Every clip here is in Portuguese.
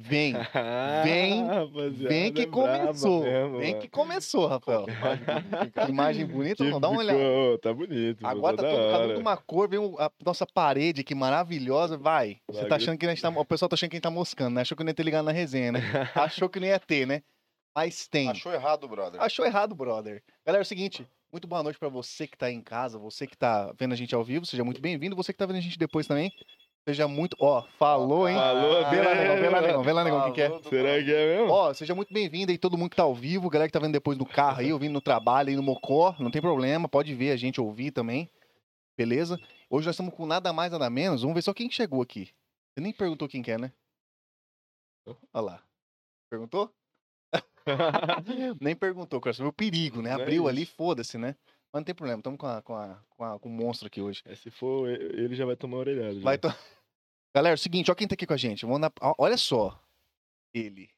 Vem, vem, vem que é começou. mesmo, vem que começou, Rafael. Imagem bonita, não, dá uma olhada. Tá bonito. Agora tá da todo, cada um de uma cor, vem a nossa parede aqui maravilhosa, vai. Você tá achando que a gente tá, o pessoal tá achando que a gente tá moscando, né? Achou que não ia ter ligado na resenha, né? Achou que não ia ter, né? Mas tem. Achou errado, brother. Achou errado, brother. Galera, é o seguinte, muito boa noite pra você que tá aí em casa, você que tá vendo a gente ao vivo, seja muito bem-vindo. Você que tá vendo a gente depois também, seja muito... Ó, falou, hein? Falou, Vê lá, negão, vê lá, negão, vê lá, negão, quem que é. Será que é mesmo? Ó, seja muito bem-vindo aí, todo mundo que tá ao vivo, galera que tá vendo depois no carro aí, ouvindo no trabalho aí no Mocó, não tem problema, pode ver a gente ouvir também, beleza? Hoje nós estamos com nada mais, nada menos, vamos ver só quem chegou aqui. Você nem perguntou quem que é, né? Olha lá. Perguntou? nem perguntou, cara, você viu o perigo, né? É Abriu ali, isso. foda-se, né? Mas não tem problema, estamos com, a- com, a- com, a- com o monstro aqui hoje. É, se for, ele já vai tomar orelhada. Vai to... Galera, é o seguinte, ó quem tá aqui com a gente, ó, olha só, ele,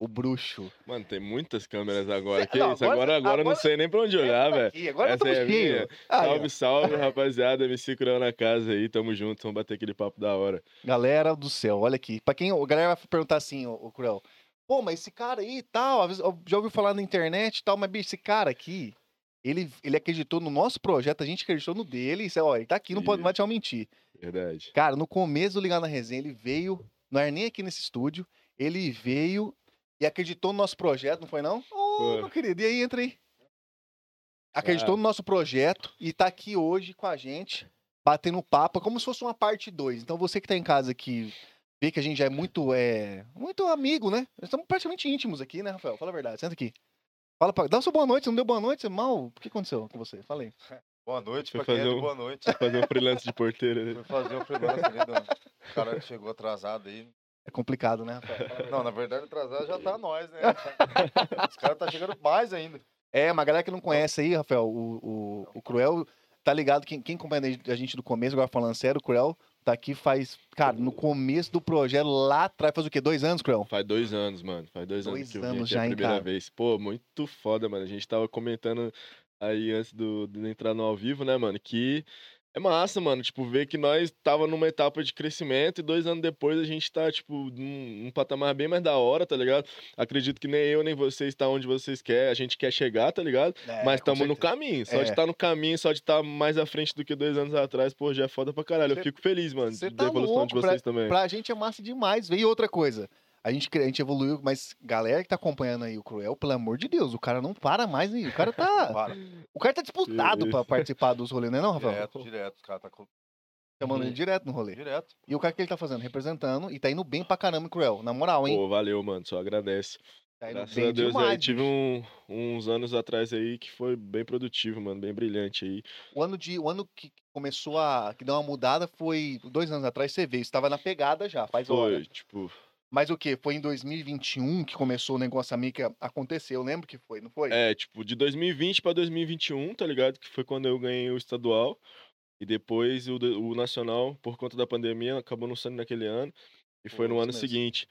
o bruxo. Mano, tem muitas câmeras agora. Cê- Que não, isso? agora- Agora, agora, eu não sei nem pra onde olhar, velho. Aqui, agora Essa é a estamos minha. cheios. Aí, ó. Salve, salve, rapaziada. MC Cruel na casa aí. Tamo junto. Vamos bater aquele papo da hora. Galera do céu, olha aqui. Pra quem. A galera vai perguntar assim, ô, ô Cruel. Pô, mas esse cara aí e tal, já ouviu falar na internet e tal, mas, bicho, esse cara aqui, ele, ele acreditou no nosso projeto, a gente acreditou no dele. Isso, é, ó, ele tá aqui, não pode mais te mentir. Verdade. Cara, no começo do Ligar na Resenha, ele veio, não era nem aqui nesse estúdio, ele veio e acreditou no nosso projeto, não foi não? Ô, Foi. meu querido, e aí, entra aí. Acreditou no nosso projeto e tá aqui hoje com a gente, batendo papo, como se fosse uma parte 2. Então você que tá em casa aqui, vê que a gente já é muito, é, muito amigo, né? Nós estamos praticamente íntimos aqui, né, Rafael? Fala a verdade, senta aqui. Fala pra... Dá o seu boa noite, você não deu boa noite, você mal... O que aconteceu com você? Fala aí. Boa noite Foi pra quem é fazer de um- boa noite. Fazer um freelance de porteira. né? Fui fazer um freelance ali. do- O cara chegou atrasado aí. É complicado, né, Rafael? Não, na verdade, atrasado já tá nós, né? Os caras tá chegando mais ainda. É, uma galera que não conhece aí, Rafael, o, o, o Cruel, tá ligado? Quem, quem acompanha a gente do começo, agora falando sério, o Cruel tá aqui faz, cara, no começo do projeto, lá atrás, faz o quê? Dois anos, Cruel? Faz dois anos, mano. Faz dois, Dois anos que eu vim já, a hein, primeira cara? vez. Pô, muito foda, mano. A gente tava comentando aí antes do, de entrar no ao vivo, né, mano? Que é massa, mano. Tipo, ver que nós tava numa etapa de crescimento e dois anos depois a gente tá, tipo, num, num patamar bem mais da hora, tá ligado? Acredito que nem eu, nem vocês tá onde vocês querem. A gente quer chegar, tá ligado? É, Mas estamos no caminho. Só É. de estar no caminho, só de estar mais à frente do que dois anos atrás, pô, já é foda pra caralho. Cê- Eu fico feliz, mano, cê da tá evolução de louco vocês também. Pra gente é massa demais. Veio outra coisa. A gente, a gente evoluiu, mas galera que tá acompanhando aí o Cruel, pelo amor de Deus, o cara não para mais aí. O cara tá. O cara tá disputado pra participar dos rolês, não é não, Rafael? Direto, direto. Os caras tá com... Chamando Uhum. ele direto no rolê. direto. E o cara que ele tá fazendo? Representando e tá indo bem pra caramba, Cruel. Na moral, hein? Pô, valeu, mano, só agradece. tá indo Graças bem a Deus demais. aí, tive um- uns anos atrás aí que foi bem produtivo, mano, bem brilhante aí. O ano, de, o ano que começou a. que deu uma mudada foi dois anos atrás, você veio. Estava na pegada já, faz hora. Foi, tipo, Mas o quê? Foi em 2021 que começou o negócio mim que aconteceu. Eu lembro que foi, não foi? é, tipo, de 2020 pra 2021, tá ligado? Que foi quando eu ganhei o estadual. E depois o, o nacional, por conta da pandemia, acabou não sendo naquele ano. E foi no ano mesmo. seguinte.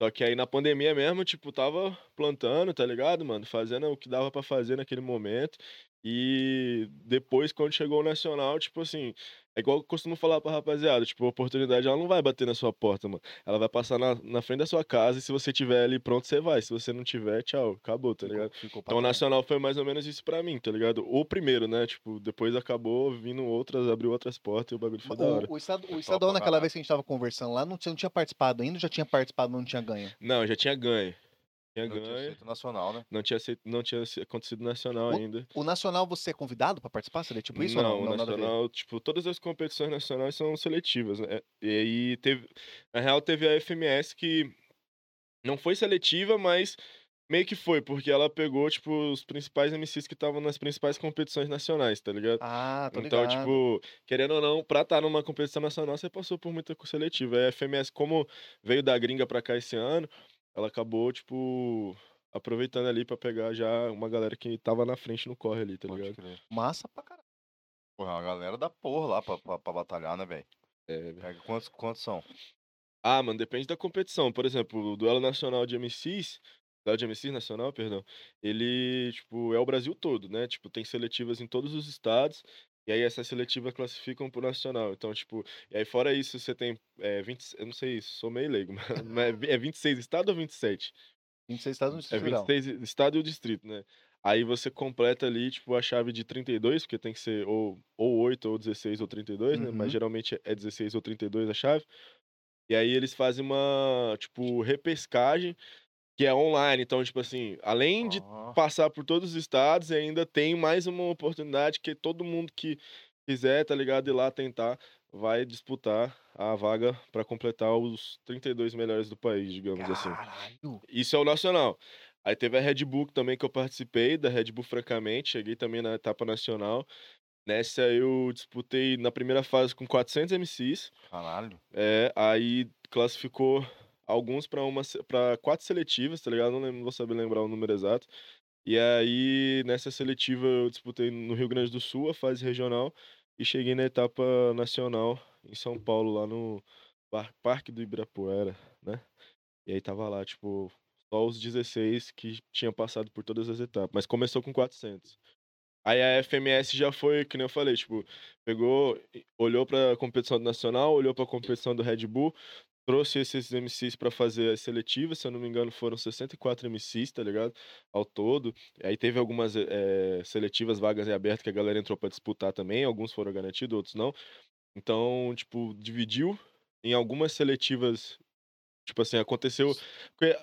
Só que aí na pandemia mesmo, tipo, tava plantando, tá ligado, mano? Fazendo o que dava pra fazer naquele momento. E depois, quando chegou o Nacional, tipo assim, é igual eu costumo falar pra rapaziada, tipo, a oportunidade ela não vai bater na sua porta, mano. Ela vai passar na, na frente da sua casa e se você tiver ali pronto, você vai. Se você não tiver, tchau, acabou, tá ligado? Ficou pra Então o. Nacional foi mais ou menos isso pra mim, tá ligado? O primeiro, né? Tipo, depois acabou vindo outras, abriu outras portas e o bagulho foi da hora. O, o, estado, o estadual, naquela vez que a gente tava conversando lá, não tinha, não tinha participado ainda, ou já tinha participado, mas não tinha ganho. Não, já tinha ganho. Tinha Não tinha ganho. feito nacional, né? Não tinha, não tinha acontecido nacional O- ainda. O nacional você é convidado pra participar? Seria tipo isso não, ou não? o nacional, tipo, todas as competições nacionais são seletivas, né? E aí teve, na real teve a FMS que não foi seletiva, mas meio que foi, porque ela pegou, tipo, os principais MCs que estavam nas principais competições nacionais, tá ligado? Ah, tô Então, ligado. tipo, querendo ou não, pra estar numa competição nacional, você passou por muita seletiva. A FMS, como veio da gringa pra cá esse ano, ela acabou, tipo, aproveitando ali pra pegar já uma galera que tava na frente no corre ali, tá Pode ligado? crer. Massa pra caralho. Porra, a galera da porra lá pra, pra, pra batalhar, né, velho? É, Pega quantos, quantos são? Ah, mano, depende da competição. Por exemplo, o duelo nacional de MCs, duelo de MCs nacional, perdão, ele, tipo, é o Brasil todo, né? Tipo, tem seletivas em todos os estados. E aí essas seletivas classificam pro nacional. Então, tipo, e aí fora isso, você tem é, 20, eu não sei, sou meio leigo, mas é 26 estado ou 27? 26 estados no É Distrito Federal. 26 estado e o distrito, né? Aí você completa ali, tipo, a chave de 32, porque tem que ser ou, ou 8, ou 16, ou 32, né? Uhum. Mas geralmente é 16 ou 32 a chave. E aí eles fazem uma, tipo, repescagem, que é online. Então, tipo assim, além de passar por todos os estados ainda tem mais uma oportunidade que todo mundo que quiser, tá ligado? Ir lá tentar, vai disputar a vaga pra completar os 32 melhores do país, digamos assim. Caralho. Isso é o nacional. Aí teve a Red Bull também que eu participei, da Red Bull francamente, cheguei também na etapa nacional. Nessa eu disputei na primeira fase com 400 MCs, Caralho. é, aí classificou alguns para uma para quatro seletivas, tá ligado? Não, lembro, não vou saber lembrar o número exato. E aí nessa seletiva eu disputei no Rio Grande do Sul a fase regional e cheguei na etapa nacional em São Paulo lá no Par- Parque do Ibirapuera, né? E aí tava lá, tipo, só os 16 que tinham passado por todas as etapas, mas começou com 400. Aí a FMS já foi, que nem eu falei, tipo, pegou, olhou pra competição do Nacional, olhou pra competição do Red Bull, trouxe esses MCs pra fazer as seletivas, se eu não me engano foram 64 MCs, tá ligado? Ao todo. Aí teve algumas eh, seletivas vagas em aberto que a galera entrou pra disputar também, alguns foram garantidos, outros não. Então, tipo, dividiu em algumas seletivas Tipo assim, aconteceu.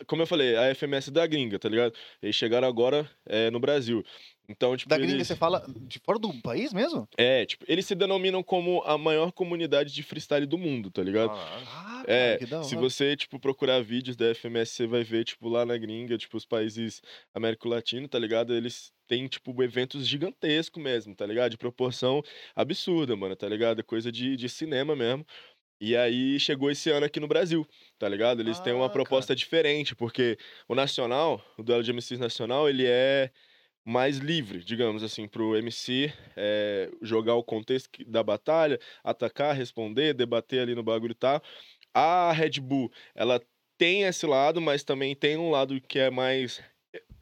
Como eu falei, a FMS é da gringa, tá ligado? Eles chegaram agora é, no Brasil. Então, tipo. Da gringa eles... você fala de fora do país mesmo? É, tipo, eles se denominam como a maior comunidade de freestyle do mundo, tá ligado? Ah, É, cara, se você, tipo, procurar vídeos da FMS, você vai ver, tipo, lá na gringa, tipo, os países Américo Latino, tá ligado? Eles têm, tipo, eventos gigantescos mesmo, tá ligado? De proporção absurda, mano, tá ligado? É Coisa de, de cinema mesmo. E aí chegou esse ano aqui no Brasil, tá ligado? Eles têm uma Ah, proposta diferente, porque o Nacional, o duelo de MCs Nacional, ele é mais livre, digamos assim, pro MC é, jogar o contexto da batalha, atacar, responder, debater ali no bagulho e. A Red Bull, ela tem esse lado, mas também tem um lado que é mais.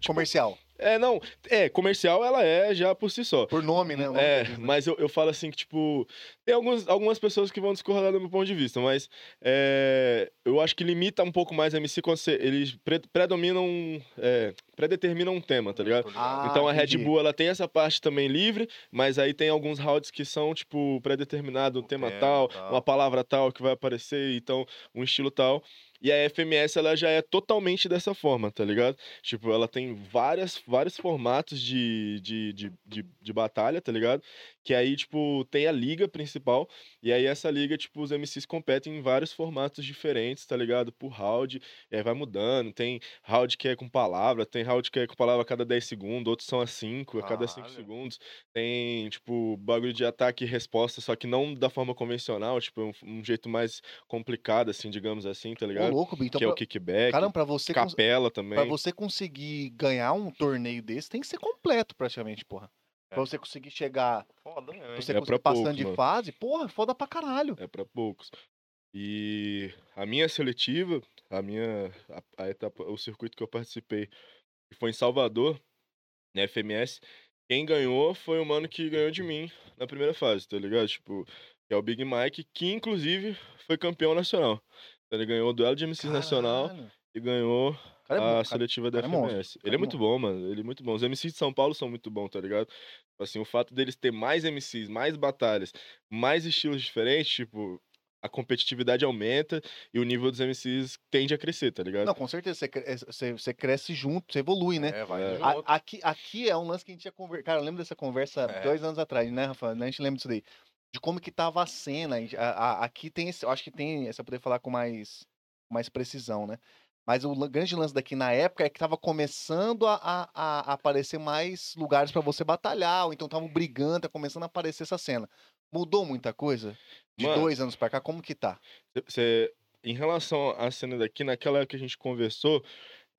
Comercial. É, não. É, comercial ela é já por si só. Por nome, né? Nome É, né? mas eu, eu falo assim que, tipo, tem alguns, algumas pessoas que vão discordar do meu ponto de vista, mas é, eu acho que limita um pouco mais a MC quando você, eles pre- predominam, é, predeterminam um tema, tá ligado? Ah, então a Red. Bull, ela tem essa parte também livre, mas aí tem alguns rounds que são, tipo, predeterminado, um tema, tal, tal. uma palavra tal que vai aparecer, então, um estilo tal. E a FMS, ela já é totalmente dessa forma, tá ligado? Tipo, ela tem várias, vários formatos de, de, de, de, de batalha, tá ligado? Que aí, tipo, tem a liga principal, e aí essa liga, tipo, os MCs competem em vários formatos diferentes, tá ligado? Por round, e aí vai mudando. Tem round que é com palavra, tem round que é com palavra a cada 10 segundos, outros são a 5, a cada 5 Caralho. segundos. Tem, tipo, bagulho de ataque e resposta, só que não da forma convencional, tipo, um, um jeito mais complicado, assim, digamos assim, tá Ô, ligado? louco, Bi, então que é o pra- kickback, Caramba, pra você, cons- capela também. pra você conseguir ganhar um torneio desse, tem que ser completo, praticamente, porra. É. Pra você conseguir chegar, Foda, né? você É conseguir passando poucos, de mano. fase, porra, foda pra caralho. É pra poucos. E a minha seletiva, a minha a, a etapa, o circuito que eu participei, que foi em Salvador, na FMS, quem ganhou foi o mano que ganhou de mim na primeira fase, tá ligado? Tipo, que é o Big Mike, que inclusive foi campeão nacional. Então, Ele ganhou o duelo de MCs nacional e ganhou cara é bom, a cara. seletiva da cara é monstro, FMS. cara Ele é é muito bom, mano. Ele é muito bom. Os MCs de São Paulo são muito bons, tá ligado? Assim, o fato deles ter mais MCs, mais batalhas, mais estilos diferentes, tipo, a competitividade aumenta e o nível dos MCs tende a crescer, tá ligado? Não, com certeza, você, cre- é, você, você cresce junto, você evolui, né? É, vai É. A- aqui, aqui é um lance que a gente tinha conversado. Cara, eu lembro dessa conversa É. dois anos atrás, né, Rafa? A gente lembra disso daí. De como que tava a cena. a- a- aqui tem esse. Eu acho que tem. Essa poder falar com mais, mais precisão, né? Mas o grande lance daqui na época é que tava começando a, a- a aparecer mais lugares pra você batalhar, ou então estavam brigando, tá começando a aparecer essa cena. Mudou muita coisa? De Mano. dois anos pra cá, como que tá? Você, em relação à cena daqui, naquela época que a gente conversou,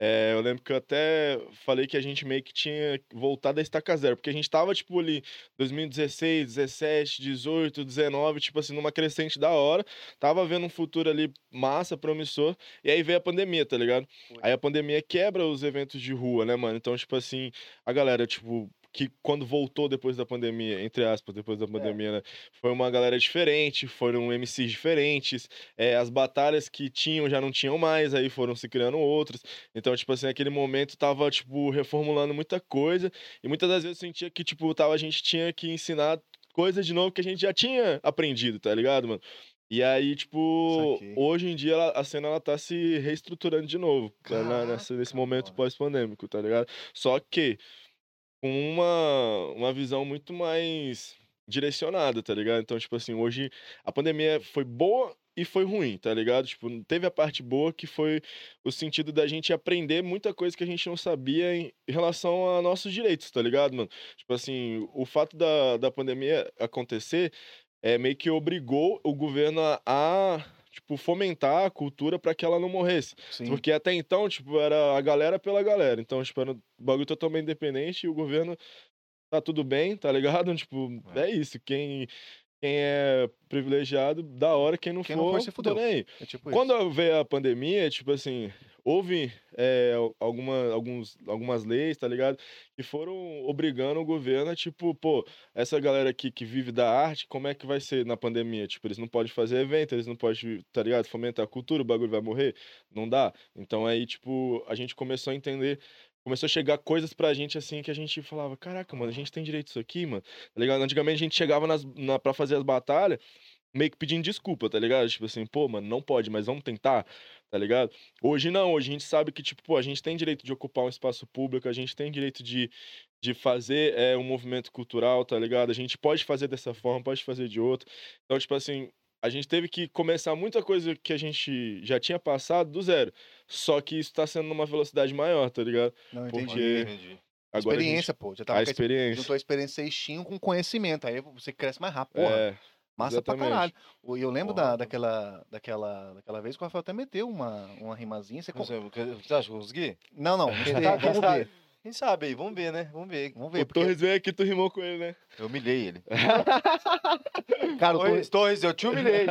é, eu lembro que eu até falei que a gente meio que tinha voltado a estaca zero, porque a gente tava, tipo, ali 2016, 17, 18, 19, tipo assim, numa crescente da hora, tava vendo um futuro ali massa, promissor, e aí veio a pandemia, tá ligado? Aí a pandemia quebra os eventos de rua, né, mano? Então, tipo assim, a galera, tipo, que quando voltou depois da pandemia, entre aspas, depois da pandemia, né? Foi uma galera diferente, foram MCs diferentes, é, as batalhas que tinham já não tinham mais, aí foram se criando outras. Então, tipo assim, aquele momento tava, tipo, reformulando muita coisa, e muitas das vezes eu sentia que, tipo, tava, a gente tinha que ensinar coisa de novo que a gente já tinha aprendido, tá ligado, mano? E aí, tipo, hoje em dia ela- a cena ela tá se reestruturando de novo, tá, na- Caraca, nessa- nesse momento pós-pandêmico, tá ligado? Só que com uma, uma visão muito mais direcionada, tá ligado? Então, tipo assim, hoje a pandemia foi boa e foi ruim, tá ligado? Tipo, teve a parte boa que foi o sentido da gente aprender muita coisa que a gente não sabia em relação a nossos direitos, tá ligado, mano? Tipo assim, o fato da, da pandemia acontecer é, meio que obrigou o governo a, a, tipo, fomentar a cultura para que ela não morresse. Sim. Porque até então, tipo, era a galera pela galera. Então, tipo, era um bagulho totalmente independente e o governo tá tudo bem, tá ligado? Tipo, é, isso. Quem, quem é privilegiado, da hora. Quem não Quem for, não for, se fudeu. nem. É tipo isso. Quando veio a pandemia, tipo assim, houve é, alguma, alguns, algumas leis, tá ligado? Que foram obrigando o governo a, tipo, pô, essa galera aqui que vive da arte, como é que vai ser na pandemia? Tipo, eles não podem fazer evento, eles não podem, tá ligado? Fomentar a cultura, o bagulho vai morrer? Não dá. Então aí, tipo, a gente começou a entender. Começou a chegar coisas pra gente assim que a gente falava: caraca, mano, a gente tem direito disso aqui, mano. Tá ligado? Antigamente a gente chegava nas, na, pra fazer as batalhas meio que pedindo desculpa, tá ligado? Tipo assim, pô, mano, não pode, mas vamos tentar, tá ligado? Hoje não, hoje a gente sabe que, tipo, pô, a gente tem direito de ocupar um espaço público, a gente tem direito de, de fazer é, um movimento cultural, tá ligado? A gente pode fazer dessa forma, pode fazer de outra. Então, tipo assim, a gente teve que começar muita coisa que a gente já tinha passado do zero. Só que isso tá sendo numa velocidade maior, tá ligado? Não, entendi. porque- Entendi. Agora a gente- experiência, pô. Já a, tava com a experiência. juntou a experiência tinham com conhecimento. Aí você cresce mais rápido. Porra, É, massa exatamente. pra caralho. O- E eu lembro da, daquela, daquela, daquela vez que o Rafael até meteu uma, uma rimazinha. Você... Você você acha que eu consegui? Não, não. Você- sabe, quem sabe? Aí? Vamos ver, né? Vamos ver. Vamos o ver. Porque, Torres veio aqui, tu rimou com ele, né? Eu humilhei ele. cara, o Torres, Torres, eu te humilhei.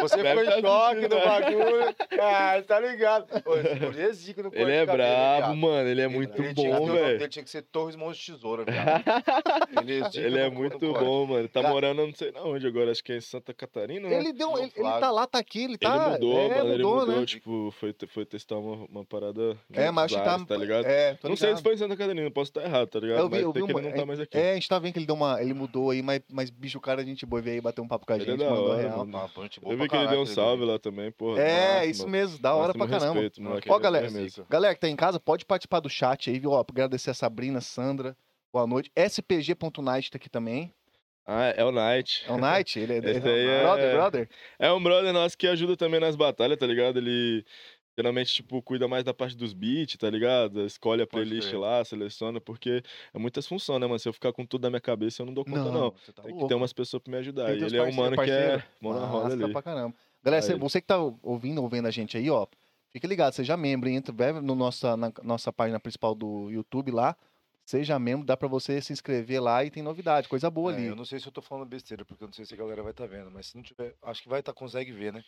Você Deve ficou tá em choque assistindo, no né? bagulho. Ah, tá ligado. É zica no Ele é brabo, mano. Ele é Ele muito. Ele bom, o velho. dele tinha que ser Torres Mãos de Tesoura, viado. Ele é, Ele é muito bom, mano. Tá Cara- morando não sei na onde agora, acho que é em Santa Catarina, né? ele, deu, Não, ele, ele tá lá, tá aqui, ele tá. Ele mudou, é, mano. Ele mudou, mudou, né? tipo, foi, foi testar uma, uma parada. É, mas acho que tá. tá ligado? É, tô não sei se foi em Santa Catarina, posso estar errado, tá ligado? Eu vi, mas eu vi uma- ele não tá mais aqui. É, a gente tá vendo que ele deu uma. Ele mudou aí, mas, mas bicho, o cara, a gente boa, veio aí bater um papo com a Ele é gente, da mandou hora, real. mano. Eu vi que ele deu um salve lá também, porra. É, isso mesmo, da hora pra caramba. Ó, é galera. Galera que tá em casa, pode participar do chat aí, viu? Ó, agradecer a Sabrina, Sandra, boa noite. spg.night tá aqui também. Ah, é o Knight. É o Night? Ele é, Esse é- é- brother, brother? É um brother nosso que ajuda também nas batalhas, tá ligado? Ele geralmente, tipo, cuida mais da parte dos beats, tá ligado? Escolhe a playlist lá, seleciona, porque é muitas funções, né, mano? Se eu ficar com tudo na minha cabeça, eu não dou conta, não. você tá Tem que louco. ter umas pessoas pra me ajudar. Ele é um mano que é mão na roda ali. pra caramba. Galera, Aí você que tá ouvindo ou vendo a gente aí, ó, fica ligado, seja membro, entra no nossa, na nossa página principal do YouTube lá, seja membro, dá pra você se inscrever lá e tem novidade, coisa boa É, ali. eu não sei se eu tô falando besteira, porque eu não sei se a galera vai estar vendo, mas se não tiver, acho que vai estar, consegue ver, né?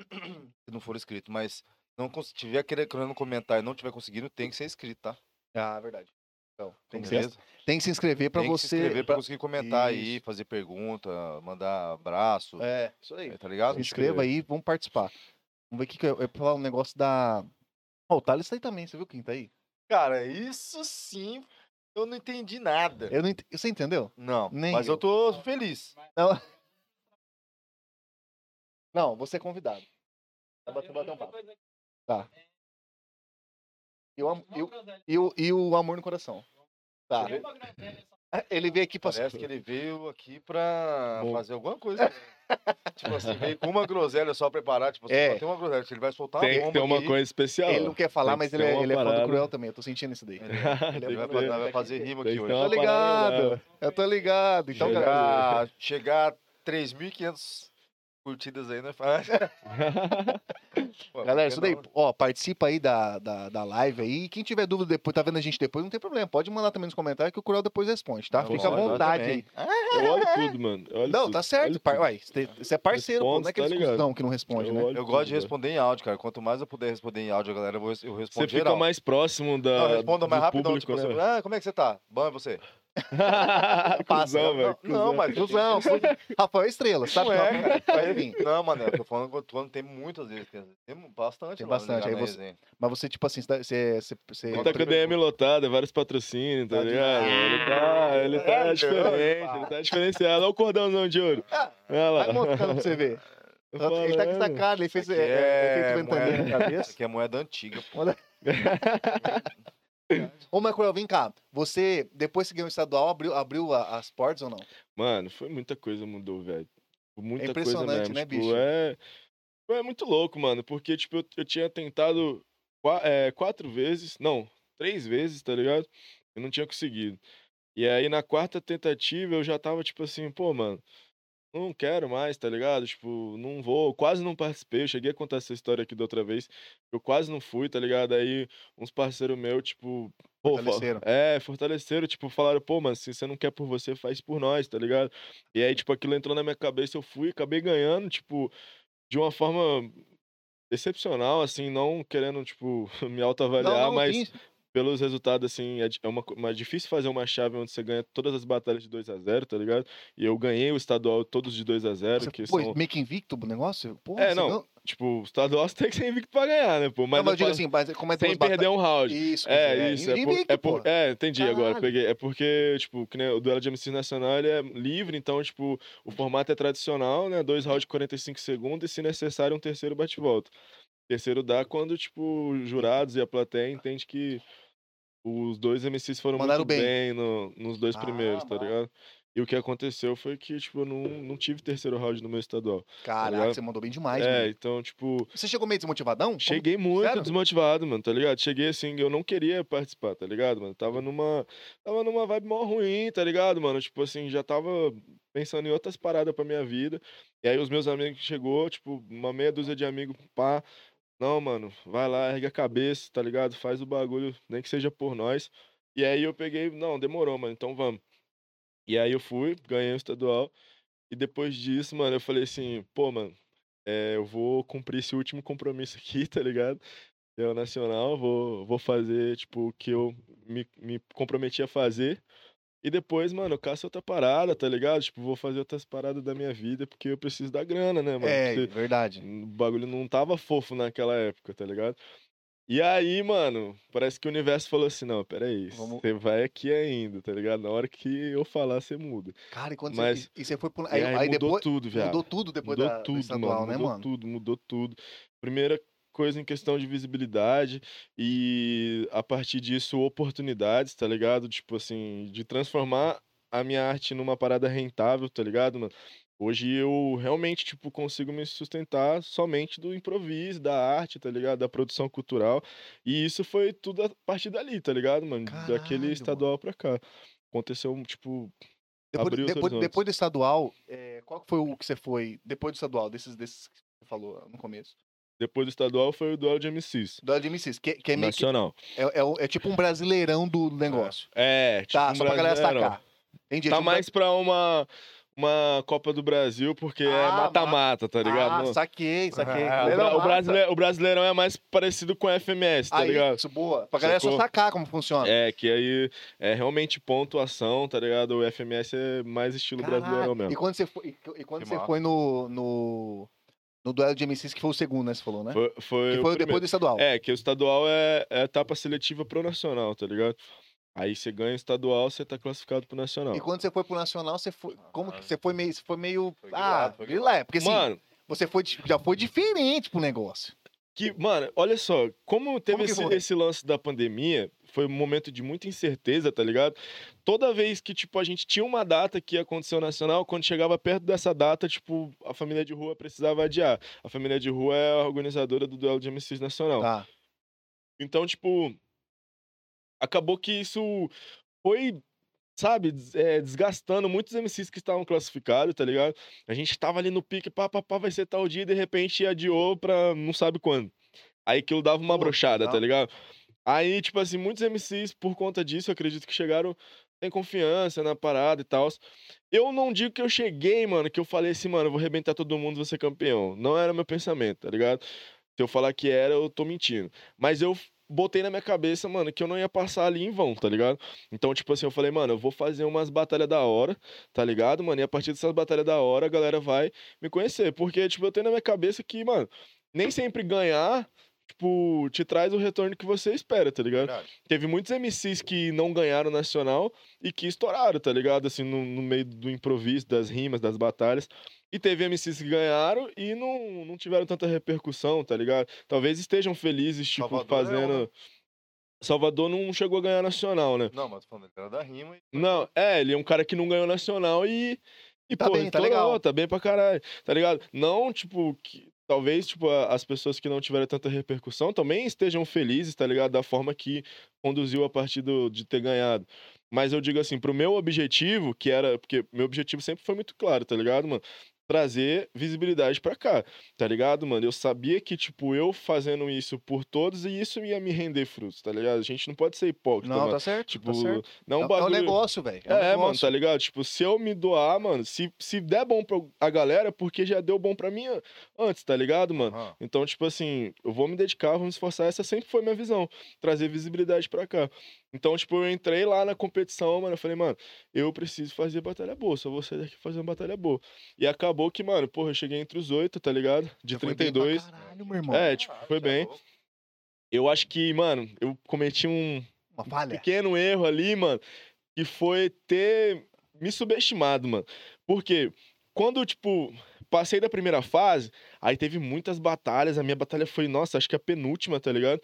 Se não for inscrito, mas não tiver querendo comentar e não tiver conseguindo, tem que ser inscrito, tá? Ah, verdade. Então, tem, que, se- tem que se inscrever pra tem que você. se inscrever pra pra- conseguir comentar aí, Isso. fazer pergunta, mandar abraço, É, isso aí. é, tá ligado? Se inscreva aí, vamos participar. Vamos ver o que, que eu, eu ia falar um negócio da. Ó, o Thales tá aí também, você viu quem tá aí? Cara, isso sim, eu não entendi nada. Eu não ent... Você entendeu? Não, Nem mas eu. eu tô feliz. Não, você é convidado. Bater, bater um papo. Tá. E o, am- e, o, e, o, e o amor no coração. Tá. Ele veio aqui pra. Parece que ele veio aqui pra Bom. fazer alguma coisa. tipo assim, veio com uma groselha só preparada. Tipo assim, É. só tem uma groselha. Ele vai soltar Tem uma que bomba ter uma aqui, coisa especial. Ele não quer falar, Tem mas que ele é, uma ele é fã do parada. Cruel também. Eu tô sentindo isso daí. Ele, Ele ele é vai, fã. vai fazer rima Tem aqui que ter hoje. uma Tô parada, ligado. Eu tô ligado. Então, Chegar- galera. chegar, chegar a 3.500 curtidas aí, né? Pô, Galera, isso daí, não? ó, participa aí da, da, da live aí. Quem tiver dúvida depois, tá vendo a gente depois, não tem problema. Pode mandar também nos comentários que o Cruel depois responde, tá? Não, Fica à vontade aí. Eu olho tudo, mano. Eu olho Não, tudo. tá certo. Par... tudo. Uai, você é parceiro, pô. Não é aquele tá discussão que não responde, Eu né? Eu gosto de tudo, responder em áudio, cara. Quanto mais eu puder responder em áudio, galera, eu vou- eu respondo Você fica geral. mais próximo da, Não, responda mais do rapidão. público, Tipo né? assim, ah, como é que você tá? Bom, é você? Passa, Cusão, velho. Não, não, cuzão. mas Cusão, Rafael Estrela, sabe? Não é. Mas, enfim, Não, mano, eu tô falando que o tem muitas vezes. Tem, bastante. Tem bastante, aí você- mas você, tipo assim, você. você, tá com a DM lotada, vários patrocínios, tá Tá ligado? Ele tá, ele tá É, diferente, ele tá diferenciado. Olha o cordãozão de ouro. Olha lá. Vai mostrando pra você ver. Ele tá com essa cara, ele fez Aqui é, é, é moeda- cabeça. Aqui é moeda antiga. pô. Ô, Marco, vem cá. Você, depois que ganhou o estadual, abriu, abriu a- as portas ou não? Mano, foi muita coisa mudou, velho. Muita É coisa impressionante, mesmo. né, tipo, bicho? É, é muito louco, mano. Porque, tipo, eu, eu tinha tentado qua- é, quatro vezes, não, três vezes, tá ligado? Eu não tinha conseguido. E aí, na quarta tentativa, eu já tava, tipo assim, pô, mano, não quero mais, tá ligado? Tipo, não vou, quase não participei. Eu cheguei a contar essa história aqui da outra vez. Eu quase não fui, tá ligado? Aí, uns parceiros meus, tipo, pô, Fortaleceram. é, fortaleceram, tipo, falaram, pô, mano, se você não quer por você, faz por nós, tá ligado? E aí, tipo, aquilo entrou na minha cabeça, eu fui, acabei ganhando, tipo, de uma forma excepcional, assim, não querendo, tipo, me autoavaliar, mas sim. Pelos resultados, assim, é, é uma, mas difícil fazer uma chave onde você ganha todas as batalhas de 2 a 0 tá ligado? E eu ganhei o estadual todos de 2 a 0 Você que foi são... meio que invicto o negócio? Porra, É, não, Tipo, o estadual você tem que ser invicto pra ganhar, né, pô? Mas, Não, mas eu digo assim, mas como é sem perder um round. Isso, É, isso. É, invicto, é, por- pô. é, entendi agora. Caralho. Peguei. É porque, tipo, que nem o duelo de MC Nacional ele é livre, então, tipo, o formato é tradicional, né? Dois rounds de 45 segundos e, se necessário, um terceiro bate-volta. Terceiro dá quando, tipo, os jurados e a plateia entende que os dois MCs foram Mandaram muito bem. bem, no- nos dois Ah, primeiros, tá ligado? E o que aconteceu foi que, tipo, eu não, não tive terceiro round no meu estadual. Caraca, ligado? você mandou bem demais, é, mano. então, tipo, Você chegou meio desmotivadão? Como- Cheguei muito Sério? desmotivado, mano, tá ligado? Cheguei assim, eu não queria participar, tá ligado, mano? Tava numa. Tava numa vibe mó ruim, tá ligado, mano? Tipo assim, já tava pensando em outras paradas pra minha vida. E aí os meus amigos chegou, tipo, uma meia dúzia de amigos, pá. Não, mano, vai lá, ergue a cabeça, tá ligado? Faz o bagulho, nem que seja por nós. E aí eu peguei, não, demorou, mano, então vamos. E aí eu fui, ganhei o estadual. E depois disso, mano, eu falei assim, pô, mano, é, eu vou cumprir esse último compromisso aqui, tá ligado? É o nacional, vou, vou fazer, tipo, o que eu me, me comprometi a fazer. E depois, mano, eu caço outra parada, tá ligado? Tipo, vou fazer outras paradas da minha vida, porque eu preciso da grana, né, mano? É, Porque verdade. o bagulho não tava fofo naquela época, tá ligado? E aí, mano, parece que o universo falou assim, não, peraí, Vamos- você vai aqui ainda, tá ligado? Na hora que eu falar, você muda. Cara, e quando Mas- você. E você foi pro. Aí, aí, aí mudou depois. tudo, viado. Mudou tudo depois mudou da, do tudo, estadual, mano. né, mudou mano? tudo, mudou tudo. Primeira coisa em questão de visibilidade e a partir disso oportunidades, tá ligado? Tipo assim, de transformar a minha arte numa parada rentável, tá ligado, mano? Hoje eu realmente, tipo, consigo me sustentar somente do improviso, da arte, tá ligado? Da produção cultural. E isso foi tudo a partir dali, tá ligado, mano? Caralho, Daquele mano. estadual pra cá. Aconteceu, tipo, Depois, abriu depois, horizontes. depois do estadual, é, qual foi o que você foi depois do estadual, desses, desses que você falou no começo? Depois do estadual foi o duelo de MCs. Do de MCs, que, que é meio que, Nacional. é, é, o- é tipo um brasileirão do negócio. É, tipo tá, um só pra galera Brasileirão. sacar. Entendi. é Tá tipo mais pra uma, uma Copa do Brasil, porque é Ah, mata-mata, tá ligado? Ah, saquei, saquei. Ah, o, Leirão bra- o massa. brasile- o Brasileirão é mais parecido com o FMS, tá Aí, ligado? Isso, boa. Pra galera só Sacou? sacar como funciona. É, que aí é realmente pontuação, tá ligado? O FMS é mais estilo brasileirão mesmo. E quando você foi, e, e quando Que você foi no, no, no duelo de MCs, que foi o segundo, né? Você falou, né? Foi, foi que o foi depois primeiro. do estadual. É, que o estadual é, é etapa seletiva pro nacional, tá ligado? Aí você ganha o estadual, você tá classificado pro nacional. E quando você foi pro Nacional, você foi. Como que você foi meio. Você foi meio. Foi ah, grilado, é, porque assim, Mano, você foi, já foi diferente pro negócio. Que, mano, olha só, como teve Como esse, esse lance da pandemia, foi um momento de muita incerteza, tá ligado? Toda vez que, tipo, a gente tinha uma data que ia acontecer o Nacional, quando chegava perto dessa data, tipo, a família de rua precisava adiar. A família de rua é a organizadora do duelo de MCs Nacional. Tá. Então, tipo, acabou que isso foi, sabe, é, desgastando muitos MCs que estavam classificados, tá ligado? A gente tava ali no pique, pá, pá, pá, vai ser tal dia, e de repente adiou pra não sabe quando. Aí aquilo dava uma Pô, brochada, tá ligado? Aí, tipo assim, muitos MCs, por conta disso, acredito que chegaram sem confiança na parada e tal. Eu não digo que eu cheguei, mano, que eu falei assim, mano, eu vou arrebentar todo mundo, vou ser campeão. Não era meu pensamento, tá ligado? Se eu falar que era, eu tô mentindo. Mas eu botei na minha cabeça, mano, que eu não ia passar ali em vão, tá ligado? Então, tipo assim, eu falei, mano, eu vou fazer umas batalhas da hora, tá ligado, mano? E a partir dessas batalhas da hora, a galera vai me conhecer. Porque, tipo, eu tenho na minha cabeça que, mano, nem sempre ganhar, tipo, te traz o retorno que você espera, tá ligado? Verdade. Teve muitos MCs que não ganharam nacional e que estouraram, tá ligado? Assim, no, no meio do improviso, das rimas, das batalhas. E teve MCs que ganharam e não, não tiveram tanta repercussão, tá ligado? Talvez estejam felizes, tipo, Salvador é fazendo. uma. Salvador não chegou a ganhar nacional, né? Não, mas tô falando, ele era da rima. e- Não, é, ele é um cara que não ganhou nacional e. E, Tá pô, bem, tá legal. tá bem pra caralho, tá ligado? Não, tipo, que, talvez, tipo, as pessoas que não tiveram tanta repercussão também estejam felizes, tá ligado? Da forma que conduziu a partir do, de ter ganhado. Mas eu digo assim, pro meu objetivo, que era. Porque meu objetivo sempre foi muito claro, tá ligado, mano? Trazer visibilidade pra cá, tá ligado, mano? Eu sabia que, tipo, eu fazendo isso por todos e isso ia me render frutos, tá ligado? A gente não pode ser hipócrita, Não, mano. tá certo. Tipo, tá certo. não É, um é um bagulho. negócio, velho. É, um É, mano, tá ligado? Tipo, se eu me doar, mano, se, se der bom pra a galera, porque já deu bom pra mim an- antes, tá ligado, mano? Aham. Então, tipo assim, eu vou me dedicar, vou me esforçar. Essa sempre foi minha visão, trazer visibilidade pra cá. Então, tipo, eu entrei lá na competição, mano, eu falei, mano, eu preciso fazer batalha boa, só vou sair daqui fazer uma batalha boa. E acabou que, mano, porra, eu cheguei entre os oito, tá ligado? De Já foi bem 32. Caralho, meu irmão. É, tipo, Caralho, foi é bem. louco. Eu acho que, mano, eu cometi um, Uma falha. pequeno erro ali, mano, que foi ter me subestimado, mano. Porque quando, tipo, passei da primeira fase, aí teve muitas batalhas. A minha batalha foi, nossa, acho que a penúltima, tá ligado?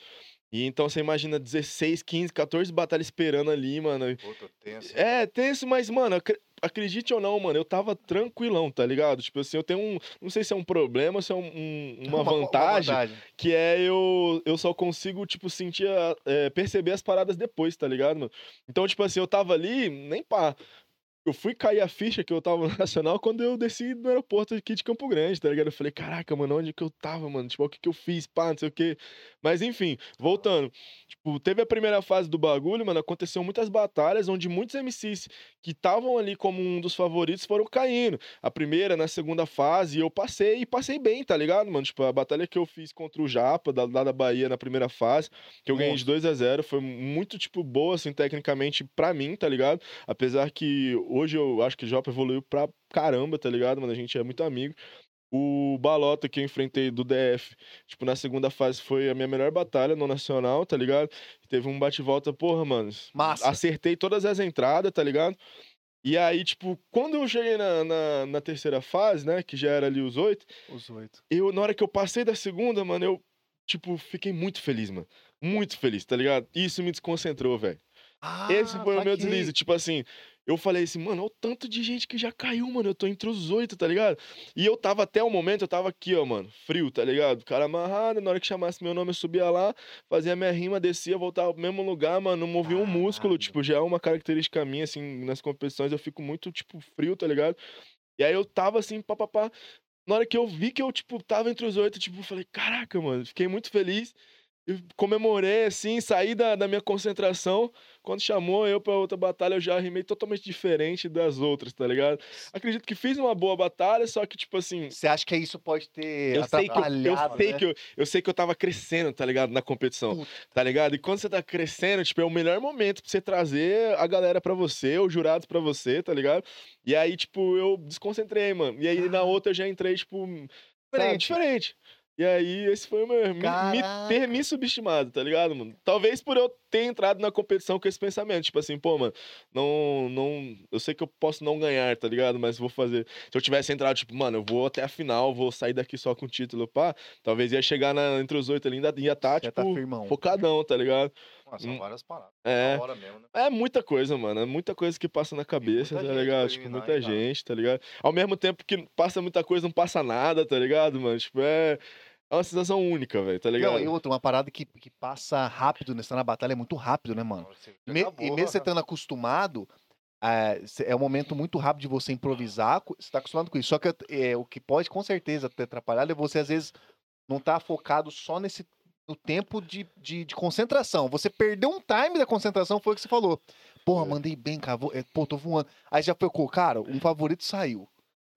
E então você imagina 16, 15, 14 batalhas esperando ali, mano. Puta, tenso. É, tenso, mas, mano, acre- acredite ou não, mano, eu tava tranquilão, tá ligado? Tipo assim, eu tenho um. Não sei se é um problema, se é um- um- uma, vantagem que é eu, eu só consigo, tipo, sentir, a- é, perceber as paradas depois, tá ligado, mano? Então, tipo assim, eu tava ali, nem pá. Eu fui cair a ficha que eu tava no Nacional quando eu desci no aeroporto aqui de Campo Grande, tá ligado? Eu falei, caraca, mano, onde que eu tava, mano? Tipo, o que que eu fiz, pá, não sei o quê. Mas, enfim, voltando. Tipo, teve a primeira fase do bagulho, mano, aconteceu muitas batalhas onde muitos MCs que estavam ali como um dos favoritos foram caindo. A primeira, na segunda fase, eu passei e passei bem, tá ligado, mano? Tipo, a batalha que eu fiz contra o Japa, da, lá da Bahia, na primeira fase, que eu ganhei de 2 a 0 foi muito, tipo, boa, assim, tecnicamente, pra mim, tá ligado? Apesar que hoje eu acho que o Japa evoluiu pra caramba, tá ligado, mano? A gente é muito amigo. O Balota que eu enfrentei do DF, tipo, na segunda fase foi a minha melhor batalha no Nacional, tá ligado? Teve um bate-volta, porra, mano. Massa. Acertei todas as entradas, tá ligado? E aí, tipo, quando eu cheguei na, na, na terceira fase, né, que já era ali os oito, Os oito. eu, na hora que eu passei da segunda, mano, eu, tipo, fiquei muito feliz, mano. Muito feliz, tá ligado? Isso me desconcentrou, velho. Esse Ah, foi o meu deslize. Tipo assim, eu falei assim, mano, olha o tanto de gente que já caiu, mano. Eu tô entre os oito, tá ligado? E eu tava até o momento, eu tava aqui, ó, mano, frio, tá ligado? Cara amarrado, na hora que chamasse meu nome, eu subia lá, fazia minha rima, descia, voltava pro mesmo lugar, mano, não movia um músculo. Tipo, já é uma característica minha, assim, nas competições, eu fico muito, tipo, frio, tá ligado? E aí eu tava assim, papapá. Na hora que eu vi que eu, tipo, tava entre os oito, tipo, falei, caraca, mano, fiquei muito feliz. Comemorei, assim, saí da, da minha concentração. Quando chamou eu pra outra batalha, eu já rimei totalmente diferente das outras, tá ligado? Acredito que fiz uma boa batalha, só que, tipo assim. Você acha que isso pode ter Eu sei, que eu, eu, sei né? que eu, eu sei que eu tava crescendo, tá ligado? Na competição, Puta. tá ligado? E quando você tá crescendo, tipo, é o melhor momento pra você trazer a galera pra você, os jurados pra você, tá ligado? E aí, tipo, eu desconcentrei, mano. E aí na outra eu já entrei, tipo, sabe, Diferente. E aí, esse foi o meu. Me, me ter me subestimado, tá ligado, mano? Talvez por eu ter entrado na competição com esse pensamento. Tipo assim, pô, mano, não. não eu sei que eu posso não ganhar, tá ligado? Mas vou fazer. Se eu tivesse entrado, tipo, mano, eu vou até a final, vou sair daqui só com o título, pá. Talvez ia chegar na- entre os oito ali, ainda ia estar, Já tá tipo, firmão. focadão, tá ligado? São Hum. várias paradas. É. Mesmo, né? É muita coisa, mano. É muita coisa que passa na cabeça, tá ligado? Tipo, muita gente, tá ligado? Ao mesmo tempo que passa muita coisa, não passa nada, tá ligado, mano? Tipo, é. É uma sensação única, velho, tá ligado? Não, e outra, uma parada que, que passa rápido, né? Você tá na batalha é muito rápido, né, mano? E, me- acabou, e mesmo você né? estando acostumado, é, é um momento muito rápido de você improvisar, você tá acostumado com isso. Só que é, o que pode com certeza ter atrapalhado é você, às vezes, não tá focado só nesse no tempo de, de, de concentração. Você perdeu um time da concentração, foi o que você falou. Porra, É. mandei bem, cara. vou- é, Pô, tô voando. Aí já ficou, cara, um favorito saiu.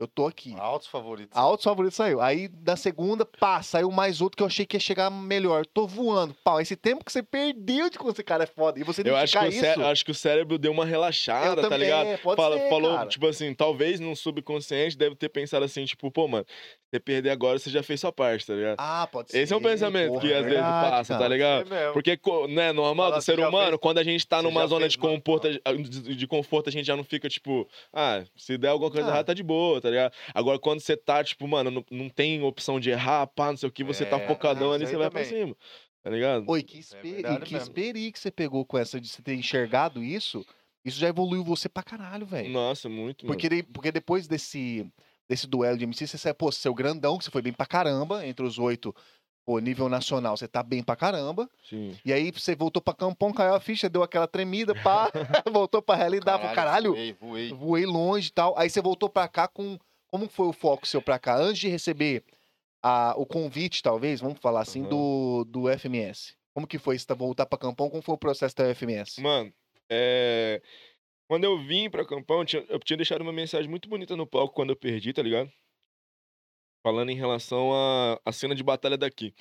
Eu tô aqui. Altos favoritos. Altos favoritos saiu. Aí da segunda, pá, saiu mais outro que eu achei que ia chegar melhor. Tô voando. Pau, esse tempo que você perdeu de quando esse cara é foda. E você Eu acho que, isso. acho que o cérebro deu uma relaxada, Eu tá também, ligado? pode Fala- ser, falou, cara. tipo assim, talvez no subconsciente deve ter pensado assim, tipo, pô, mano, você perder agora, você já fez sua parte, tá ligado? Ah, pode ser. Esse é um pensamento porra, que às vezes verdade, passa, tá ligado? É. Porque, né, normal Fala, do ser humano, fez- quando a gente tá você numa zona fez de uma- conforto, de, de conforto, a gente já não fica, tipo, ah, se der alguma coisa Ah. errada, tá de boa, tá ligado? Agora, quando você tá, tipo, mano, não, não tem opção de errar, pá, não sei o que, você tá É, focadão isso ali, aí você vai pra cima, tá ligado? Oi, que, É esperi, verdade que esperi que você pegou com essa de você ter enxergado isso. Isso já evoluiu você pra caralho, velho. Nossa, muito, mano. Porque, de- porque depois desse, desse duelo de MC, você saiu, pô, seu grandão, que você foi bem pra caramba, entre os oito, pô, nível nacional, você tá bem pra caramba. Sim. E aí você voltou pra Campão, caiu a ficha, deu aquela tremida, pá, voltou pra realidade, falou, caralho, Voei, voei. voei longe e tal. Aí você voltou pra cá com. Como foi o foco seu pra cá? Antes de receber a, o convite, talvez, vamos falar assim, Aham. do, do FMS. Como que foi você tá- voltar pra Campão? Como foi o processo da FMS? Mano, é... quando eu vim pra Campão, eu tinha, eu tinha deixado uma mensagem muito bonita no palco quando eu perdi, tá ligado? Falando em relação à à cena de batalha daqui.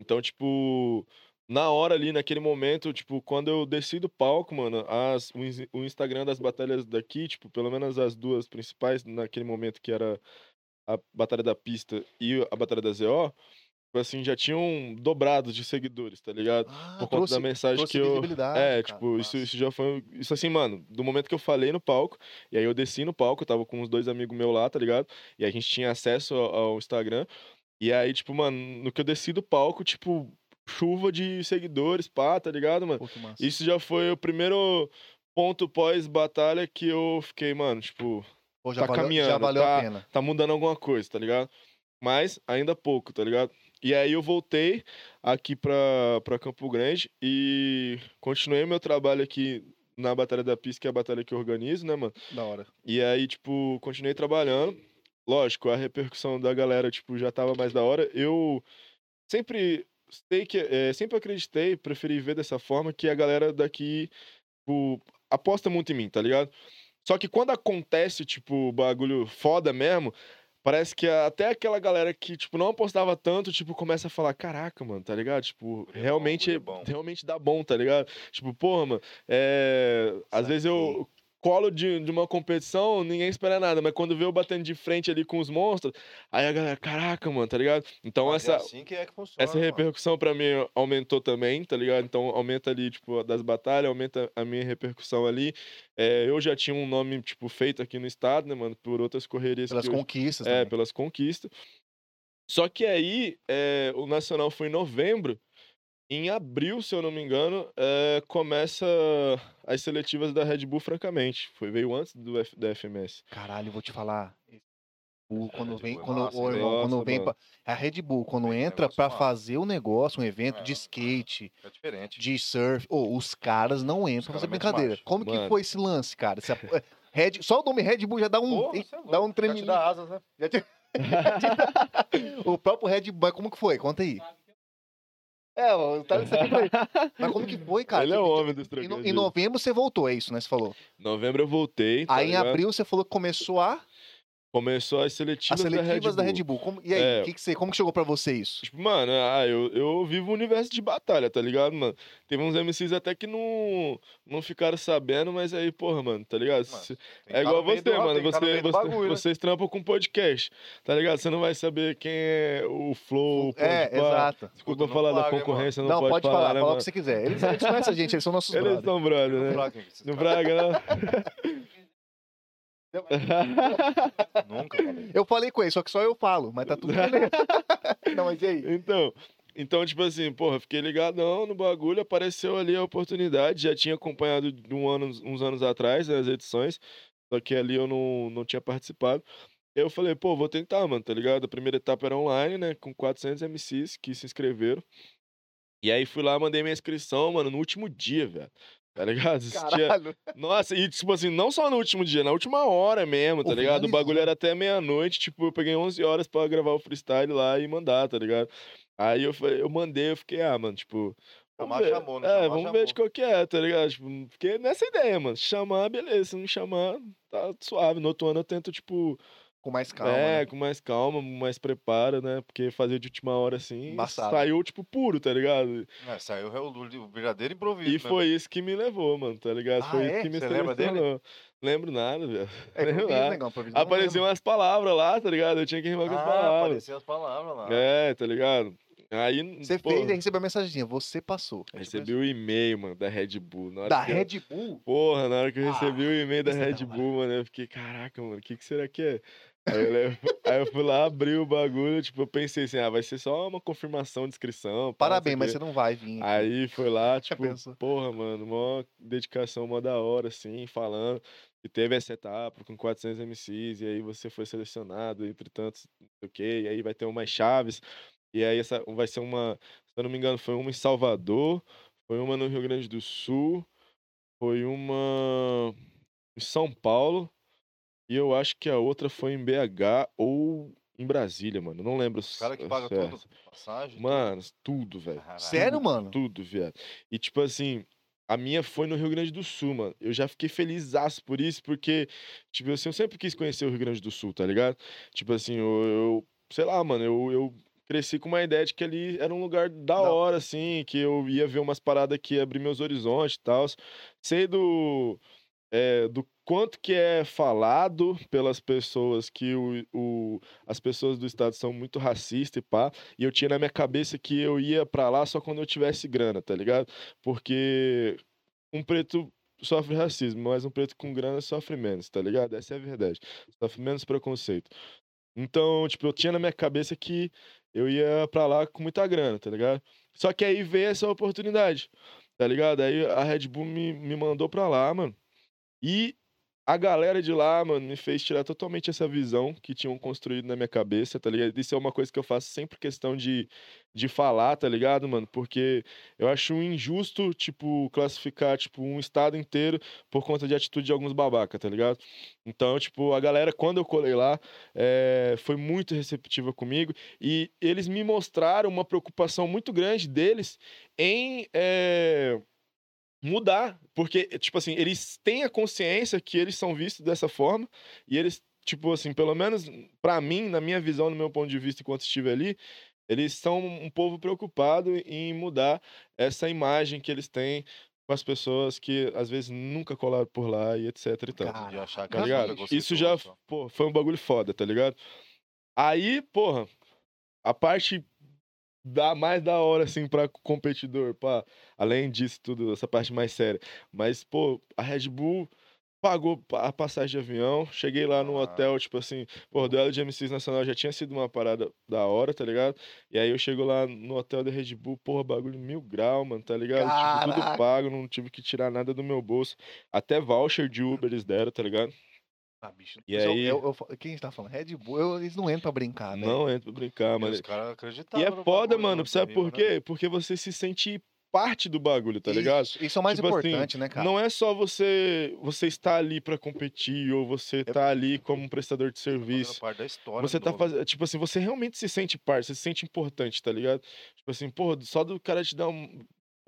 Então, tipo, na hora ali, naquele momento, tipo, quando eu desci do palco, mano, as, o, o Instagram das batalhas daqui, tipo, pelo menos as duas principais, naquele momento que era a Batalha da Pista e a Batalha da ZO, assim, já tinham dobrado de seguidores, tá ligado? Ah, Por conta da mensagem trouxe que eu. É, cara, tipo, isso, isso já foi. Isso assim, mano, do momento que eu falei no palco, e aí eu desci no palco, eu tava com uns dois amigos meus lá, tá ligado? E a gente tinha acesso ao, ao Instagram. E aí, tipo, mano, no que eu desci do palco, tipo, chuva de seguidores, pá, tá ligado, mano? Pô. Isso já foi o primeiro ponto pós-batalha que eu fiquei, mano, tipo, Pô, tá valeu, já caminhando, tá- pena. tá mudando alguma coisa, tá ligado? Mas ainda pouco, tá ligado? E aí eu voltei aqui pra, pra Campo Grande e continuei meu trabalho aqui na Batalha da Pista, que é a batalha que eu organizo, né, mano? Da hora. E aí, tipo, continuei trabalhando. Lógico, a repercussão da galera, tipo, já tava mais da hora. Eu sempre sei que, eh, sempre acreditei, preferi ver dessa forma, que a galera daqui, tipo, aposta muito em mim, tá ligado? Só que quando acontece, tipo, bagulho foda mesmo, parece que até aquela galera que, tipo, não apostava tanto, tipo, começa a falar, caraca, mano, tá ligado? Tipo, é bom, realmente, é bom." realmente dá bom, tá ligado? Tipo, porra, mano, é... Às vezes eu colo de, de uma competição, ninguém espera nada, mas quando vê eu batendo de frente ali com os monstros, aí a galera, caraca, mano, tá ligado? Então é essa, assim que é que funciona. essa mano. repercussão pra mim aumentou também, tá ligado? Então aumenta ali, tipo, das batalhas, aumenta a minha repercussão ali. É, eu já tinha um nome, tipo, feito aqui no estado, né, mano, por outras correrias Pelas que eu conquistas é, também. pelas conquistas. Só que aí, é, o Nacional foi em novembro. Em abril, se eu não me engano, é, começa as seletivas da Red Bull, francamente. Foi, veio antes do F- da FMS. Caralho, eu vou te falar. Quando Red vem, Bull é quando, hein? irmão, quando Nossa, vem mano. pra, a Red Bull, quando Vem entra massa. fazer o negócio, um evento de É. skate, É diferente. de surf, ô, os caras não entram pra fazer brincadeira. marcha. Como que Mano. foi esse lance, cara? Esse ap- Red, só o nome Red Bull já dá um, Porra, é dá um louco, já te dá asas, né? Já te- o próprio Red Bull, mas como que foi? Conta aí. É, tá aqui pra ele. Mas como que foi, cara? Ele é Você o homem dos Em, no- em trocadilhos. novembro você voltou, é isso, né? Você falou. Novembro eu voltei. tá Aí em ligado? abril você falou que começou a Começou as as seletivas, seletivas da da Red Red Bull. Bull. Como- e aí, É. que que você, como que chegou pra você isso? Tipo, mano, ah, eu, eu vivo um universo de batalha, tá ligado, mano? Teve uns MCs até que não, não ficaram sabendo, mas aí, porra, mano, tá ligado? Mano, É igual você, do- mano. Você, você- bagulho, né? vocês trampam com podcast, tá ligado? Você não vai saber quem é o Flow, o É, Podpah. exato. Desculpa Não falar da concorrência, não, Não, pode, pode falar, falar, fala né, o mano? que você quiser. Eles, eles conhecem a gente, eles são nossos Eles brothers. são brother, Não né? fraga, esses Não Nunca falei. Eu falei com ele, só que só eu falo, mas tá tudo beleza. não, mas e aí? Então, então, tipo assim, porra, fiquei ligadão no bagulho, apareceu ali a oportunidade, já tinha acompanhado de um ano, uns anos atrás né, as edições, só que ali eu não, não tinha participado. Eu falei, pô, vou tentar, mano, tá ligado? A primeira etapa era online, né, com 400 MCs que se inscreveram. E aí fui lá, mandei minha inscrição, mano, no último dia, velho. Tá ligado? Caralho. Nossa, e tipo assim, não só no último dia, na última hora mesmo, tá ligado? O bagulho era até meia-noite, tipo, eu peguei 11 horas pra gravar o freestyle lá e mandar, tá ligado? Aí eu, falei, eu mandei, eu fiquei, ah, mano, tipo. Chamar, ver. chamou, não É, chamar, vamos ver de chamou. qual que é, tá ligado? Tipo, fiquei nessa ideia, mano. Chamar, beleza. Se não chamar, tá suave. No outro ano eu tento, tipo, Com mais calma. é, né? com mais calma, mais preparo, né? Porque fazer de última hora assim, Embaçado. saiu, tipo, puro, tá ligado? É, saiu o, o verdadeiro improviso. E mesmo. foi isso que me levou, mano, tá ligado? Ah, foi é? isso que me Você lembra dele? selecionou. Lembro nada, velho. É, Lembro improviso, nada. negão, improviso, eu não Apareciam lembro. umas palavras lá, tá ligado? Eu tinha que rimar com as Ah, palavras. apareciam as palavras lá. É, tá ligado? Aí, Você pô, fez e recebeu a mensagenzinha, você passou. Recebi o e-mail, mano, da Red Bull. Na hora Da que eu- Red Bull? Porra, na hora que eu recebi o e-mail da é Red. Bull, mano, eu fiquei, caraca, mano, o que, que será que é? Aí eu, aí eu fui lá, abri o bagulho, tipo, eu pensei assim, ah, vai ser só uma confirmação de inscrição. Parabéns, mas você não vai vir. Aí foi lá, tipo, porra, mano, mó dedicação, mó da hora, assim, falando. E teve essa etapa com 400 MCs, e aí você foi selecionado entre tantos, não sei o quê, e aí vai ter umas chaves. E aí essa vai ser uma, se eu não me engano, foi uma em Salvador, foi uma no Rio Grande do Sul, foi uma em São Paulo, e eu acho que a outra foi em BH ou em Brasília, mano. Não lembro. Os caras que s- pagam certo. tudo, passagem. Mano, tudo, velho. Sério, mano? Tudo, viado. E tipo assim, a minha foi no Rio Grande do Sul, mano. Eu já fiquei feliz por isso, porque, tipo assim, eu sempre quis conhecer o Rio Grande do Sul, tá ligado? Tipo assim, eu, eu- sei lá, mano, eu, eu cresci com uma ideia de que ali era um lugar da Da hora, assim, que eu ia ver umas paradas que ia abrir meus horizontes e tal. Sei do. é, do quanto que é falado pelas pessoas que o, o- as pessoas do estado são muito racistas e pá, e eu tinha na minha cabeça que eu ia pra lá só quando eu tivesse grana, tá ligado? Porque um preto sofre racismo, mas um preto com grana sofre menos, tá ligado? Essa é a verdade. Sofre menos preconceito. Então, tipo, eu tinha na minha cabeça que eu ia pra lá com muita grana, tá ligado? Só que aí veio essa oportunidade, tá ligado? Aí a Red Bull me, me mandou pra lá, mano. E a galera de lá, mano, me fez tirar totalmente essa visão que tinham construído na minha cabeça, tá ligado? Isso é uma coisa que eu faço sempre questão de, de falar, tá ligado, mano? Porque eu acho injusto, tipo, classificar, tipo, um estado inteiro por conta de atitude de alguns babaca, tá ligado? Então, tipo, a galera, quando eu colei lá, eh, foi muito receptiva comigo e eles me mostraram uma preocupação muito grande deles em eh, mudar, porque, tipo assim, eles têm a consciência que eles são vistos dessa forma e eles, tipo assim, pelo menos pra mim, na minha visão, no meu ponto de vista, enquanto estive ali, eles são um povo preocupado em mudar essa imagem que eles têm com as pessoas que às vezes nunca colaram por lá e etc e tal. Cara, achar Tá ligado? Isso já, pô, foi um bagulho foda, tá ligado? Aí, porra, a parte da mais da hora, assim, pra competidor, pá, além disso tudo, essa parte mais séria. Mas, pô, a Red Bull pagou pa- a passagem de avião, cheguei lá no hotel, tipo assim, pô, o duelo de MCs Nacional já tinha sido uma parada da hora, tá ligado? E aí eu chego lá no hotel da Red Bull, porra, bagulho mil grau, mano, tá ligado? Tipo, tudo Caraca. pago, não tive que tirar nada do meu bolso. Até voucher de Uber eles deram, tá ligado? Ah, bicho. E eu- aí- eu- eu fa- quem a gente tá falando? Red Bull, eu- eles não entram pra brincar, né? Não entra pra brincar, E mano. os caras E acreditavam. é foda, bagulho, mano, no sabe por nível, né? quê? Porque você se sente parte do bagulho, tá ligado? Isso, é o mais Tipo assim, importante, né, cara? Não é só você você estar ali pra competir ou você tá ali como um prestador de Tá serviço. parte da história Você tá fazendo, tipo assim, você realmente se sente parte, você se sente importante, tá ligado? Tipo assim, porra, só do cara te dar um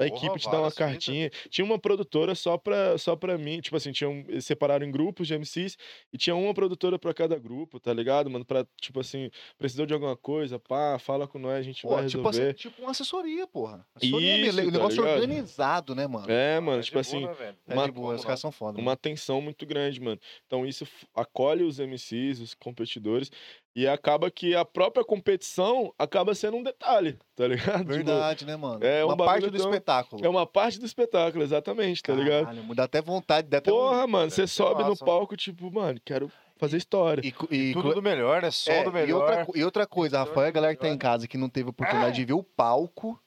a Porra, equipe te dá uma cartinha. Tinha uma produtora só pra, só pra mim. Tipo assim, tinham, eles separaram em grupos de MCs e tinha uma produtora pra cada grupo, tá ligado, mano? Pra, tipo assim, precisou de alguma coisa, pá, fala com nós, a gente Pô, vai tipo, assim, resolver. tipo uma assessoria, porra. Assessoria Isso, mesmo, tá negócio ligado? organizado, né, mano? É, mano, Red tipo Bull, assim, né? É uma- de boa, os caras são foda. uma tensão muito grande, mano. Então isso acolhe os MCs, os competidores, e acaba que a própria competição acaba sendo um detalhe, tá ligado? Tipo, Verdade, né, mano? é um uma parte bagulho do tão- espetáculo. é uma parte do espetáculo, exatamente, tá ligado? Caralho, me dá até vontade, dá até um- Porra, mano, deve você sobe no palco, tipo, mano, quero fazer história. E, cu- e Tudo do melhor, né? Som é, do e melhor. outra, co- e outra coisa, Rafael, a galera que tá em casa que não teve oportunidade de ver o palco,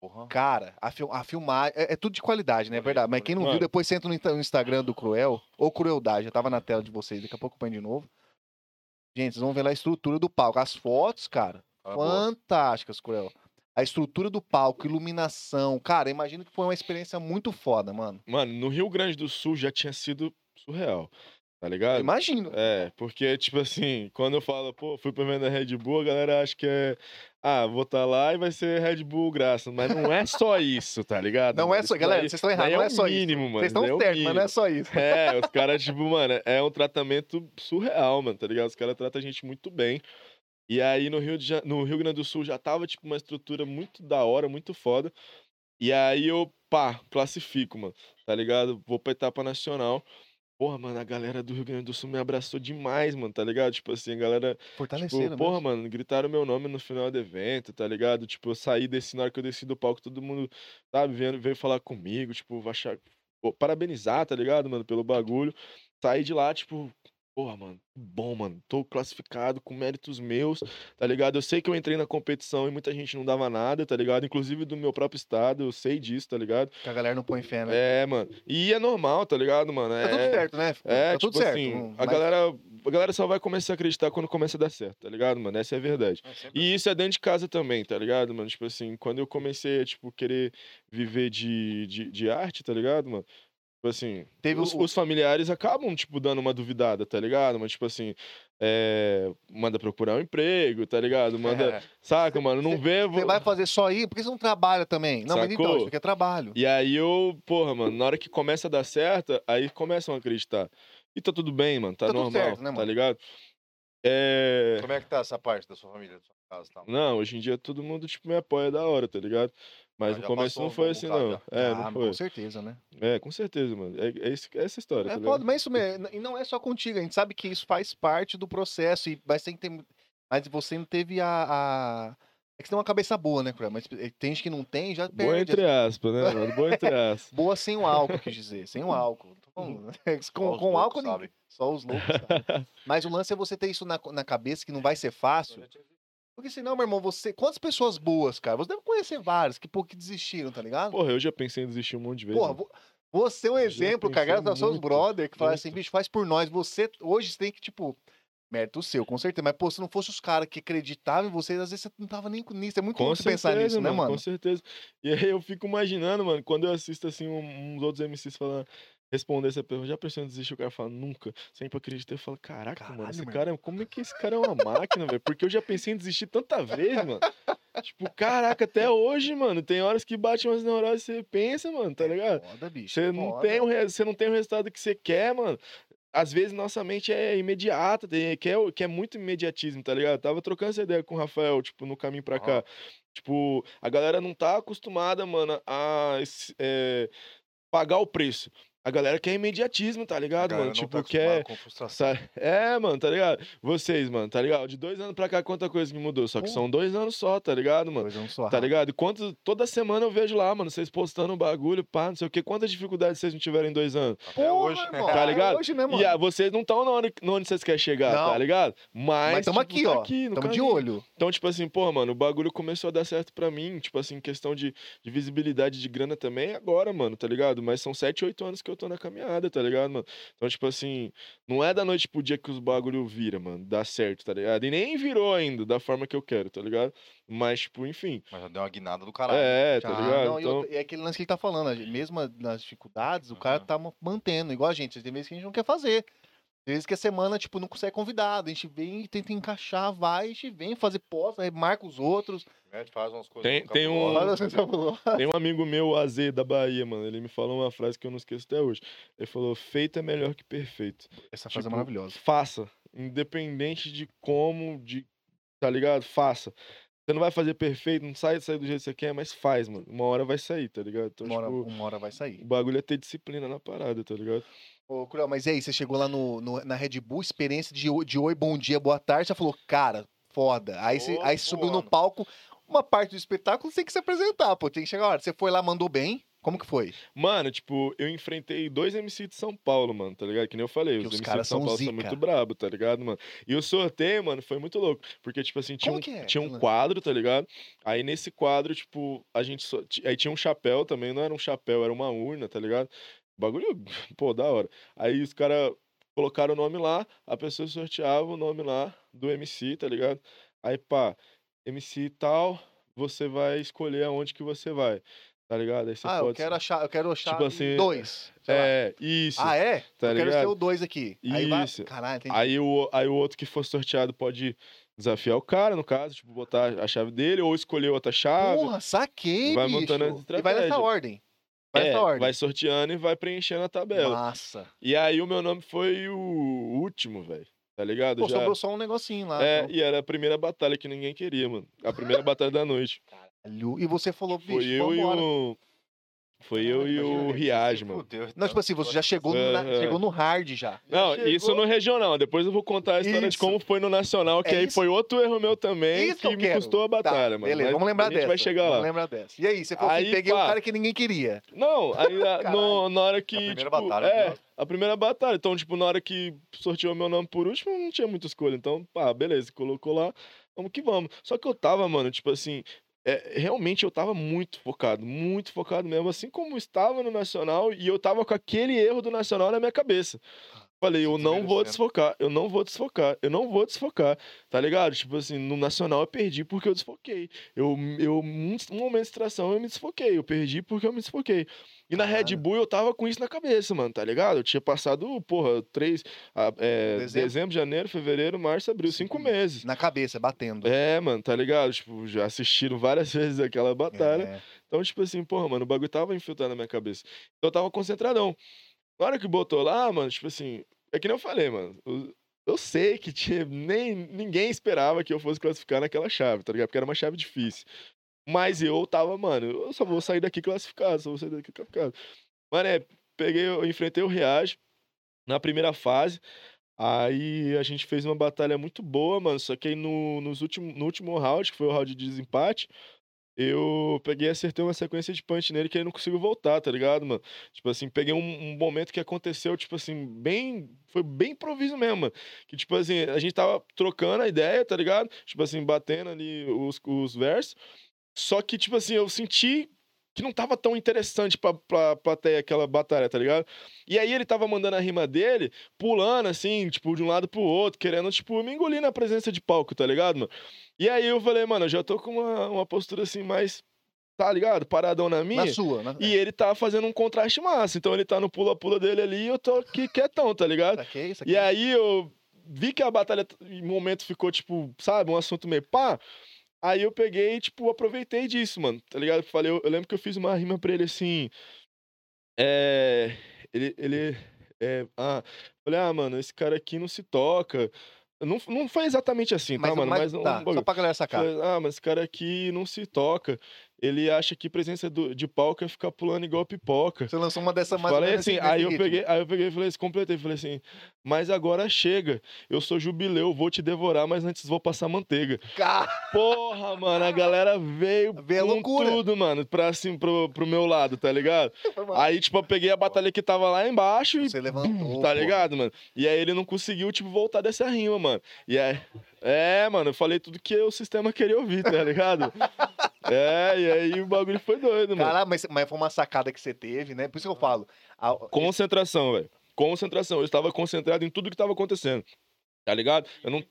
Porra. cara, a, fil a filmagem. É, é tudo de qualidade, né? É verdade. Mas quem não viu, depois você entra no Insta- no Instagram do Cruel, ou Crueldade, já tava na tela de vocês, daqui a pouco eu ponho de novo. Gente, vocês vão ver lá a estrutura do palco. As fotos, cara, Ah, fantásticas, Cruel. A estrutura do palco, iluminação. Cara, imagino que foi uma experiência muito foda, mano. Mano, no Rio Grande do Sul já tinha sido surreal, tá ligado? Imagino. É, porque, tipo assim, quando eu falo, pô, fui pra venda Red Bull, a galera acha que é ah, vou estar lá e vai ser Red Bull graça. Mas não é só isso, tá ligado? Não é mano? só, Isso galera, vocês estão errados, não é é o só isso. mínimo, mano. Vocês estão é certos, mas não é só isso. É, os caras, tipo, mano, é um tratamento surreal, mano, tá ligado? Os caras tratam a gente muito bem. E aí no Rio, de no Rio Grande do Sul já tava, tipo, uma estrutura muito da hora, muito foda. E aí eu, pá, classifico, mano, tá ligado? Vou pra etapa nacional. Porra, mano, a galera do Rio Grande do Sul me abraçou demais, mano, tá ligado? Tipo assim, a galera Fortaleceram, Tipo, porra, mesmo. mano, gritaram meu nome no final do evento, tá ligado? Tipo, eu saí desse, na hora que eu desci do palco, todo mundo, sabe, veio, veio falar comigo, tipo, achar, pô, parabenizar, tá ligado, mano, pelo bagulho. Saí de lá, tipo, porra, mano, bom, mano, tô classificado com méritos meus, tá ligado? Eu sei que eu entrei na competição e muita gente não dava nada, tá ligado? Inclusive do meu próprio estado, eu sei disso, tá ligado? Que a galera não põe fé, né? É, mano. E é normal, tá ligado, mano? Tá tudo É- certo, né? é, tá tudo tipo certo. assim, não- a mas- galera, a galera só vai começar a acreditar quando começa a dar certo, tá ligado, mano? Essa é a verdade. É E isso é dentro de casa também, tá ligado, mano? Tipo assim, quando eu comecei a, tipo, querer viver de, de, de arte, tá ligado, mano? Tipo assim, Teve os, o- os familiares acabam, tipo, dando uma duvidada, tá ligado? Mas, tipo assim, é, manda procurar um emprego, tá ligado? Manda, É. saca, mano? Não vê... Você vo- vai fazer só aí? Por que você não trabalha também? Não, mas então, Sacou? isso aqui é trabalho. E aí eu, porra, mano, na hora que começa a dar certo, aí começam a acreditar. E tá tudo bem, mano, tá, Tá normal, certo, né, tá mano? ligado? É... Como é que tá essa parte da sua família, da sua casa tal? Não, hoje em dia todo mundo, tipo, me apoia da hora, tá ligado? Mas Ah, no começo não foi assim, bocado não. já. É, ah, não mas foi. com certeza, né? É, com certeza, mano. É, é, esse- é essa história, É tá ligado? mas isso mesmo. E não é só contigo, a gente sabe que isso faz parte do processo. E, mas, tem que ter, mas você não teve a. a- É que você tem uma cabeça boa, né, Cura? Mas tem gente que não tem, já Boa perde. entre aspas, né, mano? Boa entre aspas. Boa sem o álcool, quis dizer. Sem o álcool. Só com com álcool, ninguém- sabem. só os loucos sabem. Mas o lance é você ter isso na, na cabeça, que não vai ser fácil. Porque senão, meu irmão, você. Quantas pessoas boas, cara? Você deve conhecer várias que, pô, que desistiram, tá ligado? Porra, eu já pensei em desistir um monte de vezes. Porra, mano. vo- você é um Já exemplo, cara. Graças aos seus brother que falam assim, bicho, faz por nós. Você, hoje, você tem que, tipo, mérito seu, com certeza. Mas, pô, se não fosse os caras que acreditavam em vocês, às vezes você não tava nem com nisso. É muito Com você pensar certeza, nisso, né, mano? Com certeza. E aí eu fico imaginando, mano, quando eu assisto, assim, uns outros MCs falando, responder essa pergunta, já pensou em desistir? O cara fala, nunca. Sempre acreditei. Eu falo, caraca, mano, Caralho, esse meu cara, é- como é que esse cara é uma máquina, velho? Porque eu já pensei em desistir tanta vez, mano. Tipo, caraca, até hoje, mano, tem horas que bate umas neuroses e você pensa, mano, tá ligado? Foda, bicho. Você não, foda. tem o, você não tem o resultado que você quer, mano. Às vezes nossa mente é imediata, tem, quer, o- quer muito imediatismo, tá ligado? Tava trocando essa ideia com o Rafael, tipo, no caminho pra cá. Tipo, a galera não tá acostumada, mano, a esse- é, pagar o preço. A galera quer imediatismo, tá ligado, mano? tá Tipo, quer. com frustração. Sa- É, mano, tá ligado? Vocês, mano, tá ligado? De dois anos pra cá, quanta coisa que mudou. Só que Pô. são dois anos só, tá ligado, mano? É, um só Tá ligado? E quantos, toda semana eu vejo lá, mano, vocês postando um bagulho, pá, não sei o quê. Quantas dificuldades vocês não tiveram em dois anos? Até hoje. Porra, Tá é ligado? Hoje, né, mano? E ah, vocês não estão onde, onde vocês querem chegar, tá Não. ligado? Mas, Mas tamo tipo, aqui, tá ó. aqui Tamo de caminho. olho. Então, tipo assim, pô, mano, o bagulho começou a dar certo pra mim, tipo assim, questão de, de visibilidade de grana também agora, mano, tá ligado? Mas são 7, 8 anos que eu tô na caminhada, tá ligado, mano? Então, tipo assim, não é da noite pro dia que os bagulho vira, mano, dá certo, tá ligado? E nem virou ainda da forma que eu quero, tá ligado? Mas, tipo, enfim. Mas já deu uma guinada do caralho. É, tá ligado? não, e Então, é aquele lance que ele tá falando, gente- mesmo nas dificuldades, o cara tá ma- mantendo, igual a gente. Tem vezes que a gente não quer fazer. Vezes que a semana, tipo, não consegue convidado. A gente vem e tenta encaixar, vai, a gente vem fazer posta, aí marca os outros. Mete, faz umas coisas. Tem- tem um-. Tem um amigo meu, o AZ, da Bahia, mano. Ele me falou uma frase que eu não esqueço até hoje. Ele falou: feito é melhor que perfeito. Essa frase é Tipo, maravilhosa. Faça. Independente de como, de. Tá ligado? Faça. Você não vai fazer perfeito, não sai, sai do jeito que você quer, mas faz, mano. Uma hora vai sair, tá ligado? Então, Uma hora, tipo, uma hora vai sair. o bagulho é ter disciplina na parada, tá ligado? Ô, Cruel, mas e aí, você chegou lá no, no- na Red Bull, experiência de, oi- de oi, bom dia, boa tarde, você falou, cara, foda. Aí você, aí você subiu no palco, uma parte do espetáculo tem que se apresentar, pô, tem que chegar a hora. Você foi lá, mandou bem, como que foi? Mano, tipo, eu enfrentei dois MC de São Paulo, mano, tá ligado? Que nem eu falei, Que os os MC de São são Paulo são zica. muito brabo, tá ligado, mano? E o sorteio, mano, foi muito louco. Porque, tipo assim, tinha, Como um, é? tinha um quadro, tá ligado? Aí nesse quadro, tipo, a gente só. Aí tinha um chapéu também, não era um chapéu, era uma urna, tá ligado? Bagulho, pô, da hora. Aí os caras colocaram o nome lá, a pessoa sorteava o nome lá do MC, tá ligado? Aí, pá, MC tal, você vai escolher aonde que você vai, tá ligado? Aí você ah, eu pode. quero achar, eu quero achar Tipo assim, dois. sei lá. É, isso. Ah, é? tá eu quero ser ligado? o dois aqui. Aí vai... Isso. Caralho, entendi. Aí o, aí o outro que for sorteado pode desafiar o cara, no caso, tipo, botar a chave dele ou escolher outra chave. Porra, saquei, Vai bicho. montando E vai nessa ordem. Vai É, vai sorteando e vai preenchendo a tabela. Massa. E aí o meu nome foi o último, velho. Tá ligado? Pô, Já- sobrou só um negocinho lá. É, então. e era a primeira batalha que ninguém queria, mano. A primeira batalha da noite. Caralho. E você falou, bicho, Foi eu e vambora. o. Foi eu e o Riage, mano. Não, tipo assim, você já chegou no, na- chegou no hard já. Não, chegou. isso no regional. Depois eu vou contar a história de Isso. como foi no nacional, que É aí isso. foi outro erro meu também, Isso que eu me quero. custou a batalha, Tá, mano. Beleza, Mas vamos lembrar a gente dessa. vai chegar vamos lá. lembrar dessa. E aí, você falou Aí, assim, peguei o pá. cara que ninguém queria. Não, aí a- Caralho. no- na hora que. A primeira tipo, batalha, É, né? a primeira batalha. Então, tipo, na hora que sorteou meu nome por último, não tinha muita escolha. Então, pá, beleza, colocou lá, vamos que vamos. Só que eu tava, mano, tipo assim. É, realmente eu tava muito focado, muito focado mesmo, assim como estava no Nacional, e eu tava com aquele erro do Nacional na minha cabeça. Falei, eu não vou desfocar, eu não vou desfocar, eu não vou desfocar, tá ligado? Tipo assim, no Nacional eu perdi porque eu desfoquei. Eu, eu, um um momento de distração eu me desfoquei, eu perdi porque eu me desfoquei. E na Red. Bull eu tava com isso na cabeça, mano, tá ligado? Eu tinha passado, porra, três, ah, é, Dezembro. dezembro. janeiro, fevereiro, março, abril, cinco, Cinco meses. Na cabeça, batendo. É, mano, tá ligado? Tipo, já assistiram várias vezes aquela batalha. É. Então, tipo assim, porra, mano, o bagulho tava infiltrado na minha cabeça. Então eu tava concentradão. Na hora que botou lá, mano, tipo assim, é que nem eu falei, mano. Eu, sei que tinha, nem ninguém esperava que eu fosse classificar naquela chave, tá ligado? Porque era uma chave difícil. Mas eu tava, mano, eu só vou sair daqui classificado, só vou sair daqui classificado. Mano, é, peguei, eu enfrentei o Reage na primeira fase. Aí a gente fez uma batalha muito boa, mano. Só que aí no, nos último, no último round, que foi o round de desempate, eu peguei e acertei uma sequência de punch nele que ele não conseguiu voltar, tá ligado, mano? Tipo assim, peguei um, um momento que aconteceu, tipo assim, bem. Foi bem improviso mesmo, mano. Que, tipo assim, a gente tava trocando a ideia, tá ligado? Tipo assim, batendo ali os, os versos. Só que, tipo assim, eu senti que não tava tão interessante pra, pra plateia aquela batalha, tá ligado? E aí ele tava mandando a rima dele, pulando assim, tipo, de um lado pro outro, querendo, tipo, me engolir na presença de palco, tá ligado, mano? E aí eu falei, mano, eu já tô com uma, uma postura assim mais, tá ligado? Paradão na minha. Na sua, né? E ele tá fazendo um contraste massa. Então ele tá no pula-pula dele ali e eu tô aqui quietão, tá ligado? Saquei, E saquei. aí eu vi que a batalha, em momento, ficou, tipo, sabe, um assunto meio pá. Aí eu peguei e, tipo, aproveitei disso, mano, tá ligado? Falei, eu, eu lembro que eu fiz uma rima pra ele assim. É. Ele. ele é, ah, falei, ah, mano, esse cara aqui não se toca. Não, não foi exatamente assim, tá, Mas- mano? mas- Mas, um tá, bagulho. só pra galera sacar. Falei, ah, mas esse cara aqui não se toca. Ele acha que presença do- de palco é ficar pulando igual pipoca. Você lançou uma dessa mais Falei assim, aí eu ritmo. peguei, aí eu peguei e falei assim, completei, falei assim, mas agora chega, eu sou jubileu, vou te devorar, mas antes vou passar manteiga. Cara, Porra, mano, a galera veio Veio loucura. tudo, mano, pra assim, pro, pro meu lado, tá ligado? Aí, tipo, eu peguei a batalha que tava lá embaixo e Você levantou. Tá ligado, mano? E aí ele não conseguiu, tipo, voltar dessa rima, mano. E aí. É, mano, eu falei tudo que o sistema queria ouvir, tá ligado? é, e aí o bagulho foi doido, mano. Caralho, mas, mas foi uma sacada que você teve, né? Por isso que eu falo. a- Concentração, velho. Concentração. Eu estava concentrado em tudo que tava acontecendo. Tá ligado? Eu não.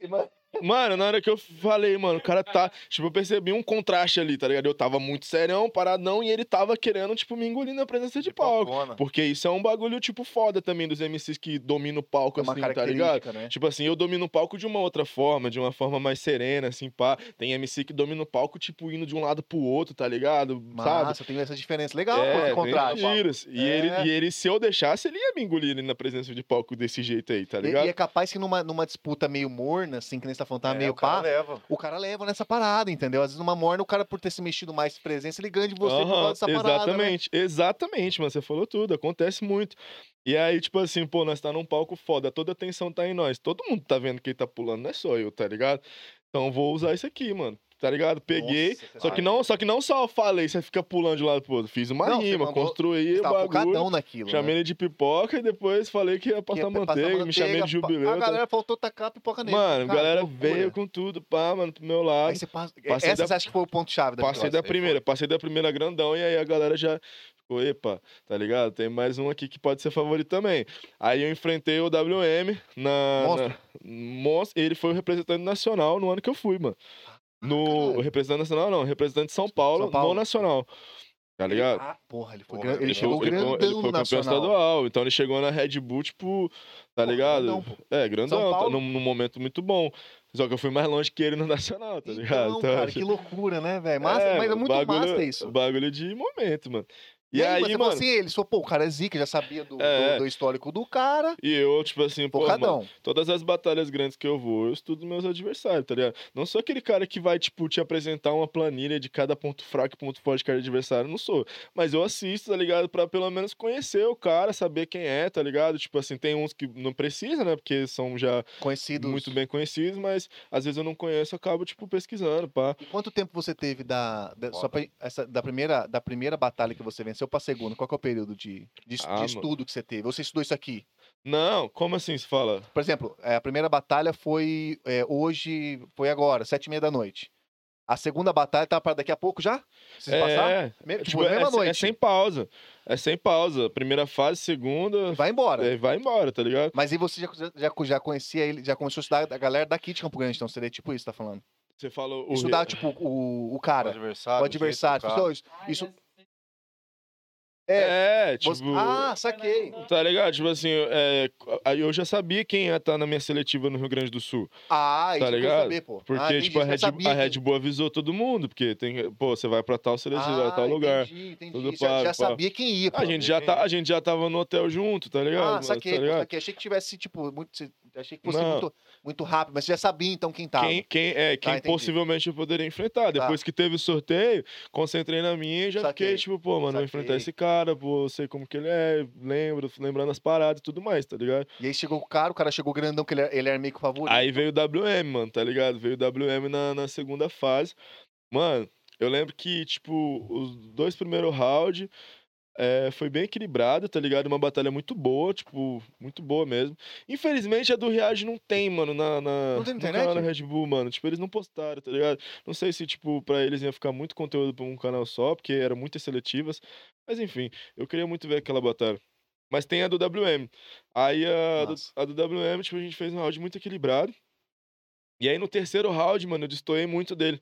ima- Mano, na hora que eu falei, mano, o cara tá. Tipo, eu percebi um contraste ali, tá ligado? Eu tava muito serião, paradão, e ele tava querendo, tipo, me engolir na presença de palco. Porque isso é um bagulho, tipo, foda também dos MCs que dominam o palco, É assim, tá ligado? né? Tipo assim, eu domino o palco de uma outra forma, de uma forma mais serena, assim, pá. Tem MC que domina o palco, tipo, indo de um lado pro outro, tá ligado? Sabe? Massa, tem essa diferença. Legal, pô, é, tem contraste. E, É. ele, e ele, se eu deixasse, ele ia me engolir ali na presença de palco desse jeito aí, tá E, ligado? e é capaz que numa, numa disputa meio morna, assim, que nem tá falando, tá É, meio o cara pá, leva. o cara leva nessa parada, entendeu? Às vezes numa morna, o cara, por ter se mexido mais presença, ele ganha de você por Aham, causa dessa parada, né? exatamente, exatamente, mano. Você falou tudo, acontece muito. E aí, tipo assim, pô, nós tá num palco foda, toda a atenção tá em nós. Todo mundo tá vendo quem tá pulando, não é só eu, tá ligado? Então vou usar isso aqui, mano. Tá ligado? Peguei. Nossa, só que não, só que não só falei, você fica pulando de um lado pro outro. Fiz uma Não, rima, mandou- construí o bagulho. naquilo, Chamei né? ele de pipoca e depois falei que ia Que passar ia passar manteiga, me chamei de manteiga, jubileu. A tá- galera faltou tacar a pipoca nele. Mano, a galera loucura. veio com tudo, pá, mano, pro meu lado. Passa... Passei Essa da- acha que foi o ponto-chave da Passei da primeira, passei da primeira grandão e aí a galera já ficou, epa, tá ligado? Tem mais um aqui que pode ser favorito também. Aí eu enfrentei o WM na. Monstro. na- Monstro. Ele foi o representante nacional no ano que eu fui, mano. No representante nacional, não, representante de São Paulo, São Paulo. no nacional. tá ligado? Ah, porra, ele foi Porra, ele ele chegou ele, foi- grandão ele foi no campeão estadual. Então ele chegou na Red Bull, tipo, tá Pô, ligado? grandão, é, grandão, tá num, num momento muito bom. Só que eu fui mais longe que ele no Nacional, tá ligado? Então, cara, acho- que loucura, né, velho? Massa, mas é muito bagulho, massa isso. Bagulho de momento, mano. E, E, aí, aí, você mano, assim, ele falou, pô, o cara é zica, já sabia do, É. do- do histórico do cara, e eu, tipo assim, pô, mano, todas as batalhas grandes que eu vou, eu estudo meus adversários, tá ligado? Não sou aquele cara que vai, tipo, te apresentar uma planilha de cada ponto fraco e ponto forte de cada adversário, não sou. Mas eu assisto, tá ligado? Pra pelo menos conhecer o cara, saber quem é, tá ligado? Tipo assim, tem uns que não precisa, né? Porque são já Conhecidos. muito bem conhecidos, mas às vezes eu não conheço, eu acabo, tipo, pesquisando, pá. E quanto tempo você teve da, da, só pra- essa, da, primeira, da primeira batalha que você venceu pra segunda? Qual que é o período de, de, de Ah, mano. estudo que você teve? Você estudou isso aqui? Não, como assim se fala? Por exemplo, é, a primeira batalha foi é, hoje, foi agora, sete e meia da noite. A segunda batalha tá para daqui a pouco já? Vocês passaram? É, Me- tipo, tipo, na é, mesma se- noite. é sem pausa. É sem pausa. Primeira fase, segunda, Vai embora. é, vai embora, tá ligado? Mas aí você já, já, já conhecia ele, já começou a estudar a galera daqui de Campo Grande, então seria tipo isso, tá falando? Você falou o Estudar, tipo, o, o cara, o adversário. o adversário. jeito do Isso, isso- é, É, tipo. você- ah, saquei. Tá ligado? Tipo assim, é, eu já sabia quem ia estar na minha seletiva no Rio Grande do Sul. Ah, isso Tá eu quero ligado? saber, pô. Porque, ah, tipo, a Red, sabia a Red Bull avisou todo mundo, porque tem. Pô, você vai pra tal seletiva, ah, tal lugar. Entendi, entendi. tudo já, já pá. sabia quem ia, pô. A gente, já tá, a gente já tava no hotel junto, tá ligado? Ah, mano? saquei, tá ligado? saquei. Achei que tivesse, tipo, muito. Achei que fosse Não. muito, muito rápido, mas você já sabia então quem tava. Quem, quem, é, quem Tá, possivelmente eu poderia enfrentar. Tá. Depois que teve o sorteio, concentrei na minha e já Saquei. fiquei, tipo, pô, mano, vou Saquei. enfrentar esse cara, pô, sei como que ele é, lembro, lembrando as paradas e tudo mais, tá ligado? E aí chegou o cara, o cara chegou grandão, que ele, era- ele era meio que favorito. Aí veio o WM, mano, tá ligado? Veio o WM na, na segunda fase. Mano, eu lembro que, tipo, os dois primeiros rounds é, foi bem equilibrado, tá ligado? Uma batalha muito boa, tipo, muito boa mesmo. Infelizmente a do Reage não tem, mano, na, na, Não tem no canal internet? Red Bull, mano. Tipo, eles não postaram, tá ligado? Não sei se, tipo, pra eles ia ficar muito conteúdo pra um canal só, porque eram muitas seletivas. Mas enfim, eu queria muito ver aquela batalha. Mas tem a do WM. Aí a do, a do WM, tipo, a gente fez um round muito equilibrado. E aí no terceiro round, mano, eu destoei muito dele.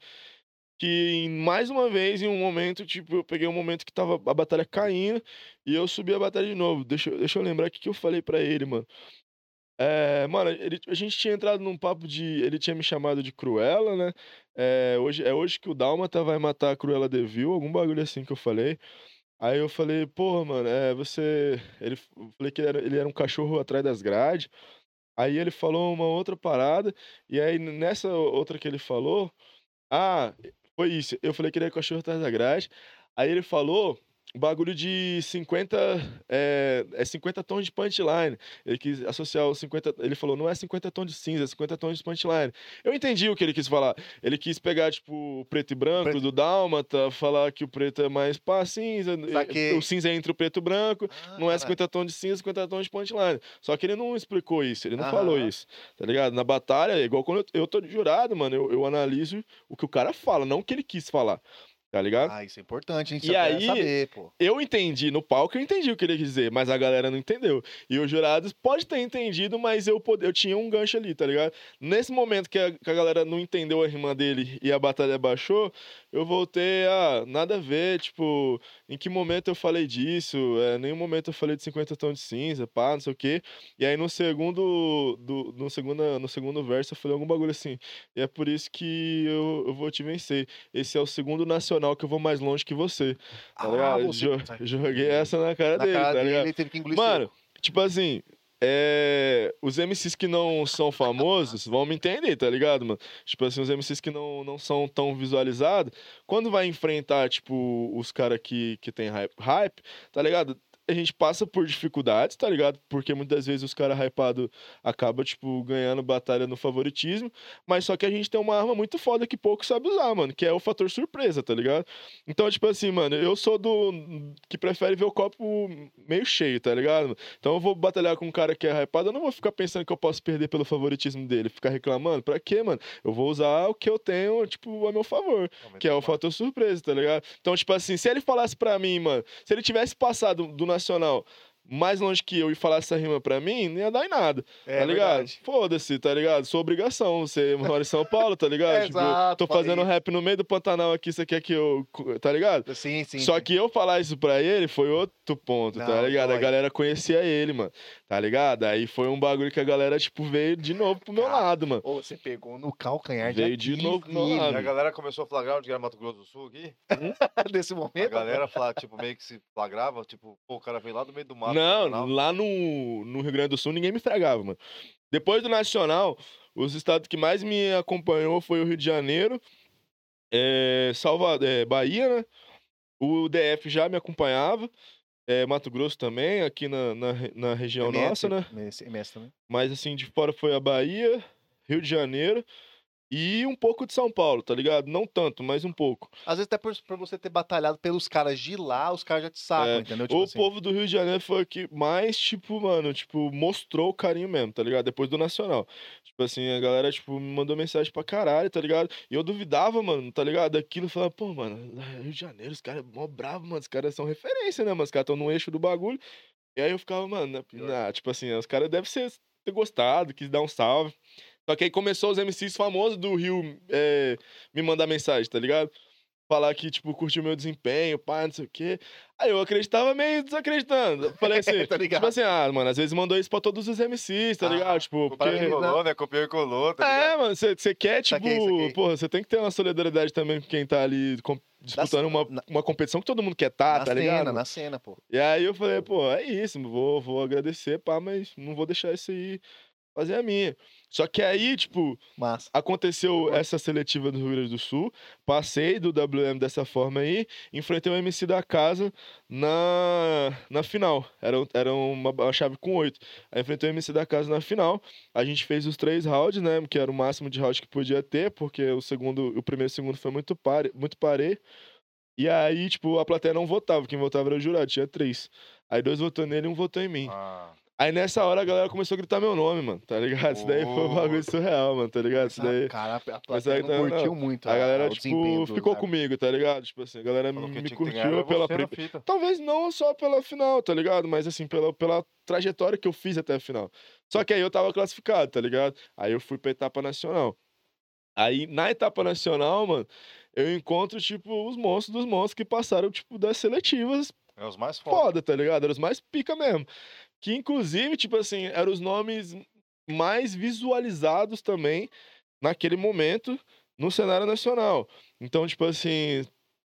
Que mais uma vez, em um momento, tipo, eu peguei um momento que tava a batalha caindo e eu subi a batalha de novo. Deixa, deixa eu lembrar o que, eu falei pra ele, mano. É, mano, ele- a gente tinha entrado num papo de. Ele tinha me chamado de Cruella, né? É hoje, é hoje que o Dálmata vai matar a Cruella Devil, algum bagulho assim que eu falei. Aí eu falei, porra, mano, é, você. Ele, eu falei que ele era, ele era um cachorro atrás das grades. Aí ele falou uma outra parada, e aí nessa outra que ele falou, ah, foi isso. Eu falei que ele era cachorro atrás da grade. Aí ele falou bagulho de 50, é, é 50 tons de punchline. Ele quis associar os 50, ele falou, não é 50 tons de cinza, é 50 tons de punchline. Eu entendi o que ele quis falar. Ele quis pegar, tipo, o preto e branco Preto. do Dálmata, falar que o preto é mais pá, cinza, e- Saquei. o cinza é entre o preto e o branco, Ah, não é caralho. 50 tons de cinza, 50 tons de punchline. Só que ele não explicou isso, ele não Aham. falou isso, tá ligado? Na batalha, é igual quando eu, eu tô jurado, mano, eu, eu analiso o que o cara fala, não o que ele quis falar, tá ligado? Ah, isso é importante, a gente E aí- saber, pô. Eu entendi no palco, eu entendi o que ele quis dizer, mas a galera não entendeu. E os jurados pode ter entendido, mas eu, pod- eu tinha um gancho ali, tá ligado? Nesse momento que a, que a galera não entendeu a rima dele e a batalha baixou, eu voltei a nada a ver, tipo, em que momento eu falei disso? É, nenhum momento eu falei de 50 tons de cinza, pá, não sei o quê. E aí no segundo, do, no, segunda, no segundo verso eu falei algum bagulho assim. E é por isso que eu, eu vou te vencer. Esse é o segundo nacional que eu vou mais longe que você. Tá ligado? Ah, você... Jo- Joguei essa na cara Na dele, cara tá ligado? ele teve que engolir Mano, seco. tipo assim, é... os MCs que não são famosos vão me entender, tá ligado, mano? Tipo assim, os MCs que não, não são tão visualizados, quando vai enfrentar, tipo, os caras que, que tem hype, hype, tá ligado? A gente passa por dificuldades, tá ligado? Porque muitas vezes os caras hypados acabam, tipo, ganhando batalha no favoritismo. Mas só que a gente tem uma arma muito foda que pouco sabe usar, mano. Que é o fator surpresa, tá ligado? Então, tipo assim, mano, eu sou do. que prefere ver o copo meio cheio, tá ligado? Então eu vou batalhar com um cara que é hypado, eu não vou ficar pensando que eu posso perder pelo favoritismo dele, ficar reclamando. Pra quê, mano? Eu vou usar o que eu tenho, tipo, a meu favor. Que é o fator surpresa, tá ligado? Então, tipo assim, se ele falasse pra mim, mano, se ele tivesse passado do Nacional mais longe que eu e falar essa rima pra mim, não ia dar em nada, É tá ligado? verdade. Foda-se, tá ligado? Sua obrigação, você mora em São Paulo, tá ligado? É, Tipo, exato, tô fazendo rap no meio do Pantanal aqui, você quer que eu. Tá ligado? Sim, sim. Só sim. que eu falar isso pra ele foi outro ponto, tá Não, ligado? A dói. galera conhecia ele, mano, tá ligado? Aí foi um bagulho que a galera, tipo, veio de novo pro meu Cara, lado, mano. Ô, você pegou no calcanhar Veio de novo pro meu lado. A galera começou a flagrar onde era Mato Grosso do Sul aqui. Nesse A momento. galera fala, tipo, meio que se flagrava, tipo, pô, o cara veio lá do meio do mato. Não, lá no, no Rio Grande do Sul ninguém me fragava, mano. Depois do Nacional, os estados que mais me acompanhou foi o Rio de Janeiro, é, Salvador, é, Bahia, né? O DF já me acompanhava, é, Mato Grosso também, aqui na, na, na região MS, nossa, né? MS, MS também. Mas assim, de fora foi a Bahia, Rio de Janeiro e um pouco de São Paulo, tá ligado? Não tanto, mas um pouco. Às vezes até por, por você ter batalhado pelos caras de lá, os caras já te sacam, É, entendeu? Tipo o assim. povo do Rio de Janeiro foi o que mais, tipo, mano, tipo, mostrou o carinho mesmo, tá ligado? Depois do Nacional. Tipo assim, a galera, tipo, me mandou mensagem pra caralho, tá ligado? E eu duvidava, mano, tá ligado? Daquilo, eu falava, pô, mano, Rio de Janeiro, os caras mó bravos, mano, os caras são referência, né, mano? Os caras tão no eixo do bagulho. E aí eu ficava, mano, né, nah, tipo assim, os caras devem ser, ter gostado, quis dar um salve. Só que aí começou os MCs famosos do Rio é, me mandar mensagem, tá ligado? Falar que, tipo, curtiu meu desempenho, pá, não sei o quê. Aí eu acreditava meio desacreditando. Eu Falei assim, Tá ligado? tipo assim, ah, mano, às vezes mandou isso pra todos os MCs, tá Ah, ligado? Tipo, porque... e colou, né? Copiou e colou, tá ligado? É, mano, você quer, tipo, Saquei, saquei. porra, você tem que ter uma solidariedade também com quem tá ali disputando uma, na- uma competição que todo mundo quer tá, na tá cena, ligado? na cena, pô. E aí eu falei, pô, é isso, vou, vou agradecer, pá, mas não vou deixar isso aí fazer a minha. Só que aí, tipo, Massa. aconteceu essa seletiva do Rio Grande do Sul, passei do WM dessa forma aí, enfrentei o MC da casa na, na final. Era, era uma, uma chave com oito. Aí enfrentei o MC da casa na final. A gente fez os três rounds, né? Que era o máximo de round que podia ter, porque o segundo, o primeiro e o segundo foi muito pare, muito parei. E aí, tipo, a plateia não votava. Quem votava era o jurado, tinha três. Aí dois votou nele e um votou em mim. Ah, Aí nessa hora a galera começou a gritar meu nome, mano, tá ligado? Isso daí foi um bagulho surreal, mano, tá ligado? Isso daí. Cara, a plateia aí não tá- curtiu muito A galera, tipo, ficou comigo, tá ligado? Tipo assim, a galera me curtiu pela você na pri- fita. Talvez não só pela final, tá ligado? Mas assim, pela, pela trajetória que eu fiz até a final. Só que aí eu tava classificado, tá ligado? Aí eu fui pra etapa nacional. Aí, na etapa nacional, mano, eu encontro, tipo, os monstros dos monstros que passaram, tipo, das seletivas É os mais foda. foda, tá ligado? Eram os mais pica mesmo. Que, inclusive, tipo assim, eram os nomes mais visualizados também naquele momento no cenário nacional. Então, tipo assim,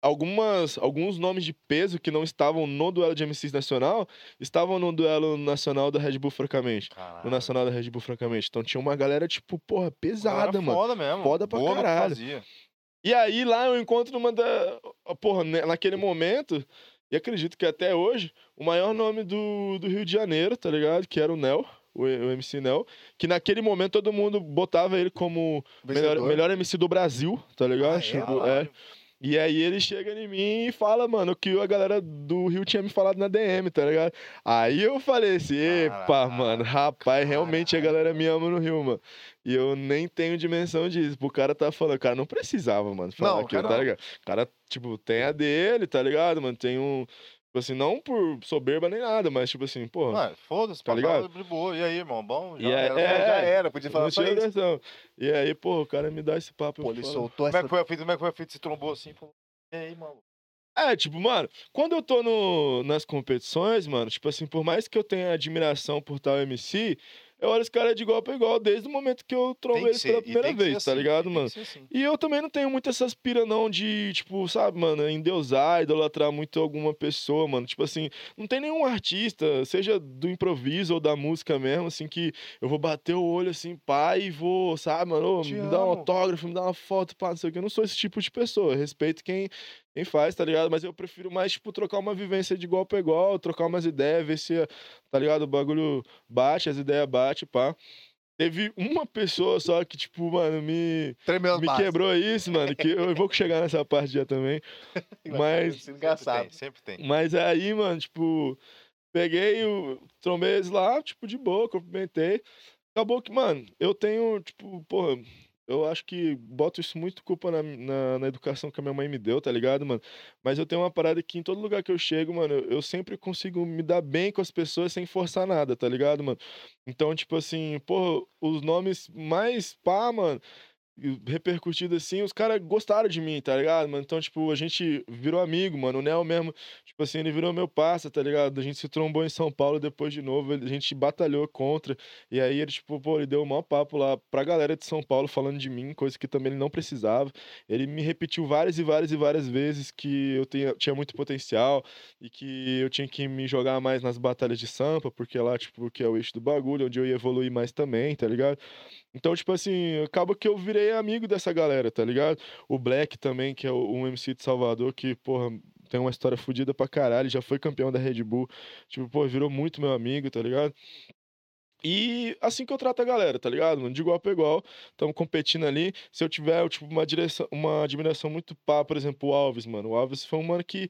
algumas, alguns nomes de peso que não estavam no duelo de MCs nacional estavam no duelo nacional da Red Bull, francamente. Caralho. No nacional da Red Bull, francamente. Então tinha uma galera, tipo, porra, pesada, mano. Foda mesmo. Foda pra Boa caralho. E aí lá eu encontro uma da. Porra, né, naquele momento, e acredito que até hoje, o maior nome do, do Rio de Janeiro, tá ligado? Que era o Nel, o, o MC Nel. Que naquele momento todo mundo botava ele como melhor, melhor MC do Brasil, tá ligado? Ah, é? Tipo, é. E aí ele chega em mim e fala, mano, o que a galera do Rio tinha me falado na DM, tá ligado? Aí eu falei assim, epa, mano, rapaz, realmente a galera me ama no Rio, mano. E eu nem tenho dimensão disso. O cara tá falando, o cara não precisava, mano, falar Não, aquilo, tá ligado? O cara, tipo, tem a dele, tá ligado, mano? Tem um. Tipo assim, não por soberba nem nada, mas tipo assim, porra. Mano, foda-se, Tá ligado? de boa. E aí, irmão? Bom? Já E é- era. É, é, já era, podia falar não só isso. atenção. E aí, pô, o cara me dá esse papo. Pô, ele falo, soltou Como é essa... que foi a fita? Como é que foi a fita? Se trombou assim e falou, e aí, mano? É, tipo, mano, quando eu tô no, nas competições, mano, tipo assim, por mais que eu tenha admiração por tal MC, eu olho os caras de igual pra igual desde o momento que eu eles ser. pela primeira vez, tá assim, ligado, e tem mano? assim. E eu também não tenho muito essas pira não de, tipo, sabe, mano, endeusar, idolatrar muito alguma pessoa, mano. Tipo assim, não tem nenhum artista, seja do improviso ou da música mesmo, assim, que eu vou bater o olho assim, pá, e vou, sabe, mano, Te me dá um autógrafo, me dá uma foto, pá, não sei o que. Eu não sou esse tipo de pessoa. Eu respeito quem, quem faz, tá ligado? Mas eu prefiro mais, tipo, trocar uma vivência de igual pra igual, trocar umas ideias, ver se, tá ligado, o bagulho bate, as ideias bate, pá. Teve uma pessoa só que, tipo, mano, me, Tremeu me bases. quebrou isso, mano. Que eu vou chegar nessa parte já também. Mas, é engraçado. Sempre tem, sempre tem. mas aí, mano, tipo, peguei o trombei eles lá, tipo, de boa, cumprimentei. Acabou que, mano, eu tenho, tipo, porra, eu acho que boto isso muito culpa na, na, na educação que a minha mãe me deu, tá ligado, mano? Mas eu tenho uma parada que em todo lugar que eu chego, mano, eu, eu sempre consigo me dar bem com as pessoas sem forçar nada, tá ligado, mano? Então, tipo assim, pô, os nomes mais pá, mano repercutido assim, os caras gostaram de mim, tá ligado, mano? Então, tipo, a gente virou amigo, mano. O Nel mesmo, tipo assim, ele virou meu parça, tá ligado? A gente se trombou em São Paulo depois de novo, a gente batalhou contra. E aí ele, tipo, pô, ele deu um maior papo lá pra galera de São Paulo falando de mim, coisa que também ele não precisava. Ele me repetiu várias e várias e várias vezes que eu tinha, tinha muito potencial e que eu tinha que me jogar mais nas batalhas de Sampa, porque lá, tipo, que é o eixo do bagulho, onde eu ia evoluir mais também, tá ligado? Então, tipo assim, acaba que eu virei amigo dessa galera, tá ligado? O Black também, que é um MC de Salvador, que, porra, tem uma história fodida pra caralho, já foi campeão da Red Bull. Tipo, pô, virou muito meu amigo, tá ligado? E assim que eu trato a galera, tá ligado? Mano? De igual pra igual, estamos competindo ali. Se eu tiver, tipo, uma, direção, uma admiração muito pá, por exemplo, o Alves, mano. O Alves foi um mano que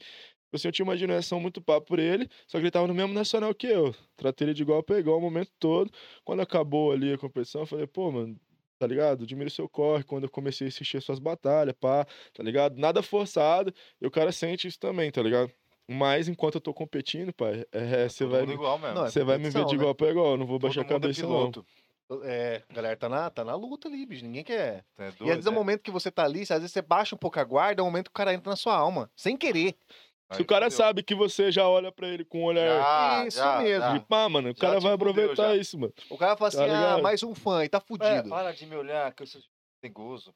assim, eu tinha uma admiração muito pá por ele, só que ele tava no mesmo nacional que eu. Tratei ele de igual pra igual o momento todo. Quando acabou ali a competição, eu falei, pô, mano, tá ligado? Admiro seu corre. Quando eu comecei a assistir suas batalhas, pá, tá ligado? Nada forçado, e o cara sente isso também, tá ligado? Mas enquanto eu tô competindo, pai, é, você vai, igual mesmo. Não, é você vai me ver de né? igual pra igual. Eu não vou Todo baixar a é cabeça, não. É, a galera tá na, tá na luta ali, bicho. Ninguém quer. É e às doido, vezes é o é. momento que você tá ali, às vezes você baixa um pouco a guarda, é o momento que o cara entra na sua alma. Sem querer. Se o cara sabe que você já olha pra ele com um olhar Já, Isso já, mesmo. já. de pá, mano, o Já cara vai aproveitar já. isso, mano. O cara fala assim, Tá ah, mais um fã, e tá É, fudido. para de me olhar, que eu sou tegoso.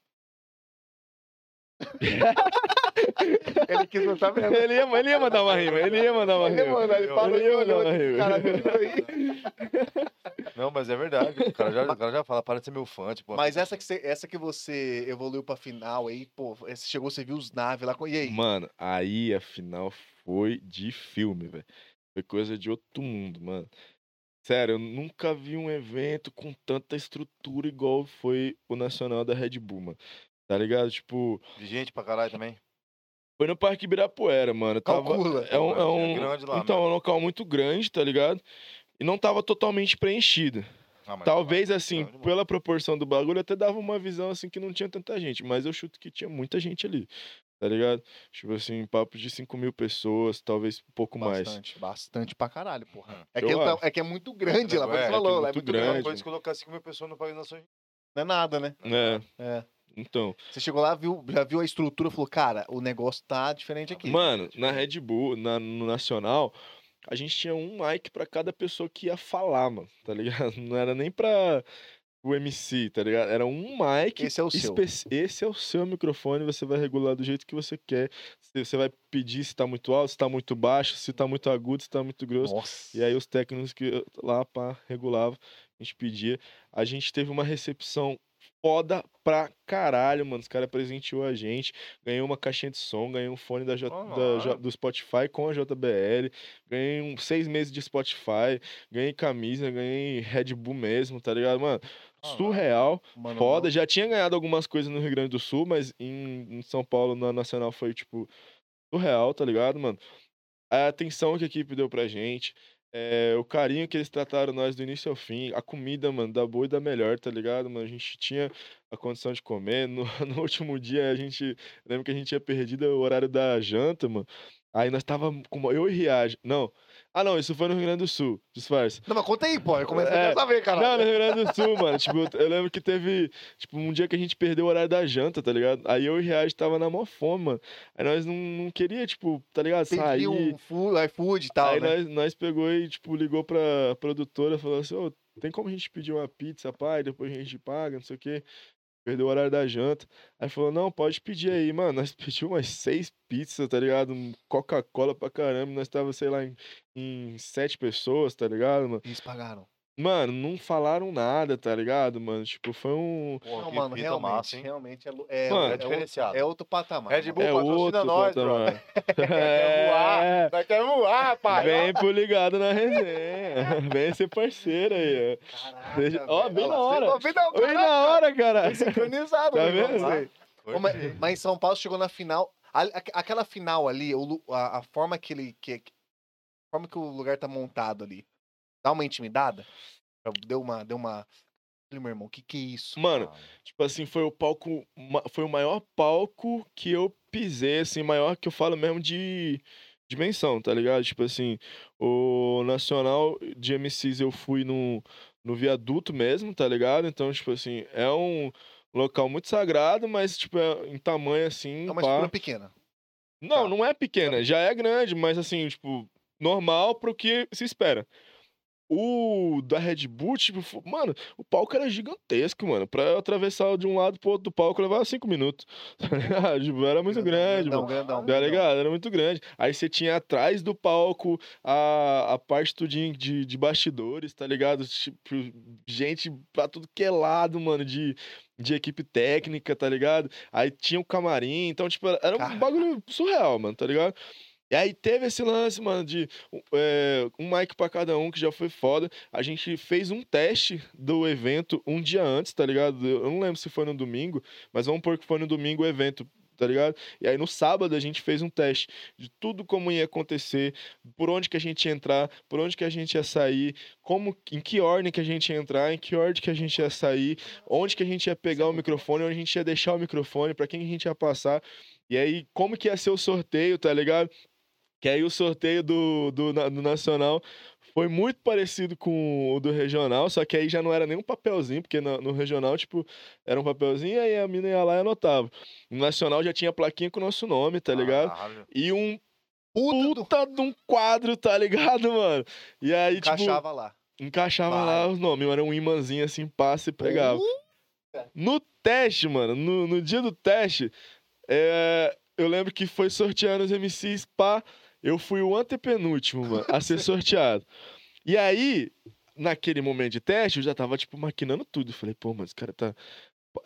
Ele quis botar mesmo. Ele ia, ele ia mandar uma rima, ele ia mandar uma Ele rima. manda, ele fala, Ele ia olhou, mandar uma esse rima. cara vindo aí. Não, mas é verdade. O cara já, o cara já fala, para de ser meu fã. Tipo, Mas essa que, você, essa que você evoluiu pra final aí, pô, você chegou, você viu os naves lá. com- E aí? Mano, aí a final foi de filme, velho. Foi coisa de outro mundo, mano. Sério, eu nunca vi um evento com tanta estrutura igual foi o Nacional da Red Bull, mano. Tá ligado? Tipo, De gente pra caralho também. Foi no Parque Ibirapuera, mano. Tava, Calcula. é um, é um- grande lá. então, é mesmo. um local muito grande, tá ligado? E não tava totalmente preenchido. Ah, Talvez, é assim, pela proporção do bagulho, até dava uma visão, assim, que não tinha tanta gente. Mas eu chuto que tinha muita gente ali, tá ligado? Tipo assim, papo de 5 mil pessoas, talvez um pouco mais. Bastante, bastante pra caralho, porra. Hum. É que, é- acho. é que é muito grande lá, É, você é que falou, é lá é muito muito grande. grande. Pode colocar 5 mil pessoas no País Nações. Não é nada, né? É, É. então. Você chegou lá, viu, já viu a estrutura, falou, cara, o negócio tá diferente aqui. Mano, na Red Bull, na, no Nacional, a gente tinha um mic pra cada pessoa que ia falar, mano, tá ligado? Não era nem pra o MC, tá ligado? Era um mic. Esse é o seu. Esse é o seu microfone, você vai regular do jeito que você quer. Você você vai pedir se tá muito alto, se tá muito baixo, se tá muito agudo, se tá muito grosso. Nossa. E aí os técnicos que lá pá, regulavam, a gente pedia. A gente teve uma recepção foda pra caralho, mano. Os caras presenteou a gente. Ganhei uma caixinha de som, ganhei um fone da J- Oh, da do Spotify com a JBL. Ganhei um, seis meses de Spotify. Ganhei camisa, ganhei Red Bull mesmo, tá ligado, mano? Surreal, Mano, foda. Já tinha ganhado algumas coisas no Rio Grande do Sul, mas em, em São Paulo, na Nacional, foi, tipo, surreal, tá ligado, mano? A atenção que a equipe deu pra gente, é, o carinho que eles trataram nós do início ao fim, a comida, mano, da boa e da melhor, tá ligado, mano? A gente tinha a condição de comer. No, no último dia, a gente. Lembro que a gente tinha perdido o horário da janta, mano. Aí nós tava com. Eu e Riage. Não. Ah, não, isso foi no Rio Grande do Sul, disfarce. Não, mas conta aí, pô. Eu comecei É, a saber, cara. Não, no Rio Grande do Sul, mano. Tipo, eu lembro que teve, tipo, um dia que a gente perdeu o horário da janta, tá ligado? Aí eu e o Riage tava na mó fome, mano. Aí nós não, não queria, tipo, tá ligado? Sair. Pedi um food, iFood e tal, Aí né? nós, nós pegou e, tipo, ligou pra produtora, falou assim, ô, tem como a gente pedir uma pizza, pai? Depois a gente paga, não sei o quê. Perdeu o horário da janta. Aí falou, não, pode pedir aí, mano. Nós pedimos umas seis pizzas, tá ligado? Um Coca-Cola pra caramba. Nós tava, sei lá, em, em sete pessoas, tá ligado, mano? Eles pagaram. Mano, não falaram nada, tá ligado, mano? Tipo, foi um. Pô, não, que mano, realmente, massa, hein? realmente é, é, Mano, é, É outro, diferenciado. é outro patamar. Red. Bull É patrocina outro nós, patamar. Quer voar? Nós quer voar, pai. Vem pro ligado na resenha. Vem ser parceiro aí, ó. Caraca, ó, velho. bem na hora. Bem na Oi, na hora, cara. Bem sincronizado. Tá irmão, vendo? mas, mas em São Paulo chegou na final. a- a- Aquela final ali, a, a forma que ele. Que, a forma que o lugar tá montado ali. Dá uma intimidada? Deu uma. Deu uma Falei, meu irmão, o que que é isso? Mano, Ah, tipo assim, foi o palco. Foi o maior palco que eu pisei, assim, maior que eu falo mesmo de dimensão, tá ligado? Tipo assim, o Nacional de MCs eu fui no, no viaduto mesmo, tá ligado? Então, tipo assim, é um local muito sagrado, mas, tipo, é em tamanho assim. É uma pá. estrutura pequena. Não, Tá. não é pequena, já é grande, mas assim, tipo, normal pro que se espera. O da Red Bull, tipo, mano, o palco era gigantesco, mano. Pra eu atravessar de um lado pro outro do palco levava cinco minutos. tá? Tipo, era muito grande, mano. grandão, Tá ligado? Era muito grande. Aí você tinha atrás do palco a, a parte tudinho de, de bastidores, tá ligado? Tipo, gente pra tudo que é lado, mano, de, de equipe técnica, tá ligado? Aí tinha o camarim, então, tipo, era- um Caralho. bagulho surreal, mano, tá ligado? E aí teve esse lance, mano, de é, um mic pra cada um, que já foi foda. A gente fez um teste do evento um dia antes, tá ligado? Eu não lembro se foi no domingo, mas vamos pôr que foi no domingo o evento, tá ligado? E aí no sábado a gente fez um teste de tudo como ia acontecer, por onde que a gente ia entrar, por onde que a gente ia sair, como, em que ordem que a gente ia entrar, em que ordem que a gente ia sair, onde que a gente ia pegar o microfone, onde a gente ia deixar o microfone, pra quem que a gente ia passar. E aí, como que ia ser o sorteio, tá ligado? Que aí o sorteio do, do, do Nacional foi muito parecido com o do Regional, só que aí já não era nem um papelzinho, porque no, no Regional, tipo, era um papelzinho, aí a mina ia lá e anotava. No Nacional já tinha plaquinha com o nosso nome, tá ligado? caralho. E um Puta do... puta de um quadro, tá ligado, mano? E aí, tipo, Encaixava lá. encaixava lá Vai. os nomes, era um imãzinho assim, passa e pegava. Uh, No teste, mano, no, no dia do teste, é, eu lembro que foi sorteando os MCs, pá, eu fui o antepenúltimo, mano, a ser sorteado. E aí, naquele momento de teste, eu já tava, tipo, maquinando tudo. Falei, pô, mas esse cara tá.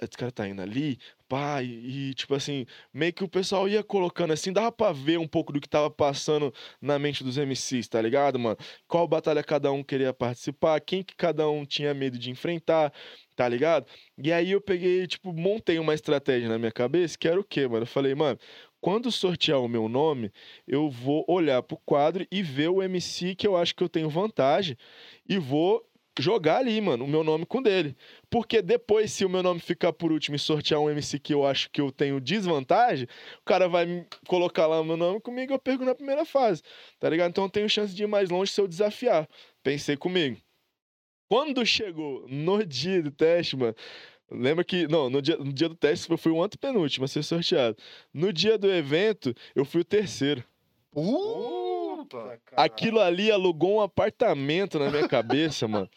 Esse cara tá indo ali, pá, e, e, tipo assim, meio que o pessoal ia colocando assim, dava pra ver um pouco do que tava passando na mente dos MCs, tá ligado, mano? Qual batalha cada um queria participar, quem que cada um tinha medo de enfrentar, tá ligado? E aí eu peguei, tipo, montei uma estratégia na minha cabeça, que era o quê, mano? Eu falei, mano, quando sortear o meu nome, eu vou olhar pro quadro e ver o MC que eu acho que eu tenho vantagem e vou jogar ali, mano, o meu nome com o dele. Porque depois, se o meu nome ficar por último e sortear um MC que eu acho que eu tenho desvantagem, o cara vai colocar lá o meu nome comigo e eu perco na primeira fase, tá ligado? Então eu tenho chance de ir mais longe se eu desafiar. Pensei comigo. Quando chegou no dia do teste, mano, lembra que. Não, no dia, no dia do teste eu fui o antepenúltimo a ser sorteado. No dia do evento, eu fui o terceiro. Uh, Puta, Aquilo ali alugou um apartamento na minha cabeça, mano.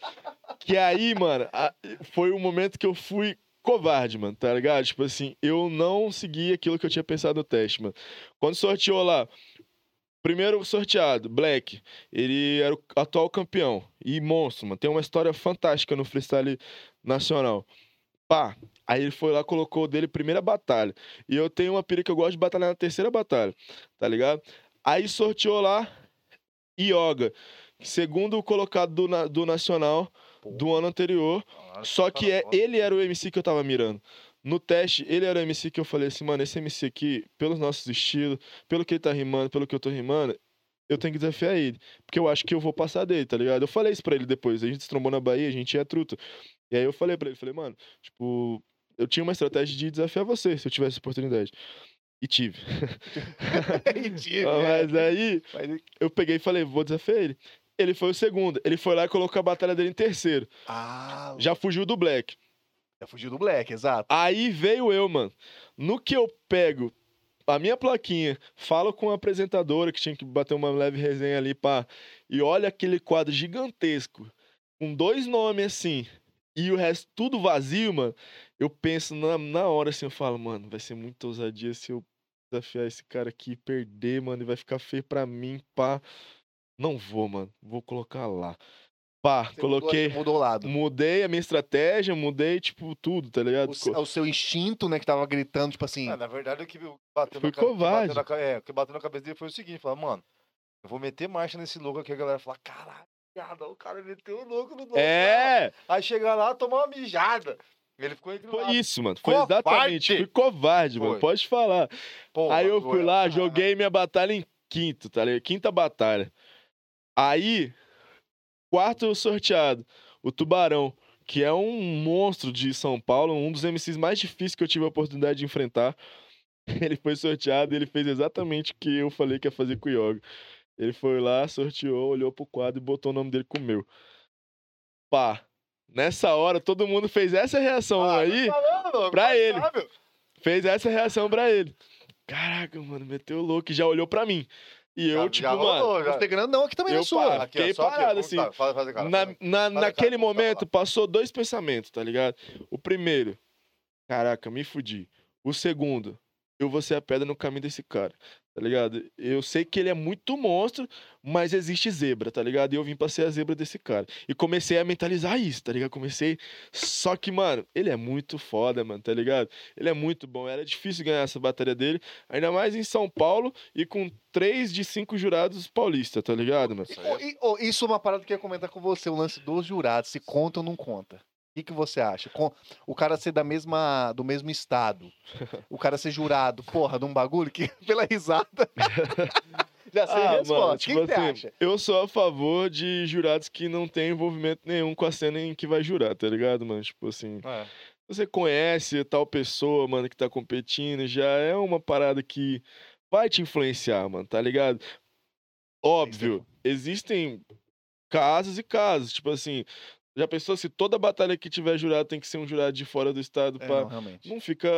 Que aí, mano, a- foi o momento que eu fui covarde, mano, tá ligado? Tipo assim, eu não segui aquilo que eu tinha pensado no teste, mano. Quando sorteou lá, primeiro sorteado, Black, ele era o atual campeão e monstro, mano. Tem uma história fantástica no freestyle nacional. Pá, aí ele foi lá, colocou dele primeira batalha. E eu tenho uma pira que eu gosto de batalhar na terceira batalha, tá ligado? Aí sorteou lá Yoga, segundo colocado do, do Nacional do ano anterior. Caralho, Só que é, ele era o MC que eu tava mirando. No teste, ele era o MC que eu falei assim, mano, esse MC aqui, pelos nossos estilos, pelo que ele tá rimando, pelo que eu tô rimando, eu tenho que desafiar ele. Porque eu acho que eu vou passar dele, tá ligado? Eu falei isso pra ele depois. A gente se trombou na Bahia, a gente é truta. E aí eu falei pra ele, falei, mano, tipo, eu tinha uma estratégia de desafiar você se eu tivesse oportunidade. E tive. Ah, é. Mas aí, Mas- eu peguei e falei, vou desafiar ele. Ele foi o segundo. Ele foi lá e colocou a batalha dele em terceiro. Ah, Já fugiu do Black. já fugiu do Black, exato. Aí veio eu, mano. No que eu pego a minha plaquinha, falo com a apresentadora que tinha que bater uma leve resenha ali, pá. E olha aquele quadro gigantesco, com dois nomes assim, e o resto tudo vazio, mano. Eu penso na, na hora assim, eu falo, mano, vai ser muita ousadia se eu desafiar esse cara aqui e perder, mano, e vai ficar feio pra mim, pá. Não vou, mano. Vou colocar lá. Pá, Você coloquei. Mudou, mudou o lado. Mudei a minha estratégia, mudei, tipo, tudo, tá ligado? O, o seu instinto, né, que tava gritando, tipo assim. É, na verdade, o que bateu na, ca- que covarde. bateu na é, o que bateu na cabeça dele foi o seguinte, falar, mano, eu vou meter marcha nesse louco aqui, a galera fala, caralho, viado, o cara meteu o louco no louco. É! Aí chega lá, tomar uma mijada. Ele ficou entre Foi isso, mano. Foi Covarde! exatamente. Fui covarde, mano. Foi. Pode falar. Porra, Aí eu fui lá, joguei minha batalha em quinto, tá ligado? Quinta batalha. Aí, quarto sorteado, o Tubarão, que é um monstro de São Paulo, um dos MCs mais difíceis que eu tive a oportunidade de enfrentar. Ele foi sorteado e ele fez exatamente o que eu falei que ia fazer com o Yoga. Ele foi lá, sorteou, olhou pro quadro e botou o nome dele com o meu. Pá. Nessa hora, todo mundo fez essa reação Ah, aí. falando, pra ele. sabe? Fez essa reação pra ele. Caraca, mano, meteu o louco e já olhou pra mim. E eu, Já- tipo, já mano. rolou, Não já. tem grana não, aqui também Eu é sua. paro. Aqui, Fiquei aqui, parado, assim. cara, Na, na, naquele cara, momento, passou dois pensamentos, tá ligado? O primeiro, caraca, me fudi. O segundo, eu vou ser a pedra no caminho desse cara, tá ligado? Eu sei que ele é muito monstro, mas existe zebra, tá ligado? E eu vim pra ser a zebra desse cara. E comecei a mentalizar isso, tá ligado? Comecei. Só que, mano, ele é muito foda, mano, tá ligado? Ele é muito bom. Era difícil ganhar essa batalha dele, ainda mais em São Paulo e com três de cinco jurados paulistas, tá ligado, mano? E, ô, isso é uma parada que eu ia comentar com você, o lance dos jurados, se conta ou não conta. O que, que você acha? Com- o cara ser da mesma, do mesmo estado, o cara ser jurado, porra, de um bagulho que, pela risada, já sei a Ah, resposta. mano, O que tipo que você assim, acha? eu sou a favor de jurados que não têm envolvimento nenhum com a cena em que vai jurar, tá ligado, mano? Tipo assim, É. você conhece tal pessoa, mano, que tá competindo, já é uma parada que vai te influenciar, mano, tá ligado? Óbvio, existem casos e casos, tipo assim, já pensou se toda batalha que tiver jurado tem que ser um jurado de fora do estado É, pra não, realmente. não fica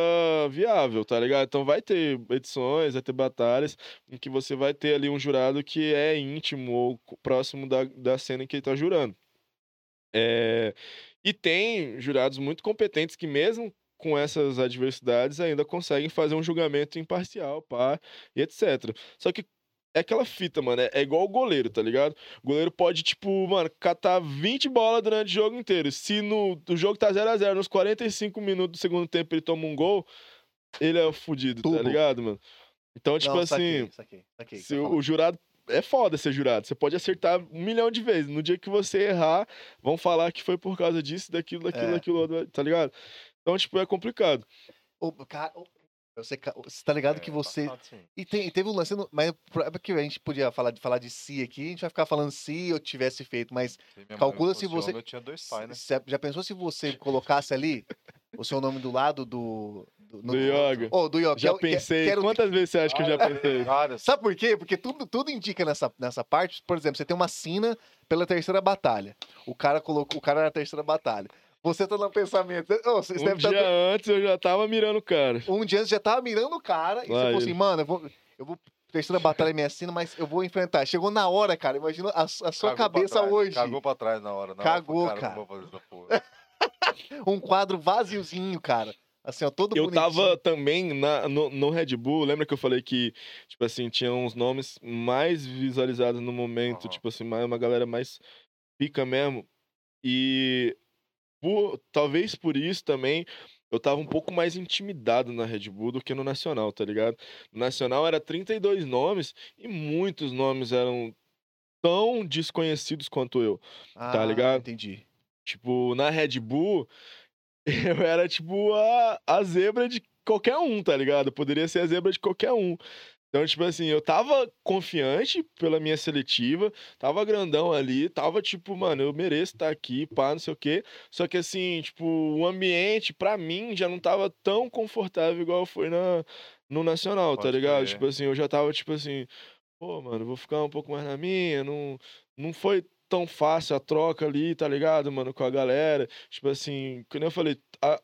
viável, tá ligado? Então vai ter edições, vai ter batalhas em que você vai ter ali um jurado que é íntimo ou próximo da, da cena em que ele tá jurando. É, E tem jurados muito competentes que, mesmo com essas adversidades, ainda conseguem fazer um julgamento imparcial, pá, e etc. Só que é aquela fita, mano. É, é igual o goleiro, tá ligado? O goleiro pode, tipo, mano, catar 20 bolas durante o jogo inteiro. Se no o jogo tá 0 a 0 nos 45 minutos do segundo tempo ele toma um gol, ele é fudido, tá Tudo. ligado, mano? Então, tipo Não, assim, saquei, saquei, saquei, se tá o, o jurado. É foda ser jurado. Você pode acertar um milhão de vezes. No dia que você errar, vão falar que foi por causa disso, daquilo, daquilo, É. daquilo, tá ligado? Então, tipo, é complicado. Ô, cara, você, você tá ligado que É, você. passado, sim. E, tem- e teve um lance, no- mas é porque a gente podia falar de, falar de si aqui, a gente vai ficar falando se eu tivesse feito, mas Calcula se você- Eu tinha dois pais, né? se- já pensou se você colocasse ali o seu nome do lado do. Do, Do yoga. Do yoga. que é Já que- pensei. que o- Quantas vezes você acha que eu já pensei? Várias. Sabe por quê? Porque tudo, tudo indica nessa, nessa parte, por exemplo, você tem uma sina pela terceira batalha. O cara colocou o cara na terceira batalha. Você tá no pensamento. Ô, vocês Um devem dia estar. antes eu já tava mirando o cara. Um dia antes já tava mirando o cara e você Lá falou assim, mano, eu vou. Eu vou terceira batalha é minha sina, mas eu vou enfrentar. Chegou na hora, cara. Imagina a, a sua Cagou cabeça hoje. Cagou pra trás na hora. Na Cagou, hora, cara. Porra. Um quadro vaziozinho, cara. Assim, ó, todo Eu bonitinho. tava também na, no, no Red Bull, lembra que eu falei que, tipo assim, tinha uns nomes mais visualizados no momento, Aham. tipo assim, mais- uma galera mais pica mesmo. E por- talvez por isso também eu tava um pouco mais intimidado na Red Bull do que no Nacional, tá ligado? No Nacional era 32 nomes e muitos nomes eram tão desconhecidos quanto eu. Ah, ligado? Entendi. Tipo, na Red Bull, eu era tipo a, a zebra de qualquer um, tá ligado? Eu poderia ser a zebra de qualquer um. Então, tipo assim, eu tava confiante pela minha seletiva, tava grandão ali, tava tipo, mano, eu mereço estar aqui, pá, não sei o quê. Só que assim, tipo, o ambiente, pra mim, já não tava tão confortável igual foi na, no Nacional, tá Pode ligado? crer. Tipo assim, eu já tava, tipo assim, pô, mano, vou ficar um pouco mais na minha, não, não foi tão fácil a troca ali, tá ligado, mano, com a galera. Tipo assim, como eu falei, a,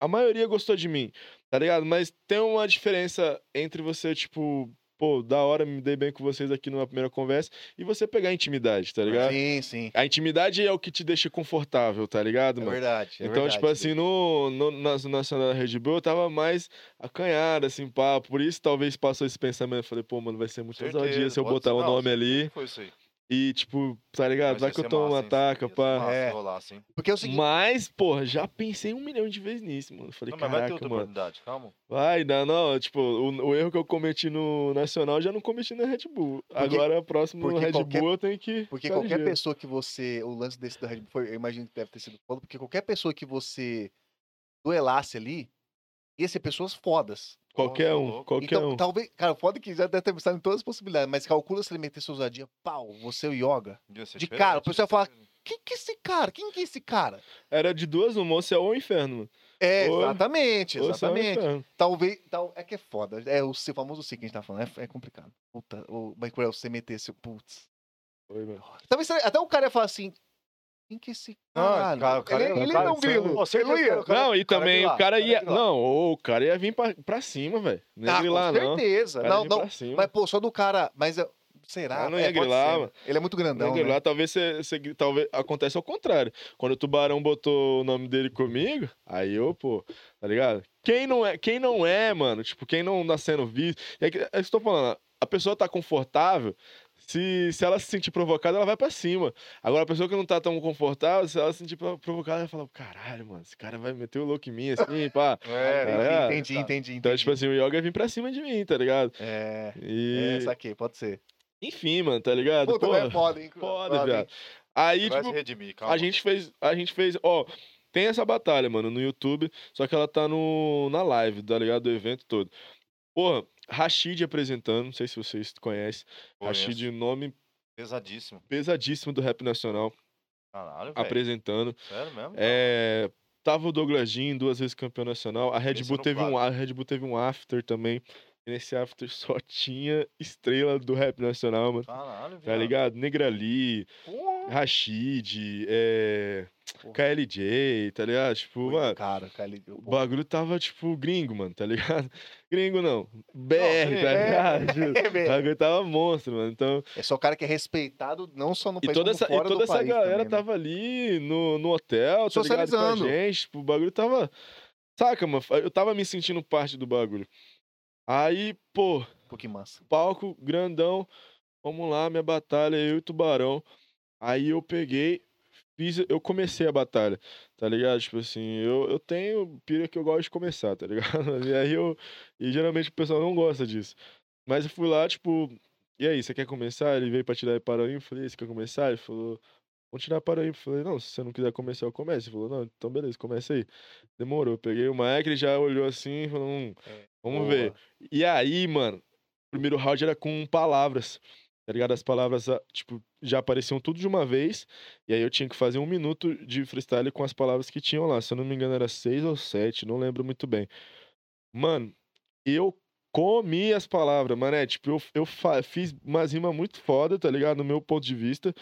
a maioria gostou de mim, tá ligado? Mas tem uma diferença entre você, tipo, pô, da hora, me dei bem com vocês aqui numa primeira conversa, e você pegar a intimidade, tá ligado? Sim, sim. A intimidade é o que te deixa confortável, tá ligado, É mano? verdade. é Então, verdade, tipo assim, no, no, na, no Nacional da Red Bull, eu tava mais acanhado, assim, pá. Por isso, talvez passou esse pensamento. Eu Falei, pô, mano, vai ser muito ousadia Certeza, se eu botar o Não, nome ali. Foi isso aí. E, tipo, tá ligado? Vai que eu tomo Ia ser pá. massa É. assim. Porque é o seguinte. Mas, porra, já pensei um milhão de vezes nisso, mano. Falei, Não, mas vai ter caraca, outra mano. oportunidade, calma. Vai, não, não. Tipo, o, o erro que eu cometi no Nacional já não cometi na Red Bull. Porque- Agora, próximo no Red qualquer- Bull, eu tenho que. Porque qualquer ligeiro. pessoa que você. O lance desse da Red Bull foi, eu imagino que deve ter sido foda, porque qualquer pessoa que você duelasse ali, ia ser pessoas fodas. Qualquer um, qualquer então, um. talvez. Cara, foda que já deve ter pensado em todas as possibilidades, mas calcula se ele metesse ousadia, pau, você e o Yoga. De cara, o pessoal ia ser fala- diferente. quem que é esse cara? Quem que é esse cara? Era de duas, uma, ou é ou o inferno, mano. É, Ou- exatamente, é exatamente. Talvez. Tal, é que é foda. É o seu famoso si que a gente tá falando. É, é complicado. Puta, o Michael, você meter seu. Putz. Foi. Talvez até o cara ia falar assim. Quem que é esse Não, cara? cara, o cara- ele o ele cara- não grilo. Certeza Ele ia. cara- não, e cara também grilar, o cara cara ia. grilar. Não, o cara ia vir pra, pra cima, velho. Não ia Ah, grilar, com não. Certeza. cara ia Não, não. Mas, pô, só do cara. Mas eu- será? Ah, não É, ia pode grilar, ser. Ele é muito grandão. Não, né? lá, talvez você, você- talvez acontece ao contrário. Quando o Tubarão botou o nome dele comigo, aí eu, pô, tá ligado? Quem não é, quem não é, mano, tipo, quem não tá sendo visto, é que é que eu tô falando, a pessoa tá confortável, se, se ela se sentir provocada, ela vai pra cima. Agora, a pessoa que não tá tão confortável, se ela se sentir pro- provocada, ela fala, caralho, mano, esse cara vai meter o louco em mim, assim, pá. É, Tá Entendi, entendi, entendi. Então, entendi. tipo assim, o Yoga ia vir pra cima de mim, tá ligado? É, E... é, saquei, pode ser. Enfim, mano, tá ligado? Puta, Porra, é foda, hein? foda, viado. Aí, tipo, redimir. A gente fez, a gente fez, ó, tem essa batalha, mano, no YouTube, só que ela tá no, na live, tá ligado? Do evento todo. Porra, Rashid apresentando, não sei se vocês conhecem. Conheço. Rashid, nome Pesadíssimo. pesadíssimo do rap nacional, Caralho, velho. apresentando. Sério mesmo? É, tava o Douglas Jean, duas vezes campeão nacional. A Red Esse Bull teve um, a Red Bull teve um after também. E nesse after só tinha estrela do rap nacional, mano. Caralho, Tá viado. ligado? Negrali. Rashid, é... Porra. KLJ, tá ligado? Tipo, mano, Cara, ele- o bagulho tava, tipo, gringo, mano, tá ligado? Gringo não, BR, tá é, ligado? é, O velho. bagulho tava monstro, mano. Então, É só o cara que é respeitado não só no e país, toda como essa, e fora toda do essa galera também, né? tava ali no, no hotel, tá ligado? Com a gente, tipo, o bagulho tava... Saca, mano? Eu tava me sentindo parte do bagulho. Aí, pô, Pô, que massa. palco grandão, vamos lá, minha batalha, eu e Tubarão. Aí eu peguei, fiz, eu comecei a batalha, tá ligado? Tipo assim, eu, eu tenho pira que eu gosto de começar, tá ligado? E aí eu, e geralmente o pessoal não gosta disso. Mas eu fui lá, tipo, e aí, você quer começar? Ele veio pra tirar para eu falei, você quer começar? Ele falou, vamos tirar para eu falei, não, se você não quiser começar, eu começo. Ele falou, não, então beleza, começa aí. Demorou, peguei o Mike, ele já olhou assim, falou, hum, É, vamos ver. Boa. E aí, mano, o primeiro round era com palavras. Tá ligado? As palavras, ah, tipo, já apareciam tudo de uma vez. E aí eu tinha que fazer um minuto de freestyle com as palavras que tinham lá. Se eu não me engano, era seis ou sete, não lembro muito bem. Mano, eu comi as palavras, mano. Tipo, eu, eu fiz umas rimas muito foda, tá ligado? No meu ponto de vista.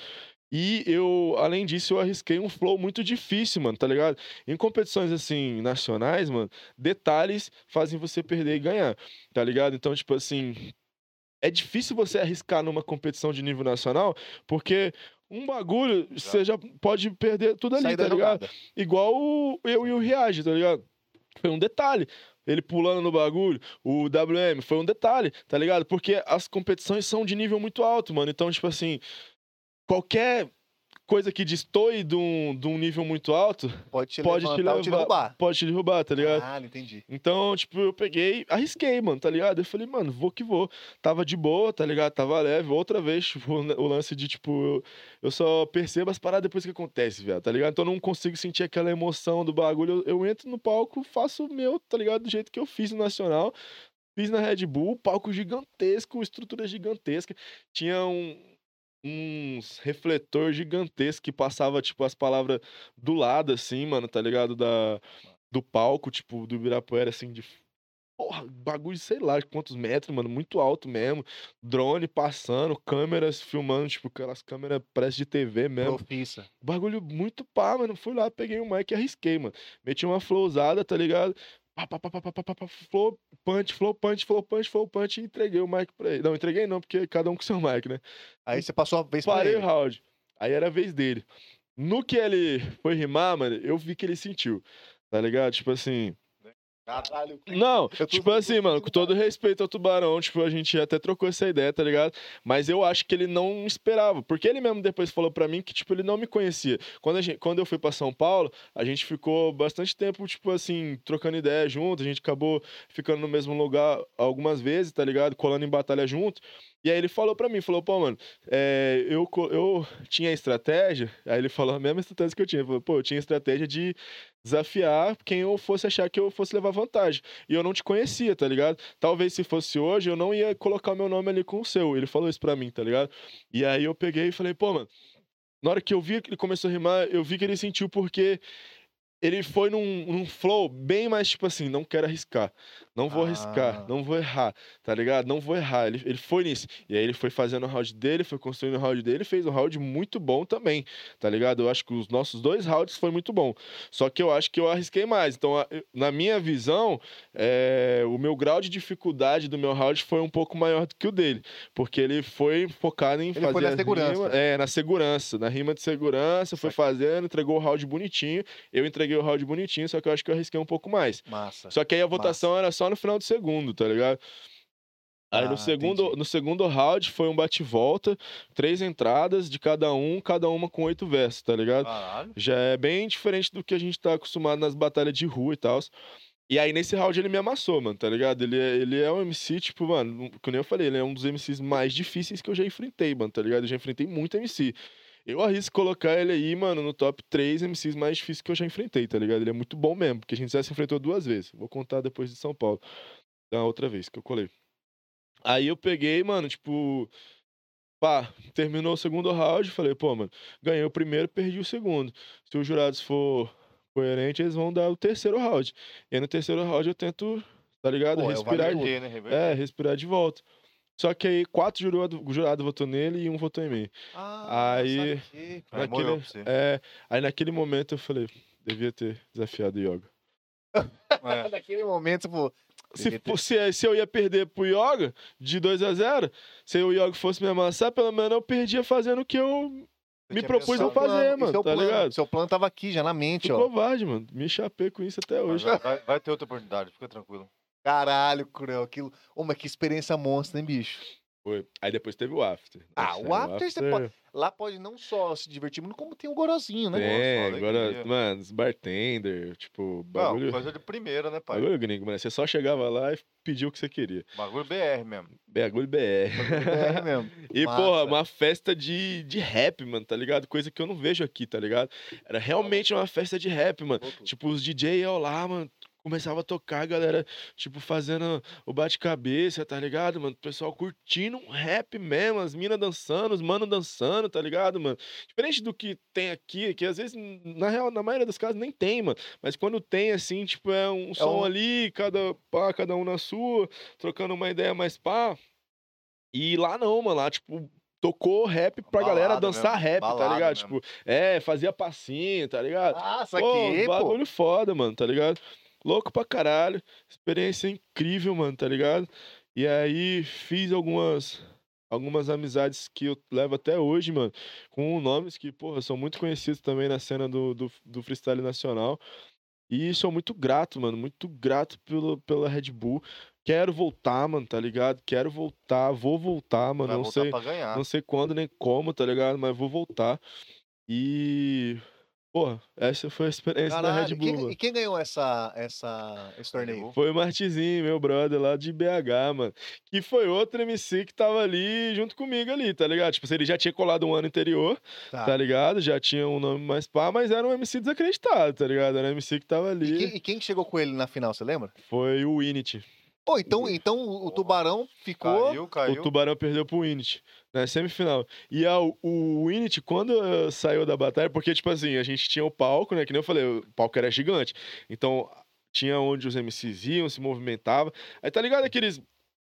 E eu, além disso, eu arrisquei um flow muito difícil, mano, tá ligado? Em competições assim, nacionais, mano, detalhes fazem você perder e ganhar, tá ligado? Então, tipo assim, é difícil você arriscar numa competição de nível nacional, porque um bagulho você já pode perder tudo ali, Sair da tá ligado? jogada. Igual o- eu e o Reage, tá ligado? Foi um detalhe. Ele pulando no bagulho, o WM, foi um detalhe, tá ligado? Porque as competições são de nível muito alto, mano. Então, tipo assim, qualquer coisa que destoie de um, de um nível muito alto Pode te pode te levar, te derrubar. pode te derrubar, tá ligado? Ah, entendi. Então, tipo, eu peguei, arrisquei, mano, tá ligado? Eu falei, mano, vou que vou. Tava de boa, tá ligado? Tava leve. Outra vez, tipo, o o lance de, tipo, eu, eu só percebo as paradas depois que acontece, viado, tá ligado? Então eu não consigo sentir aquela emoção do bagulho. Eu, eu entro no palco, faço o meu, tá ligado? Do jeito que eu fiz no Nacional. Fiz na Red Bull, palco gigantesco, estrutura gigantesca. Tinha um, uns refletor gigantesco que passava, tipo, as palavras do lado, assim, mano, tá ligado? Da, do palco, tipo, do Ibirapuera, assim, de. Porra, bagulho, sei lá, quantos metros, mano, muito alto mesmo. Drone passando, câmeras filmando, tipo, aquelas câmeras parece de TV mesmo. Profissa. Bagulho muito pá, mano. Fui lá, peguei o mic e arrisquei, mano. Meti uma flowzada, tá ligado? Pá, pá, pá, pá, pá, pá, pá, flow, punch, flow, punch, flow, punch, flow, punch e entreguei o mic pra ele. Não, entreguei não, porque cada um com seu mic, né? Aí você passou a vez pra Parei o ele. round. Aí era a vez dele. No que ele foi rimar, mano, eu vi que ele sentiu. Tá ligado? Tipo assim. Caralho. Não, tipo assim, mano, com todo respeito ao Tubarão, tipo, a gente até trocou essa ideia, tá ligado? Mas eu acho que ele não esperava, porque ele mesmo depois falou pra mim que, tipo, ele não me conhecia. Quando, gente, quando eu fui pra São Paulo, a gente ficou bastante tempo, tipo assim, trocando ideia junto, a gente acabou ficando no mesmo lugar algumas vezes, tá ligado? Colando em batalha junto. E aí ele falou pra mim, falou, pô, mano, é, eu, eu tinha estratégia, aí ele falou a mesma estratégia que eu tinha, ele falou, pô, eu tinha estratégia de desafiar quem eu fosse achar que eu fosse levar vantagem. E eu não te conhecia, tá ligado? Talvez se fosse hoje, eu não ia colocar meu nome ali com o seu. Ele falou isso pra mim, tá ligado? E aí eu peguei e falei, pô, mano, na hora que eu vi que ele começou a rimar, eu vi que ele sentiu porque ele foi num, num flow bem mais tipo assim, não quero arriscar, não vou Ah. arriscar, não vou errar, tá ligado? Não vou errar. Ele, ele foi nisso. E aí ele foi fazendo o round dele, foi construindo o round dele, fez um round muito bom também, tá ligado? Eu acho que os nossos dois rounds foi muito bom. Só que eu acho que eu arrisquei mais. Então, na minha visão, é, o meu grau de dificuldade do meu round foi um pouco maior do que o dele. Porque ele foi focado em Ele fazer foi na segurança. rimas- é, na segurança, na rima de segurança, foi fazendo, entregou o round bonitinho. Eu entreguei o round bonitinho, só que eu acho que eu arrisquei um pouco mais. Massa. Só que aí a votação era só no final do segundo, tá ligado? Aí Ah, no, segundo, entendi. no segundo round foi um bate-volta, três entradas de cada um, cada uma com oito versos, tá ligado? Caralho. Já é bem diferente do que a gente tá acostumado nas batalhas de rua e tal. E aí, nesse round, ele me amassou, mano, tá ligado? Ele é, ele é um MC, tipo, mano, nem eu falei, ele é um dos MCs mais difíceis que eu já enfrentei, mano, tá ligado? Eu já enfrentei muito MC. Eu arrisco colocar ele aí, mano, no top 3 MCs mais difíceis que eu já enfrentei, tá ligado? Ele é muito bom mesmo, porque a gente já se enfrentou duas vezes. Vou contar depois de São Paulo. Da outra vez que eu colei. Aí eu peguei, mano, tipo. Pá, terminou o segundo round, falei, pô, mano, ganhei o primeiro, perdi o segundo. Se os jurados for coerentes, eles vão dar o terceiro round. E aí no terceiro round eu tento, tá ligado? Pô, é respirar. de- Reverter, né? É, respirar de volta. Só que aí quatro jurados jurado votou nele e um votou em mim. Ah, Aí- saquei. Aí naquele-. É, aí naquele momento eu falei, devia ter desafiado o Yoga. É. Naquele momento, pô. Se, se, se eu ia perder pro Yoga de 2 a 0 se o Yoga fosse me amassar, pelo menos eu perdia fazendo o que eu Você Me propus a fazer, plano, mano, é tá plano. ligado? Seu plano tava aqui já na mente, Fui ó. covarde, mano. Me chapei com isso até hoje. Vai, vai- vai ter outra oportunidade, fica tranquilo. Caralho, Cruel, aquilo. Ô, mas que experiência monstra, hein, bicho? Foi. Aí depois teve o after. Ah, Nossa, o after você pode- Lá pode não só se divertir, mas como tem o gorozinho, né? Nossa, agora, mano, os bartender, tipo, Não, bagulho. coisa de primeira, né, pai? Bagulho gringo, mano. Você só chegava lá e pedia o que você queria. Bagulho BR mesmo. Bagulho BR. É mesmo. E, Massa. porra, uma festa de, de rap, mano, tá ligado? Coisa que eu não vejo aqui, tá ligado? Era realmente uma festa de rap, mano. Tipo, os DJ iam lá, mano, começava a tocar, a galera, tipo, fazendo o bate-cabeça, tá ligado, mano? O pessoal curtindo um rap mesmo, as minas dançando, os manos dançando, tá ligado, mano? Diferente do que tem aqui, que às vezes, na real, na maioria dos casos, nem tem, mano. Mas quando tem, assim, tipo, é um som um- ali, cada, pá, cada um na sua, trocando uma ideia mais pá. E lá não, mano, lá, tipo, tocou rap pra galera Balada dançar mesmo, rap, tá balada ligado? mesmo. Tipo, é, fazia passinho, tá ligado? Ah, Pô, saquei, pô. bagulho foda, mano, tá ligado? Louco pra caralho. Experiência incrível, mano, tá ligado? E aí fiz algumas algumas amizades que eu levo até hoje, mano, com nomes que, porra, são muito conhecidos também na cena do, do, do freestyle nacional. E sou muito grato, mano, muito grato pelo, pela Red Bull. Quero voltar, mano, tá ligado? Quero voltar, vou voltar, mano. Vai não voltar sei, não sei quando nem como, tá ligado? Mas vou voltar. E. Porra, essa foi a experiência da Red Caralho, Bull, quem- mano. e quem ganhou essa, essa, esse torneio? Foi o Martizinho, meu brother lá de BH, mano. Que foi outro MC que tava ali junto comigo ali, tá ligado? Tipo, assim, ele já tinha colado um ano anterior, Tá. tá ligado? Já tinha um nome mais pá, mas era um MC desacreditado, tá ligado? Era um MC que tava E ali. quem, e quem que chegou com ele na final, você lembra? Foi o Unity. Pô, então, então o, Tubarão ficou. Caiu, caiu. O Tubarão perdeu pro Unity, na semifinal. E a, o Unity, quando eh, saiu da batalha, porque, tipo assim, a gente tinha o palco, né? Que nem eu falei, o palco era gigante. Então, tinha onde os MCs iam, se movimentava. Aí tá ligado aqueles.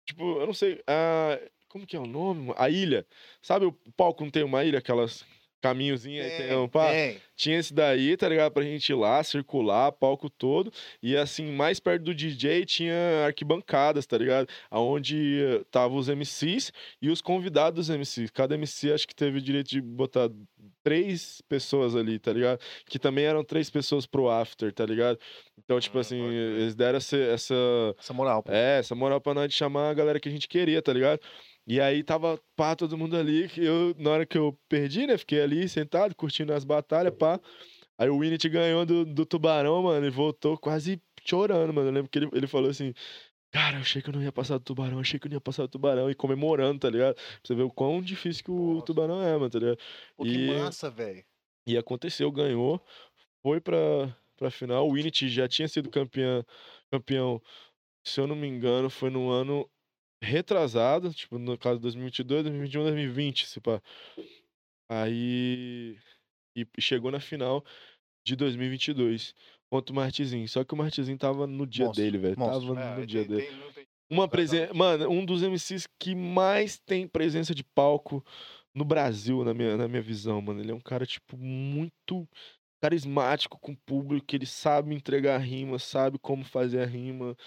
Tipo, eu não sei. a- como que é o nome? A ilha. Sabe o palco não tem uma ilha, aquelas caminhozinhos aí tem um pá? tem. Tinha esse daí, tá ligado? Pra gente ir lá, circular, palco todo. E assim, mais perto do DJ tinha arquibancadas, tá ligado? Aonde tava os MCs e os convidados dos MCs. Cada MC acho que teve o direito de botar três pessoas ali, tá ligado? Que também eram três pessoas pro after, tá ligado? Então, tipo Ah, assim, pode eles deram essa, essa, Essa moral, pô. é, essa moral pra nós de chamar a galera que a gente queria, tá ligado? E aí tava, pá, todo mundo ali. que Eu, na hora que eu perdi, né? Fiquei ali sentado, curtindo as batalhas, pá. Aí o Winnet ganhou do, do Tubarão, mano, e voltou quase chorando, mano. Eu lembro que ele, ele falou assim. Cara, eu achei que eu não ia passar do tubarão, achei que eu não ia passar do tubarão, e comemorando, tá ligado? Pra você ver o quão difícil que o Nossa. tubarão é, mano, tá ligado? Pô, que e- massa, velho. E aconteceu, ganhou, foi pra, pra final. O Winnet já tinha sido campeão, campeão, se eu não me engano, foi no ano retrasado, tipo, no caso 2022, 2021, 2020, se pá. Aí. E chegou na final de 2022 contra o Martizinho. Só que o Martizinho tava no dia Monstro, dele, velho. Tava É, no dia tem- dele. tem- tem- Uma presença. Mano, um dos MCs que mais tem presença de palco no Brasil, na minha, na minha visão, mano. Ele é um cara, tipo, muito carismático com o público, que ele sabe entregar a rima, sabe como fazer a rima,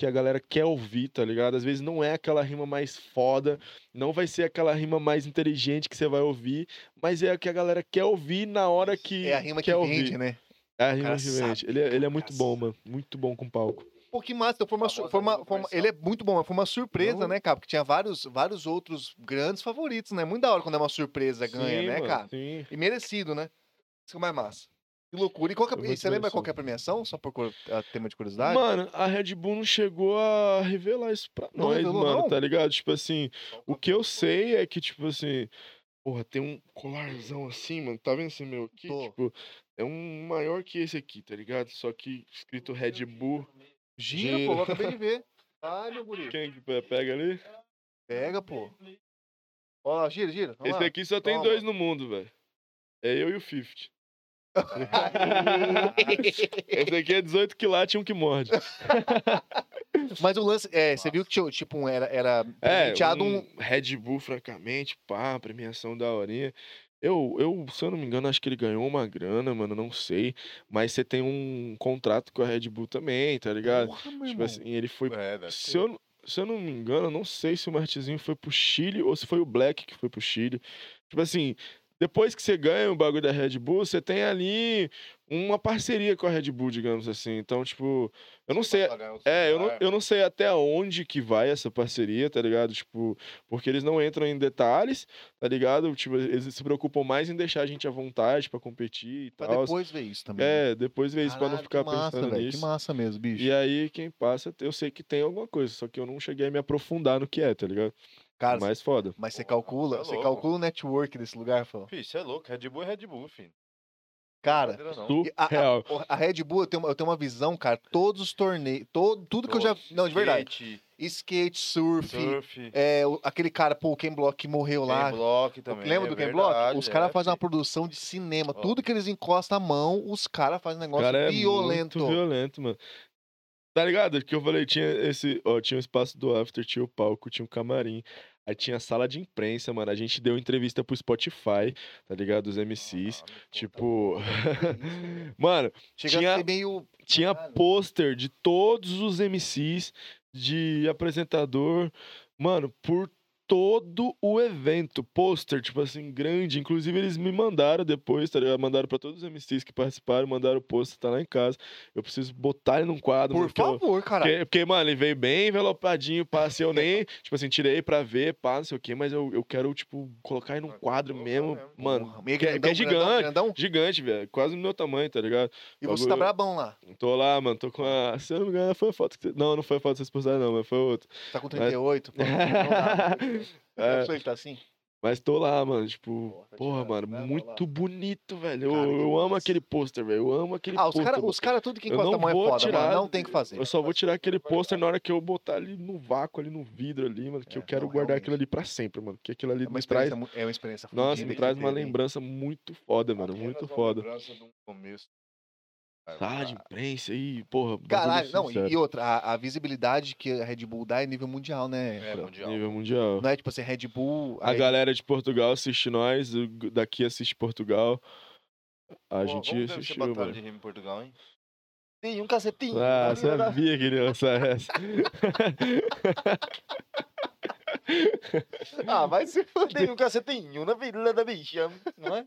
que a galera quer ouvir, tá ligado? Às vezes não é aquela rima mais foda, não vai ser aquela rima mais inteligente que você vai ouvir, mas é a que a galera quer ouvir na hora que É a rima que quer vende, ouvir. né? É a rima que vende. Ele, é- ele é o muito bom, mano. Muito bom com palco. Pô, que massa. Então foi uma, Famosa foi uma- foi uma- ele é muito bom, mas foi uma surpresa, Não. né, cara? Porque tinha vários, vários outros grandes favoritos, né? Muito da hora quando é uma surpresa, ganha, Sim, né, mano, cara? Sim. E merecido, né? Isso que é mais massa. Que loucura. E, qual que é- e muito você lembra qual que é a premiação? Só por a tema de curiosidade? Mano, a Red Bull não chegou a revelar isso pra Não nós, revelou, mano, não? tá ligado? Tipo assim, o que eu sei é que, tipo assim, porra, tem um colarzão assim, mano, tá vendo esse meu aqui? Tô. Tipo, é um maior que esse aqui, tá ligado? Só que escrito Red Bull. Gira, gira. pô, eu acabei de ver. Ai, meu guri. Quem que pe- pega ali? Pega, pô. Ó, gira, gira. Esse lá. aqui só tem Toma. dois no mundo, velho. É eu e o 50. Esse aqui é 18 quilates e um que morde. Mas o lance, é, você viu que tinha, tipo, um- era, era É, um... um Red Bull, francamente, pá, premiação da horinha. Eu, eu, se eu não me engano, acho que ele ganhou uma grana, mano, não sei. Mas você tem um contrato com a Red Bull também, tá ligado? Porra, Tipo irmão. assim, ele foi. É, Se eu, se eu não me engano, eu não sei se o Martizinho foi pro Chile ou se foi o Black que foi pro Chile. Tipo assim, depois que você ganha o bagulho da Red Bull, você tem ali uma parceria com a Red Bull, digamos assim. Então, tipo, eu não sei. É, eu não, celular. eu não sei até onde que vai essa parceria, tá ligado? Tipo, porque eles não entram em detalhes, tá ligado? Tipo, eles se preocupam mais em deixar a gente à vontade pra competir e Pra tal. depois ver isso também. né? É, depois ver isso pra não ficar que massa, pensando velho, nisso. Que massa mesmo, bicho. E aí, quem passa, eu sei que tem alguma coisa, só que eu não cheguei a me aprofundar no que é, tá ligado? Cara, Mais foda. mas você calcula, você é você calcula o network desse lugar, Fã? Filho, você é louco. Red Bull é Red Bull, filho. Cara, a, a- a Red Bull, eu tenho, uma- eu tenho uma visão, cara, todos os torneios, todo, tudo que eu já... Não, de verdade. Skate, Skate, surf, surf, é, o- aquele cara, pô, o Ken Block que morreu lá. Ken Block também. Lembra é do Ken Block? Os caras é, fazem uma produção de cinema. Ó. Tudo que eles encostam a mão, os caras fazem um negócio cara é violento. muito violento, mano. Tá ligado? Que eu falei, tinha esse. Ó, tinha o espaço do after, tinha o palco, tinha o camarim. Aí tinha a sala de imprensa, mano. A gente deu entrevista pro Spotify, tá ligado? Dos MCs. Ah. Tipo. mano, Chega tinha- meio... tinha pôster de todos os MCs, de apresentador, mano, por todo o evento. Pôster, tipo assim, grande. Inclusive, eles me mandaram depois, tá ligado? Mandaram pra todos os MCs que participaram, mandaram o pôster, tá lá em casa. Eu preciso botar ele num quadro. Por eu- favor, cara. porque, porque, mano, ele veio bem envelopadinho, pá, assim, eu nem, tipo assim, tirei pra ver, pá, não sei o quê, mas eu, eu quero, tipo, colocar ele num quadro mesmo, mesmo. mano, meio que é- que é grandão, grandão, gigante. grandão. gigante, velho, quase do meu tamanho, tá ligado? E você tá brabão lá. Tô lá, mano, tô com a, se eu não me engano, foi a foto que. Não, não foi a foto que vocês postaram, não, mas foi outra. Tá com 38. pô, não dá. É. Eu que tá assim. Mas tô lá, mano, tipo, Porra, porra, mano, né? Muito bonito, velho, eu, Cara, que eu amo aquele pôster, velho, eu amo aquele Ah, os pôster. caras, mano. os cara, tudo que Eu encosta a não mão é vou foda, tirar- mano. Não tem o que fazer. Eu só vou tirar aquele pôster na hora que eu botar ali no vácuo, ali no vidro ali, mano, que É, eu quero não, guardar realmente. aquilo ali pra sempre, mano, porque aquilo ali É uma me traz... é uma experiência Nossa, me traz uma lembrança muito foda, mano, muito uma foda. lembrança de um começo. Sala de imprensa aí, porra, Caralho, não, sincero. e, e outra, a, a visibilidade que a Red Bull dá é nível mundial, né? É, Fran? mundial. Nível mundial. Não é tipo assim, Red Bull. A Red- galera de Portugal assiste nós, daqui assiste Portugal. A Pô, gente assistiu, batalha mano. de rima em Portugal, hein? Tem um cacetinho. Ah, sabia que ele ia lançar essa. Ah, vai se. Tem um cacetinho na vila da bicha, não é?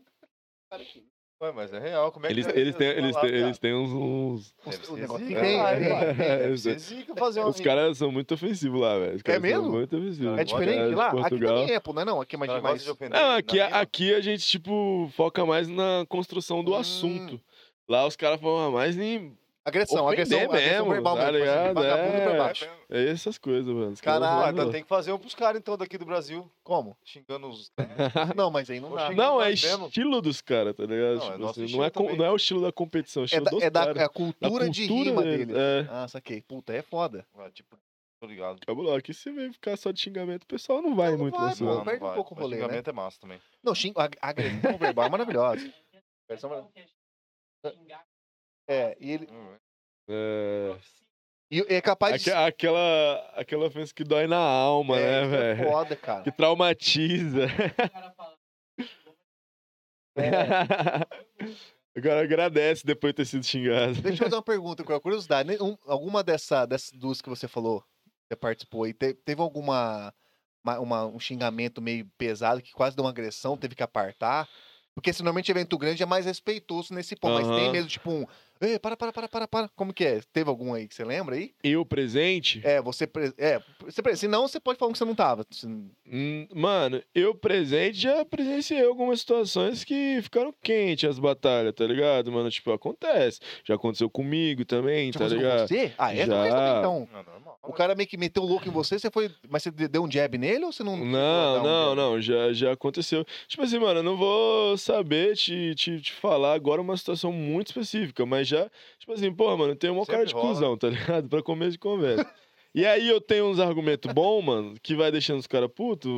Ué, mas é real. Como é que Eles, deve eles, ser têm, eles, têm, eles têm uns. uns- Deve o ser negócio zica, tem, vai, tem. vai. É, é. Os caras são muito ofensivos lá, velho. Os caras mesmo? Muito ofensivos. É diferente lá? Aqui Portugal. também é, pô, não é não? Aqui é mais... Mais... Não, aqui, aqui a gente, tipo, foca mais na construção do Hum. assunto. Lá os caras falam mais em. Agressão, agressão, agressão mesmo, verbal tá mesmo. assim, ligado? pra É. baixo. É essas coisas, mano. Caralho, então tem que fazer um pros caras, então, daqui do Brasil, Como? xingando os... Não, mas aí não dá. xingar Não, é mesmo. estilo dos caras, tá ligado? Não, é Tipo nosso assim, não, é, com- não é o estilo da competição, é o É estilo da, dos é da caras. é a cultura, A de cultura rima deles, deles. é. Ah, saquei. Puta, é foda. Ah, tipo, Tô ligado. Cabulão, aqui você vem ficar só de xingamento, o pessoal não vai Não, não muito vai, nessa. pô. Não, perde um pouco o rolê, né? xingamento é massa também. Não, xing... a a agressão verbal é maravilhosa. Agressão mara- É, e ele. É, E é capaz de. aquela, aquela ofensa que dói na alma, é, né, é velho? foda, cara. Que traumatiza. Agora agradece depois de ter sido xingado. Deixa eu fazer uma pergunta, com curiosidade. né? Um- alguma dessa, dessas duas que você falou, você participou aí, te- teve alguma uma- uma- um xingamento meio pesado que quase deu uma agressão, teve que apartar? Porque se normalmente evento grande é mais respeitoso nesse ponto, mas tem mesmo tipo um, Ei, para, para, para, para, para. Como que é? Teve algum aí que você lembra aí? Eu presente? É, você, pre- é, você, pre- se não, você pode falar que você não tava. Se- Hum, Mano, eu presente já presenciei algumas situações que ficaram quentes as batalhas, tá ligado? Mano, tipo, acontece. Já aconteceu comigo também, Já tá aconteceu com ligado? você? Ah, é? Já. Também, então. Não, normal. O cara meio que meteu o louco em você, você foi. Mas você deu um jab nele ou você não. Não, um não, jab? não, já, já aconteceu. Tipo assim, mano, eu não vou saber te, te, te falar agora uma situação muito específica, mas já, tipo assim, pô, mano, tem uma cara de rola. cuzão, tá ligado? Pra começo de conversa. e aí eu tenho uns argumentos bons, mano, que vai deixando os caras putos.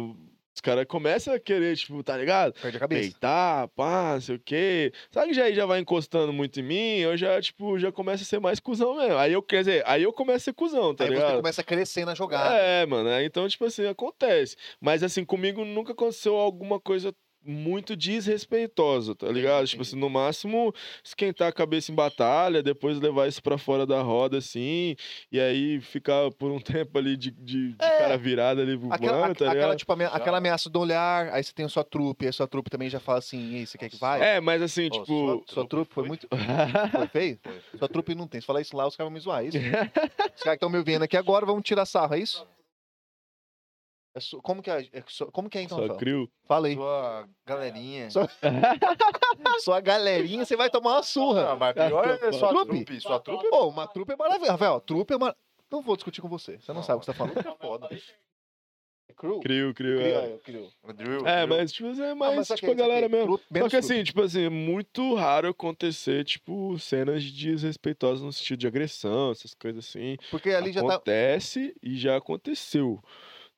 Os caras começam a querer, tipo, tá ligado? Perde a cabeça. Peitar, pá, não sei o quê. Sabe que já, já vai encostando muito em mim, eu já, tipo, já começo a ser mais cuzão mesmo. Aí eu, quer dizer, aí eu começo a ser cuzão, tá Aí ligado? você começa a crescer na jogada. É, mano. aí Então, tipo assim, acontece. Mas assim, comigo nunca aconteceu alguma coisa muito desrespeitosa, tá ligado? Tipo assim, no máximo esquentar a cabeça em batalha, depois levar isso pra fora da roda, assim, e aí ficar por um tempo ali de, de, de É. cara virada ali pro Aquela, tá aquela, ligado? tipo, amea- Já. aquela ameaça do olhar, aí você tem a sua trupe, aí a sua trupe também já fala assim, e aí, você quer que vai? É, mas assim, Ô, tipo. Sua trupe foi muito. Foi feio? Sua trupe não tem. Se falar isso lá, os caras vão me zoar, é isso? Os caras que estão me ouvindo aqui agora vão tirar sarro, é isso? É su- Como que é, é su- como que é então, Só Rafael? crio. Fala aí. Sua galerinha. Só- Sua galerinha, você vai tomar uma surra. Não, mas pior é sua Trupe? trupe. Sua trupe Pô, uma trupe é maravilhosa. Rafael, trupe é mar... Não vou discutir com você. Você não sabe o que você tá falando. É foda. É cru? Crio, crio. Crio, É, é, é é mas, tipo, é Ah, mais, só tipo, que- a galera mesmo. trupe- Só menos que assim, tipo assim, é muito raro acontecer, tipo, cenas desrespeitosas no sentido de agressão, essas coisas assim. Porque ali já tá. acontece e já aconteceu,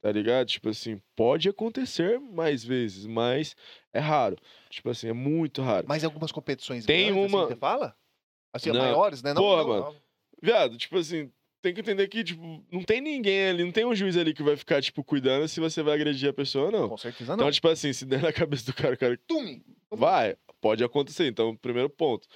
tá ligado? Tipo assim, pode acontecer mais vezes, mas é raro. Tipo assim, é muito raro. Mas em algumas competições Tem grandes, uma- assim, você fala? Assim, Não. maiores, né? Não, Porra, não, mano. não. Viado, tipo assim, tem que entender que, tipo, não tem ninguém ali, não tem um juiz ali que vai ficar, tipo, cuidando se você vai agredir a pessoa ou não. Com certeza não. Então, tipo assim, se der na cabeça do cara, o cara Tum! Vai, pode acontecer. Então, primeiro ponto.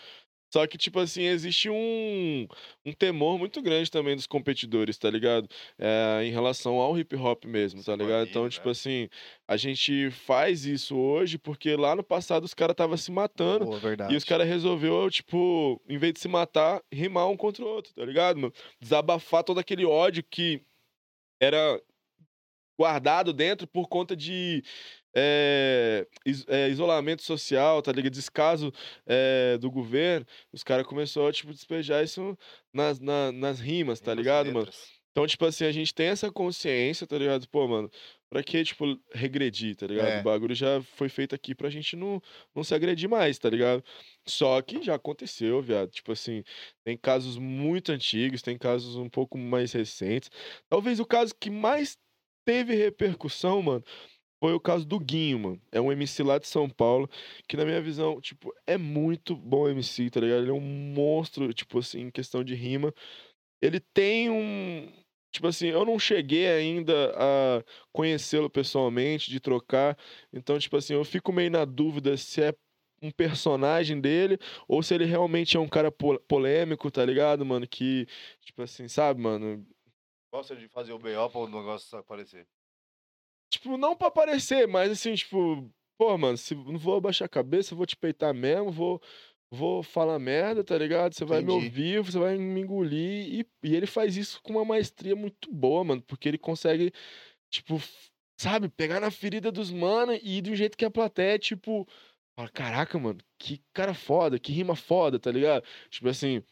Só que, tipo assim, existe um, um temor muito grande também dos competidores, tá ligado? É, em relação ao hip hop mesmo, tá ligado? Então, Escolhido, tipo né? assim, a gente faz isso hoje porque lá no passado os caras estavam se matando. Boa, verdade. E os caras resolveu, tipo, em vez de se matar, rimar um contra o outro, tá ligado, mano? Desabafar todo aquele ódio que era guardado dentro por conta de é, é, isolamento social, tá ligado? Descaso é, do governo. Os caras começaram a, tipo, despejar isso nas, na- nas rimas, tá ligado, mano? Então, tipo assim, a gente tem essa consciência, tá ligado? Pô, mano, pra que, tipo, regredir, tá ligado? É. O bagulho já foi feito aqui pra gente não, não se agredir mais, tá ligado? Só que já aconteceu, viado. Tipo assim, tem casos muito antigos, tem casos um pouco mais recentes. Talvez o caso que mais teve repercussão, mano, foi o caso do Guinho, mano. É um MC lá de São Paulo, que na minha visão, tipo, é muito bom MC, tá ligado? Ele é um monstro, tipo assim, em questão de rima. Ele tem um. Tipo assim, eu não cheguei ainda a conhecê-lo pessoalmente, de trocar. Então, tipo assim, eu fico meio na dúvida se é um personagem dele ou se ele realmente é um cara po- polêmico, tá ligado, mano? Que, tipo assim, sabe, mano? Gosta de fazer o B.O. pra o negócio aparecer. Tipo, não pra aparecer, mas assim, tipo, pô, mano, se não vou abaixar a cabeça, vou te peitar mesmo, vou, vou falar merda, tá ligado? Você vai me ouvir, você vai me engolir. E, e ele faz isso com uma maestria muito boa, mano, porque ele consegue, tipo, sabe, pegar na ferida dos mano e ir um jeito que a plateia, tipo, fala, caraca, mano, que cara foda, que rima foda, tá ligado? Tipo assim. a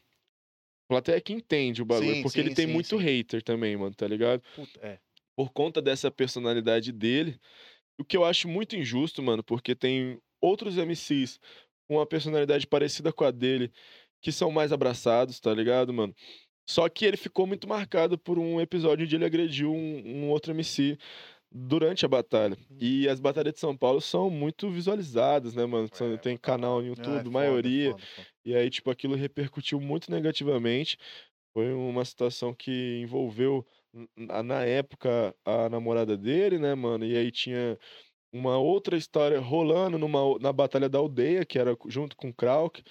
Plateia que entende o bagulho, Sim, porque ele sim, tem sim, muito hater também, mano, tá ligado? Puta, é. Por conta dessa personalidade dele, o que eu acho muito injusto, mano, porque tem outros MCs com uma personalidade parecida com a dele que são mais abraçados, tá ligado, mano? Só que ele ficou muito marcado por um episódio onde ele agrediu um, um outro MC durante a batalha. E as batalhas de São Paulo são muito visualizadas, né, mano? É, tem canal no é YouTube, foda, maioria. foda, foda. E aí, tipo, aquilo repercutiu muito negativamente. Foi uma situação que envolveu, na época, a namorada dele, né, mano? E aí tinha uma outra história rolando numa, na Batalha da Aldeia, que era junto com o Krauk.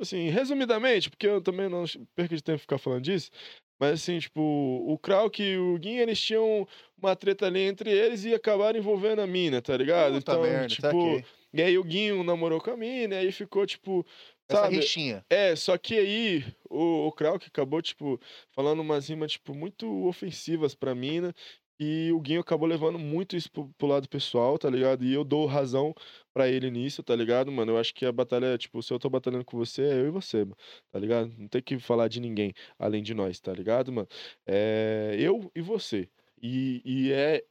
Assim, resumidamente, porque eu também não perco de tempo ficar falando disso, mas assim, tipo, o Krauk e o Guin, eles tinham uma treta ali entre eles e acabaram envolvendo a mina, tá ligado? Puta então, merda, tipo, saquei. e aí o Guinho namorou com a mina, e aí ficou, tipo, Essa sabe? rixinha. É, só que aí o, o Krauk acabou, tipo, falando umas rimas, tipo, muito ofensivas pra mina. E o Guinho acabou levando muito isso pro, pro lado pessoal, tá ligado? E eu dou razão pra ele nisso, tá ligado, mano? Eu acho que a batalha, tipo, se eu tô batalhando com você, é eu e você, mano, tá ligado? Não tem que falar de ninguém além de nós, tá ligado, mano? É eu e você. E, e é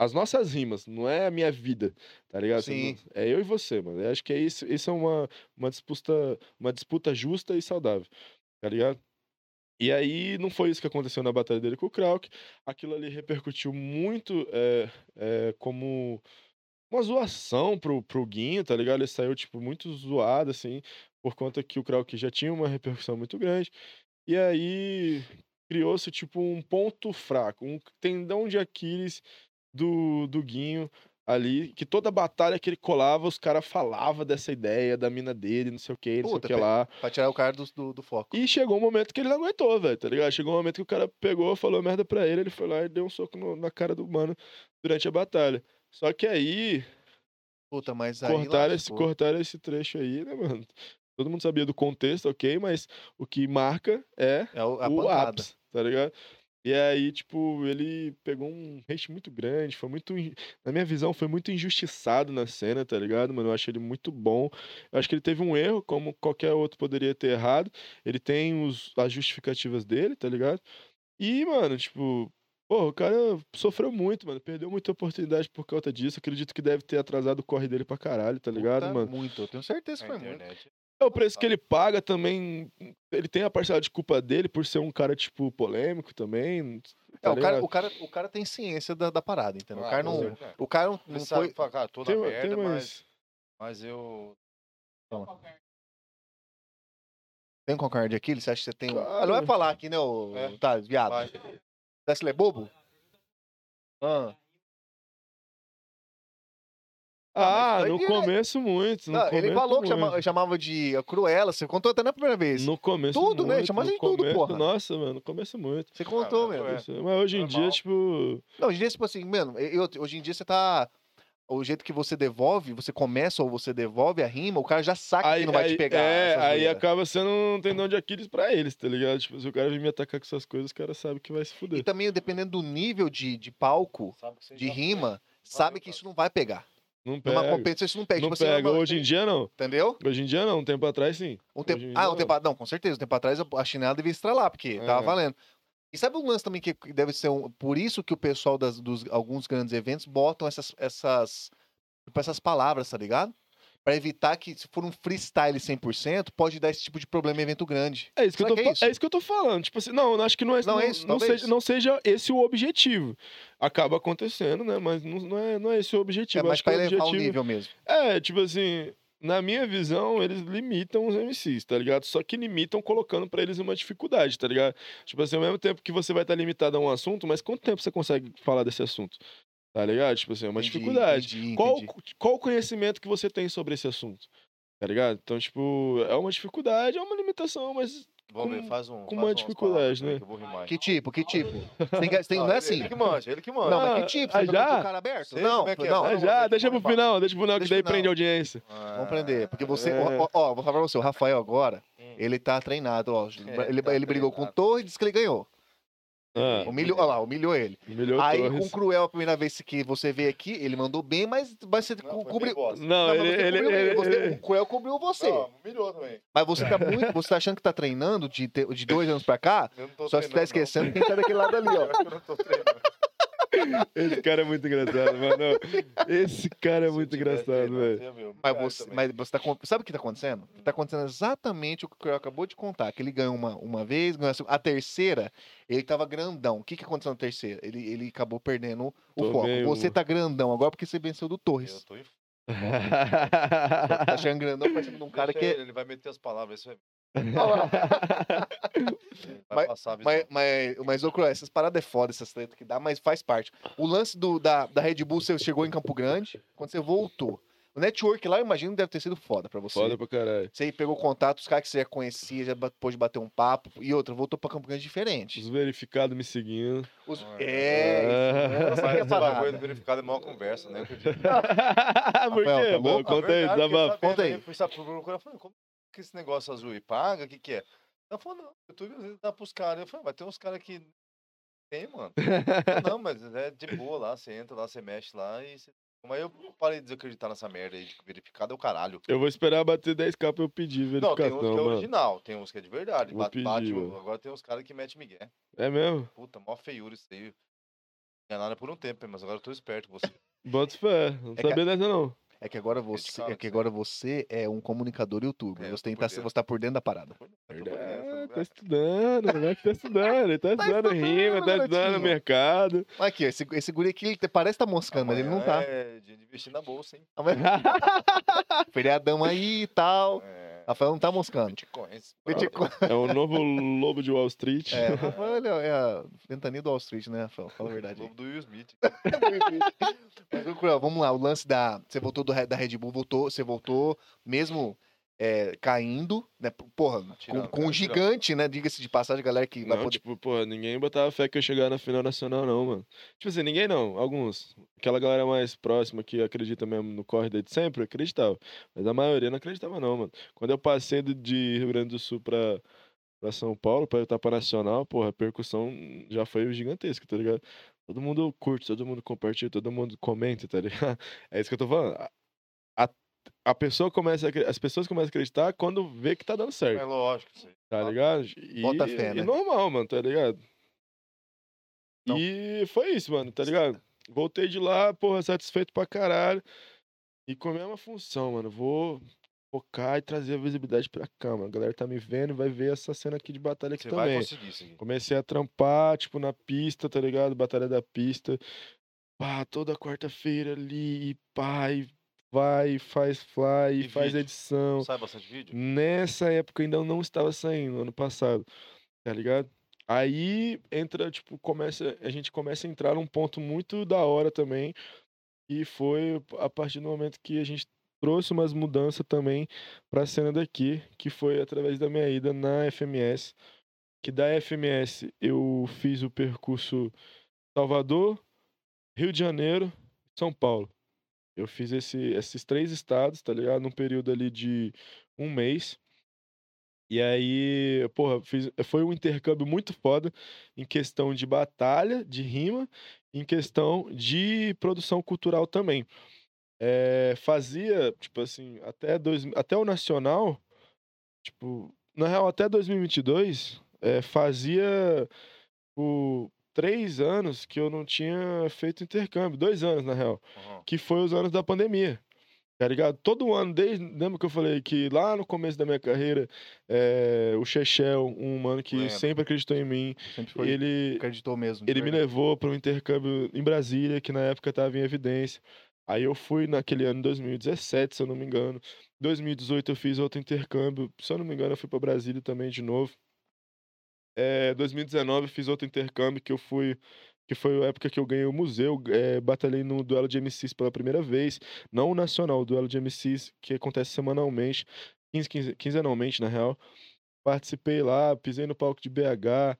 as nossas rimas, não é a minha vida, tá ligado? Sim. É eu e você, mano. Eu acho que é isso, isso é uma, uma disputa, uma disputa justa e saudável, tá ligado? E aí não foi isso que aconteceu na batalha dele com o Krauk. Aquilo ali repercutiu muito é, é, como uma zoação pro, pro Guinho, tá ligado? Ele saiu, tipo, muito zoado, assim, por conta que o Krauk já tinha uma repercussão muito grande. E aí criou-se, tipo, um ponto fraco, um tendão de Aquiles do, do Guinho ali, que toda batalha que ele colava, os caras falavam dessa ideia da mina dele, não sei o que, não Puta, sei o que lá. Pra tirar o cara do, do, do foco. E chegou um momento que ele não aguentou, velho, tá ligado? Chegou um momento que o cara pegou, falou merda pra ele, ele foi lá e deu um soco no- na cara do mano durante a batalha. Só que aí, Puta, mas aí cortaram esse, lascou. cortaram esse trecho aí, né, mano? Todo mundo sabia do contexto, ok, mas o que marca é É o- o ápice, tá ligado? E aí, tipo, ele pegou um hate muito grande, foi muito, na minha visão, foi muito injustiçado na cena, tá ligado, mano? Eu acho ele muito bom. Eu acho que ele teve um erro, como qualquer outro poderia ter errado. Ele tem os, as justificativas dele, tá ligado? E, mano, tipo, pô, o cara sofreu muito, mano. Perdeu muita oportunidade por conta disso. Acredito que deve ter atrasado o corre dele pra caralho, tá ligado, Puta, mano? Muito, eu tenho certeza que foi muito. É o preço que ele paga também. Ele tem a parcela de culpa dele por ser um cara, tipo, polêmico também. É, tá o, cara, o, cara, o cara tem ciência da, da parada, entendeu? o Ah, cara com não. O cara não, não sabe foi. falar, cara, toda Tem, merda, tem mas, mais. mas eu... Tem um calcanhar de Aquiles? Você acha que você tem. Claro. Ah, não vai falar aqui, né, ô. É. Tá, viado. Vai. Você acha que ele é bobo? Ah. Ah, Ah, no direto. começo muito. No Não, ele começo falou que muito. chama- chamava de Cruella. Você contou até na primeira vez. No começo Tudo, né? muito, Chamou no de tudo, começo- porra. Nossa, mano, no começo muito. Você contou, mas meu. é. Mas hoje em dia, Normal. tipo. Não, hoje em dia, tipo assim, mano, eu, hoje em dia você tá. O jeito que você devolve, você começa ou você devolve a rima, o cara já saca que não vai te pegar. É, aí zoeira. acaba sendo um tendão de Aquiles pra eles, tá ligado? Tipo, se o cara vir me atacar com essas coisas, o cara sabe que vai se E fuder. também, dependendo do nível de, de palco, Sabe que você de rima, sabe que isso não vai pegar. Não Numa pega. competição, isso não pega. Não tipo assim, pega. mano, Hoje em dia, não. Entendeu? Hoje em dia, não. Um tempo atrás, sim. Um tempo, ah, um tempo, não, com certeza. Um tempo atrás a chinela devia estralar, porque tava É. valendo. E sabe um lance também que deve ser um. Por isso que o pessoal das, dos alguns grandes eventos botam essas, essas, tipo, essas palavras, tá ligado? Pra evitar que, se for um freestyle 100%, pode dar esse tipo de problema em evento grande. É isso, que eu tô, que é isso? é isso que eu tô falando. Tipo assim, não, eu acho que não é, Não não, é isso, não, seja, não seja esse o objetivo. Acaba acontecendo, né? Mas não, não é, não é esse o É objetivo. Eu mais o elevar o objetivo nível mesmo. É, tipo assim, na minha visão, eles limitam os MCs, tá ligado? Só que limitam colocando pra eles uma dificuldade, tá ligado? Tipo assim, ao mesmo tempo que você vai estar limitado a um assunto, mas quanto tempo você consegue falar desse assunto? Tá ligado? Tipo assim, é uma Entendi, dificuldade. entendi, Qual, entendi. qual o conhecimento que você tem sobre esse assunto? Tá ligado? Então, tipo, é uma dificuldade, é uma limitação, mas Vamos ver, faz um. com faz uma dificuldade, né? que eu vou rimar. Que tipo, que tipo? Você tem que- você tem- não é ele- assim. Ele que manja, ele que manja. Não, mas Ah, que tipo? ah, Você tá já? com o cara aberto? Sei não, é é, não. Ah, não, já, deixa pro final, deixa pro final, que Deixa daí prende final. audiência. Vamos aprender, porque você, É. ó, ó, ó, vou falar pra você, o Rafael agora, Hum. ele tá treinado, ó, É, ele, tá ele brigou com o treinado. Torre e disse que ele ganhou, Ah, humilhou, ó lá, humilhou ele. humilhou Aí Torres. com o Cruel, a primeira vez que você veio aqui, ele mandou bem, mas, mas você Não, cobriu... Não, Não, ele, ele, cobriu ele, você- ele- o Cruel cobriu você. Não, humilhou também. Mas você tá muito, você tá achando que tá treinando de, de dois anos pra cá, Eu não tô só que você tá treinando, não. esquecendo quem tá daquele lado ali, ó. Eu não tô treinando. Esse cara é muito engraçado, mano. Esse cara é Se muito eu engraçado, velho. eu Mas você, mas você tá, sabe o que tá acontecendo? Tá acontecendo exatamente o que o Creu acabou de contar. Que ele ganhou uma, uma vez, ganhou a segunda. A terceira, ele tava grandão. O que, que aconteceu na terceira? Ele, ele acabou perdendo o Tô foco. meio- Você tá grandão agora porque você venceu do Eu Torres. tô em tá achando grandão parecendo de um cara Deixa que. ele, ele vai meter as palavras, isso Mas- vai passar a visão. Mas, mas, mas ô, essas paradas é foda, essas tretas que dá, mas faz parte. O lance do, da, da Red Bull, você chegou em Campo Grande, quando você voltou. O network lá, eu imagino, deve ter sido foda pra você. Foda pra caralho. Você pegou contato, os caras que você já conhecia, já pôde bater um papo. E outra, voltou pra Campo Grande diferente. Os verificados me seguindo. Os... Ah, É, é. isso é bagulho do verificado é maior conversa, né? Por quê, tá? Conta aí, fiquei Conta aí. Eu fui sabe, falei, como que esse negócio azul aí paga? O que que é? Ela falou, não, eu tô às vezes dá pros caras. Eu falei, vai ter uns caras que tem, mano. Não, mas é de boa lá, você entra lá, você mexe lá e você... Mas eu parei de desacreditar nessa merda aí de verificado é o caralho. Eu vou esperar bater 10k pra eu pedir Não, tem verificação, uns que é mano. original, tem uns que é de verdade. Vou Bate, bate, pedir, o- mano. agora tem uns caras que metem migué. É mesmo? Puta, mó feiura isso aí. Enganaram por um tempo, mas agora eu tô esperto com você. Bota fé. Não É que- sabia dessa, não. É que agora você, fala é que agora você é um comunicador youtuber. É, você, tem, por tá, dentro. você tá por dentro da parada. É, tá estudando, o moleque tá estudando, ele tá estudando estudando, rima, tá estudando mercado. Aqui, ó, esse, esse guri aqui, ele te- parece que tá moscando, mas ele não tá. É dia de investir na bolsa, hein? Feriadão aí e tal. É. Rafael não tá moscando. Bitcoins. Bitcoin. É o novo lobo de Wall Street. É, o Rafael é a ventania do Wall Street, né, Rafael? Fala a verdade aí. Lobo do Will Smith. Mas, ô, Cruel, vamos lá, o lance da. Você voltou do, da Red Bull, voltou, você voltou mesmo é, caindo, né? Porra, com, com um gigante, né? Diga-se de passagem, galera que vai Não, poder. tipo, pô, ninguém botava fé que eu chegar na final nacional, não, mano. Tipo assim, ninguém não, alguns. Aquela galera mais próxima que acredita mesmo no corre desde sempre, acreditava. Mas a maioria não acreditava, não, mano. Quando eu passei de Rio Grande do Sul pra, pra São Paulo, pra etapa nacional, porra, a percussão já foi gigantesca, tá ligado? Todo mundo curte, todo mundo compartilha, todo mundo comenta, tá ligado? É isso que eu tô falando. A, a, pessoa começa a, as pessoas começam a acreditar quando vê que tá dando certo. É lógico. Aí. Tá ligado? E, Bota fé, e né? normal, mano, tá ligado? Não. E foi isso, mano, tá ligado? Voltei de lá, porra, satisfeito pra caralho. E com a mesma função, mano. Vou focar e trazer a visibilidade pra cá, mano. A galera tá me vendo e vai ver essa cena aqui de batalha aqui Você vai também. conseguir isso aqui. Comecei a trampar, tipo, na pista, tá ligado? Batalha da pista. Pá, toda quarta-feira ali, e pá, e vai, faz fly, E faz vídeo? edição. Sai bastante vídeo? Nessa época ainda não estava saindo, ano passado, tá ligado? Aí entra, tipo, começa, a gente começa a entrar num ponto muito da hora também, e foi a partir do momento que a gente trouxe umas mudanças também pra cena daqui, que foi através da minha ida na FMS, que da FMS eu fiz o percurso Salvador, Rio de Janeiro, São Paulo. Eu fiz esse, esses três estados, tá ligado? Num período ali de um mês. E aí, porra, fiz, foi um intercâmbio muito foda em questão de batalha, de rima, em questão de produção cultural também. É, fazia, tipo assim, até, dois, até o Nacional, tipo, na real, até 2022, é, fazia tipo, três anos que eu não tinha feito intercâmbio, dois anos, na real Uhum. que foi os anos da pandemia. Tá ligado? Todo ano, desde. Lembra que eu falei que lá no começo da minha carreira, eh, o Chechel, um mano que Lembro. sempre acreditou em mim, foi. ele, Acreditou mesmo. ele me verdade. levou para um intercâmbio em Brasília, que na época estava em evidência. Aí eu fui naquele ano, 2017, se eu não me engano. 2018 eu fiz outro intercâmbio, se eu não me engano, eu fui para Brasília também de novo. É, 2019 eu fiz outro intercâmbio que eu fui, que foi a época que eu ganhei o museu, é, batalhei no duelo de MCs pela primeira vez, não o nacional, o duelo de MCs que acontece semanalmente, 15, 15, quinzenalmente na real. Participei lá, pisei no palco de BH,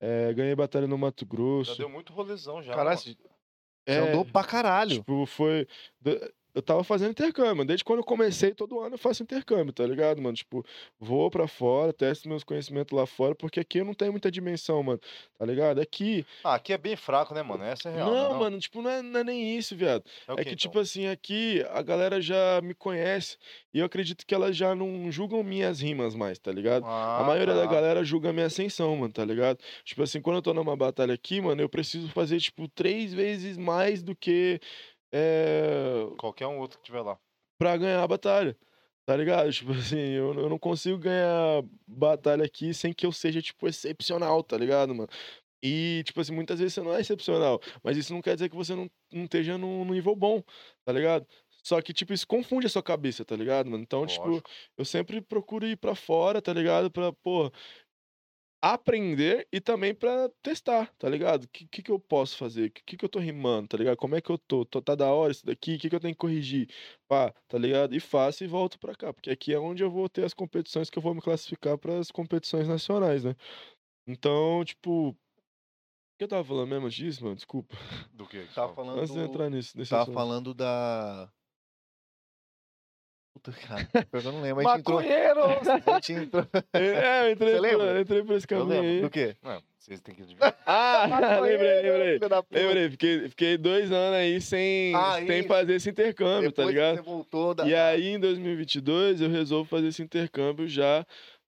é, ganhei batalha no Mato Já Grosso. deu muito rolezão já. Caralho, você andou pra caralho. Tipo, foi. Eu tava fazendo intercâmbio. Desde quando eu comecei, todo ano eu faço intercâmbio, tá ligado, mano? Tipo, vou pra fora, testo meus conhecimentos lá fora, porque aqui eu não tenho muita dimensão, mano. Tá ligado? Aqui. Ah, aqui é bem fraco, né, mano? Essa é real. não, né, mano, tipo, não é, não é nem isso, viado. É, o É que, então? tipo assim, aqui a galera já me conhece e eu acredito que elas já não julgam minhas rimas mais, tá ligado? A Ah, maioria da tá. galera julga a minha ascensão, mano, tá ligado? Tipo assim, quando eu tô numa batalha aqui, mano, eu preciso fazer, tipo, três vezes mais do que. É, Qualquer um outro que tiver lá. pra ganhar a batalha. Tá ligado? Tipo assim, eu, eu não consigo ganhar batalha aqui sem que eu seja, tipo, excepcional, tá ligado, mano? E, tipo assim, muitas vezes você não é excepcional, mas isso não quer dizer que você não, não esteja num, num nível bom, tá ligado? Só que, tipo, isso confunde a sua cabeça, tá ligado, mano? Então, tipo, Lógico. eu sempre procuro ir pra fora, tá ligado? Pra, pô, aprender e também pra testar, tá ligado? O que, que, que eu posso fazer? O que, que eu tô rimando, tá ligado? Como é que eu tô? tô tá da hora isso daqui? O que, que eu tenho que corrigir? Pá, tá ligado? E faço e volto pra cá, porque aqui é onde eu vou ter as competições que eu vou me classificar pras competições nacionais, né? Então, tipo. O que eu tava falando mesmo disso, mano? Desculpa. Do que? Tava falando. Antes de entrar nisso, nesse Tava assunto. falando da. Puta, cara. Eu não lembro. A gente entrou. Maconheiro! A gente entrou. É, eu entrei, Você lembra? eu entrei por esse Eu caminho lembro. aí. Do quê? Não, vocês têm que adivinhar. Ah, lembrei, lembrei. Lembrei, fiquei, fiquei dois anos aí sem, Ah, sem fazer esse intercâmbio, Depois tá que ligado? Você voltou da. E aí, em 2022, eu resolvo fazer esse intercâmbio já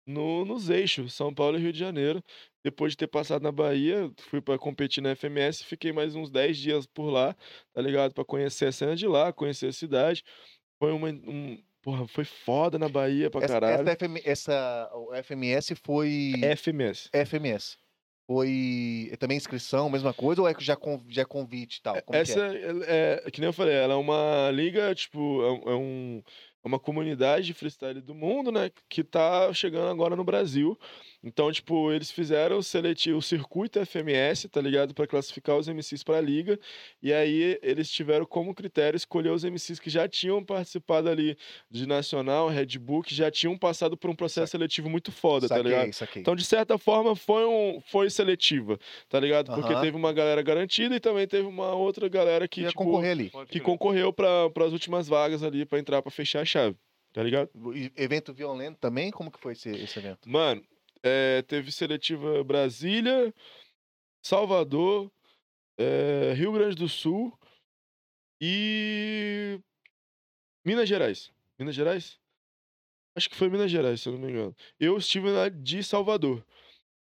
no, nos eixos, São Paulo e Rio de Janeiro. Depois de ter passado na Bahia, fui pra competir na FMS, fiquei mais uns 10 dias por lá, tá ligado? Pra conhecer a cena de lá, conhecer a cidade. Foi uma. Um, porra, foi foda na Bahia pra essa, caralho. essa, FM, essa o FMS foi. FMS. FMS. Foi é também inscrição, mesma coisa, ou é que já, já é convite e tal? Como que Essa é? é, é- que nem eu falei, ela é uma liga, tipo, é, é um, é uma comunidade de freestyle do mundo, né? Que tá chegando agora no Brasil. Então, tipo, eles fizeram o seletivo, o circuito FMS, tá ligado? Pra classificar os MCs pra liga. E aí eles tiveram como critério escolher os MCs que já tinham participado ali de Nacional, Red Bull, que já tinham passado por um processo seletivo muito foda, tá ligado? Saquei, saquei. Então, de certa forma, foi, um, foi seletiva, tá ligado? Porque Aham. teve uma galera garantida e também teve uma outra galera que, Ia tipo, concorrer ali. Que concorreu para as últimas vagas ali pra entrar pra fechar a chave, tá ligado? E Evento violento também? Como que foi esse, esse evento? Mano, é, teve seletiva Brasília, Salvador, é, Rio Grande do Sul e Minas Gerais. Minas Gerais? Acho que foi Minas Gerais, se eu não me engano. Eu estive na de Salvador,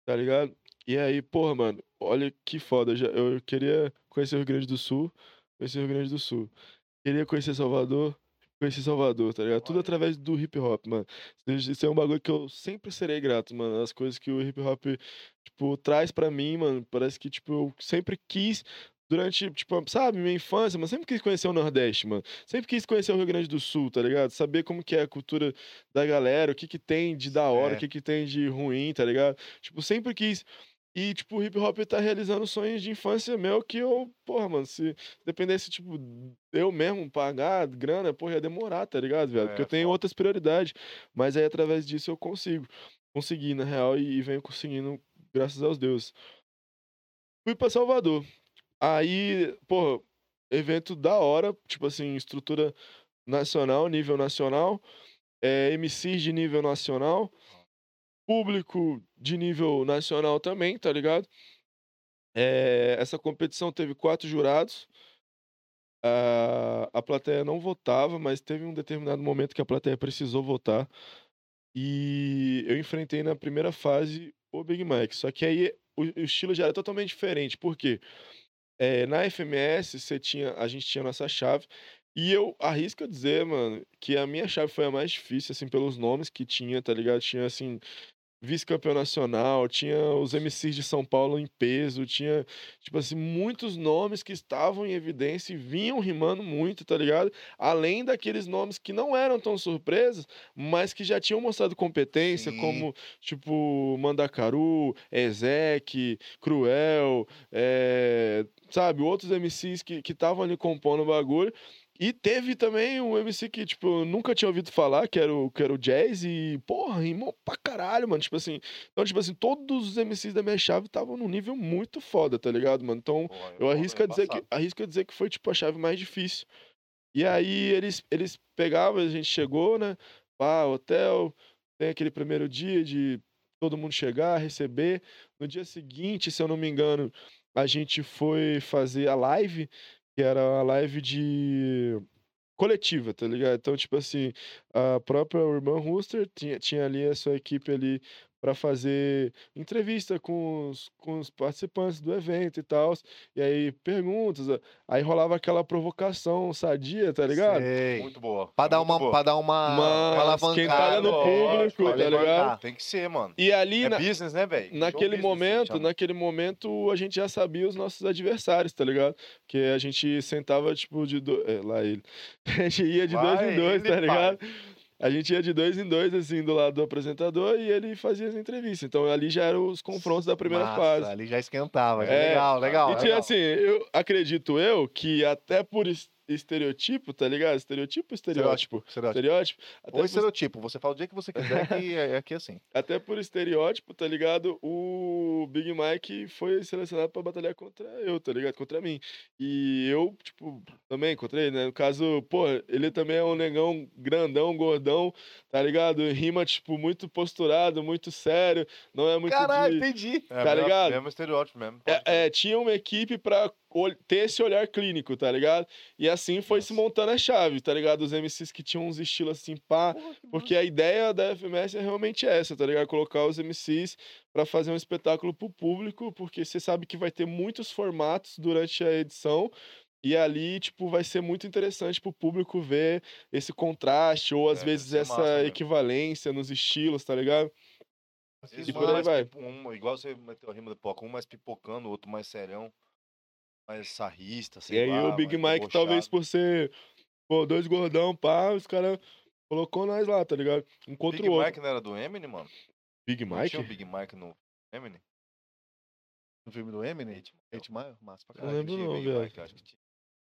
tá ligado? E aí, porra, mano, olha que foda. Eu queria conhecer o Rio Grande do Sul, conhecer o Rio Grande do Sul. Queria conhecer Salvador, conhecer Salvador, tá ligado? Tudo através do hip hop, mano. Isso é um bagulho que eu sempre serei grato, mano. As coisas que o hip hop, tipo, traz pra mim, mano. Parece que, tipo, eu sempre quis, durante, tipo, sabe, minha infância, mas sempre quis conhecer o Nordeste, mano. Sempre quis conhecer o Rio Grande do Sul, tá ligado? Saber como que é a cultura da galera, o que que tem de da hora, o É. que que tem de ruim, tá ligado? Tipo, sempre quis. E, tipo, o hip hop tá realizando sonhos de infância meu que eu, porra, mano, se dependesse, tipo, eu mesmo pagar grana, porra, ia demorar, tá ligado, velho? Porque É, eu tenho outras prioridades. Mas aí, através disso, eu consigo. Consegui, na real, e, e venho conseguindo, graças aos deuses. Fui pra Salvador. Aí, porra, evento da hora, tipo assim, estrutura nacional, nível nacional, é, MCs de nível nacional, público de nível nacional também, tá ligado? É, essa competição teve quatro jurados. A, a plateia não votava, mas teve um determinado momento que a plateia precisou votar. E eu enfrentei na primeira fase o Big Mike. Só que aí o, o estilo já era totalmente diferente. Por quê? É, na FMS, você tinha, a gente tinha nossa chave. E eu arrisco dizer, mano, que a minha chave foi a mais difícil, assim, pelos nomes que tinha, tá ligado? Tinha, assim, vice-campeão nacional, tinha os MCs de São Paulo em peso, tinha, tipo assim, muitos nomes que estavam em evidência e vinham rimando muito, tá ligado? Além daqueles nomes que não eram tão surpresas, mas que já tinham mostrado competência, Sim. como, tipo, Mandacaru, Ezek, Cruel, é, sabe, outros MCs que estavam ali compondo o bagulho. E teve também um MC que, tipo, eu nunca tinha ouvido falar, que era o, que era o Jazz, e, porra, rimou pra caralho, mano. Tipo assim, então, tipo assim, todos os MCs da minha chave estavam num nível muito foda, tá ligado, mano? Então, eu foda, arrisco a dizer que, arrisco a dizer que foi, tipo, a chave mais difícil. E aí eles, eles pegavam, a gente chegou, né? Pá, hotel, tem aquele primeiro dia de todo mundo chegar, receber. No dia seguinte, se eu não me engano, a gente foi fazer a live, que era a live de coletiva, tá ligado? Então, tipo assim, a própria Urban Rooster tinha, tinha ali a sua equipe ali para fazer entrevista com os, com os participantes do evento e tal. E aí, perguntas. Aí rolava aquela provocação sadia, tá ligado? Sei. Muito boa. Pra dar uma, boa. pra dar uma, Uma alavancada. esquentada no público, tá ligado? Tem que ser, mano. E ali, É na- business, né, velho? naquele business, momento, naquele momento, a gente já sabia os nossos adversários, tá ligado? Que a gente sentava, tipo, de dois. É, lá ele. A gente ia de dois Vai em dois, tá pai. ligado? A gente ia de dois em dois, assim, do lado do apresentador e ele fazia as entrevistas. Então ali já eram os confrontos da primeira Massa, fase. Ali já esquentava. É, legal, legal. E tinha legal. assim, eu acredito eu que até por estereotipo, tá ligado? Estereotipo ou estereótipo? Estereótipo. Estereótipo. Até Ou por, estereotipo. Você fala o dia que você quiser, que é aqui assim. até por estereótipo, tá ligado? O Big Mike foi selecionado pra batalhar contra eu, tá ligado? Contra mim. E eu, tipo, também contra ele, né? No caso, pô, ele também é um negão grandão, gordão, tá ligado? Rima, tipo, muito posturado, muito sério. Não é muito Caralho, de... entendi. É, tá mesmo- ligado? Mesmo estereótipo mesmo. É, é, tinha uma equipe pra ter esse olhar clínico, tá ligado? E assim foi se Nossa. montando a chave, tá ligado? Os MCs que tinham uns estilos assim, pá. Porque a ideia da FMS é realmente essa, tá ligado? Colocar os MCs pra fazer um espetáculo pro público, porque você sabe que vai ter muitos formatos durante a edição. E ali, tipo, vai ser muito interessante pro público ver esse contraste, ou às É, vezes essa massa mesmo. equivalência nos estilos, tá ligado? Às vezes E por aí vai. um, igual você meteu a rima do pipoca, um mais pipocando, o outro mais serão, mais sarrista, sei E aí lá, o Big Mike, talvez debochado. por ser, pô, dois gordão, pá, os caras colocou nós lá, tá ligado? Um contra Big o outro. Mike não era do Eminem, mano? Big Não Mike? tinha o Big Mike no Eminem? No filme do Eminem? Eight Mile. Massa pra Não caralho. lembro não, Big viado. Mike, acho que.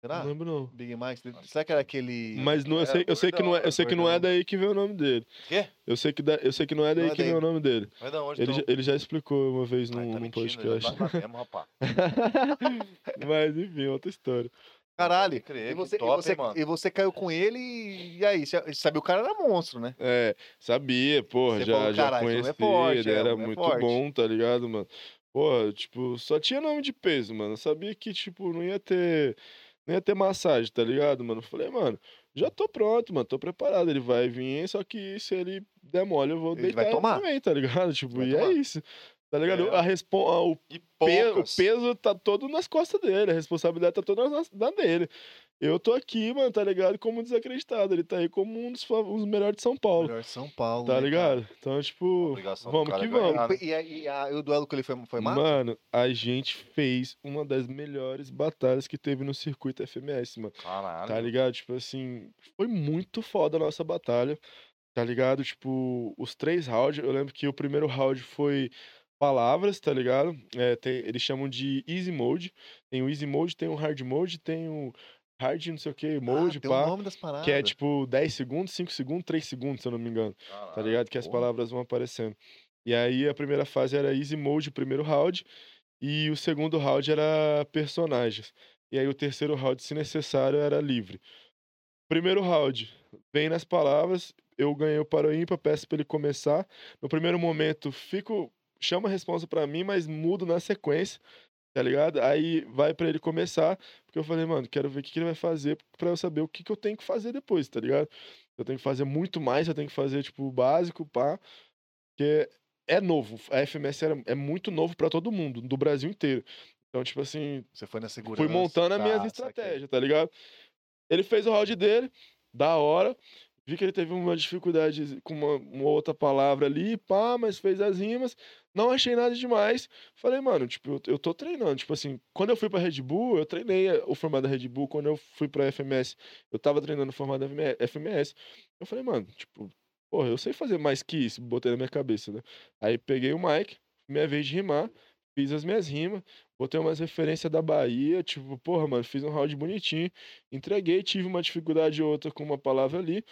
Será? Não lembro não. Big Mike? Será que era aquele... Mas não, eu, sei, eu sei que não é, eu sei que não é daí que veio o nome dele. Quê? Eu sei que, da, eu sei que não é daí Não é que veio o daí. nome dele. Mas da onde Ele, então? já, ele já explicou uma vez Ai, num, tá num mentindo, podcast. tá lá mesmo, rapaz. Mas enfim, outra história. Caralho. Crer, E você, top, e, você, hein, e você caiu com ele e, e aí? Você sabia o cara era monstro, né? É, sabia, porra, Você já, falou, já "Caralho, conheci esse homem é forte, ele, é, era é muito forte." bom, tá ligado, mano? Porra, tipo, só tinha nome de peso, mano. Eu sabia que, tipo, não ia ter. Não ia ter massagem, tá ligado, mano? Eu falei, mano, já tô pronto, mano, tô preparado. Ele vai vir, só que se ele der mole, eu vou Ele deitar vai tomar. também, tá ligado? Tipo, vai e é tomar. isso. Tá ligado? É. A respon... a- o, pe- o peso tá todo nas costas dele, a responsabilidade tá toda na dele. Eu tô aqui, mano, tá ligado? Como desacreditado. Ele tá aí como um dos, um dos melhores de São Paulo. Melhor São Paulo. Tá né, ligado? Então, tipo, vamos cara que ganhar, vamos. né? cara? E, a- e a- e o duelo que ele foi, foi massa? Mano, a gente fez uma das melhores batalhas que teve no circuito FMS, mano. Caralho. Tá ligado? Tipo assim, foi muito foda a nossa batalha. Tá ligado? Tipo, os três rounds, eu lembro que o primeiro round foi palavras, tá ligado? É, tem- eles chamam de easy mode. Tem o easy mode, tem o hard mode, tem o hard não sei o que, mode, ah, pá. o nome das paradas. Que é tipo 10 segundos, 5 segundos, 3 segundos, se eu não me engano. Tá ligado? Que as porra. palavras vão aparecendo. E aí a primeira fase era easy mode, o primeiro round. E o segundo round era personagens. E aí o terceiro round, se necessário, era livre. Primeiro round, vem nas palavras, eu ganhei o para o ímpar, peço pra ele começar. No primeiro momento, fico. Chama a resposta pra mim, mas mudo na sequência, tá ligado? Aí vai pra ele começar, porque eu falei, mano, quero ver o que, que ele vai fazer pra eu saber o que, que eu tenho que fazer depois, tá ligado? Eu tenho que fazer muito mais, eu tenho que fazer, tipo, o básico, pá. Porque é novo. A FMS era, é muito novo pra todo mundo, do Brasil inteiro. Então, tipo assim, Você foi na segurança. fui montando as minhas saquei. estratégias, tá ligado? Ele fez o round dele, da hora. Vi que ele teve uma dificuldade com uma, uma outra palavra ali, pá, mas fez as rimas. Não achei nada demais. Falei, mano, tipo, eu, eu tô treinando. Tipo assim, quando eu fui pra Red Bull, eu treinei o formato da Red Bull. Quando eu fui pra FMS, eu tava treinando o formato da FM FMS. Eu falei, mano, tipo, porra, eu sei fazer mais que isso, botei na minha cabeça, né? Aí peguei o mic, minha vez de rimar, fiz as minhas rimas, botei umas referências da Bahia, tipo, porra, mano, fiz um round bonitinho, entreguei, tive uma dificuldade ou outra com uma palavra ali,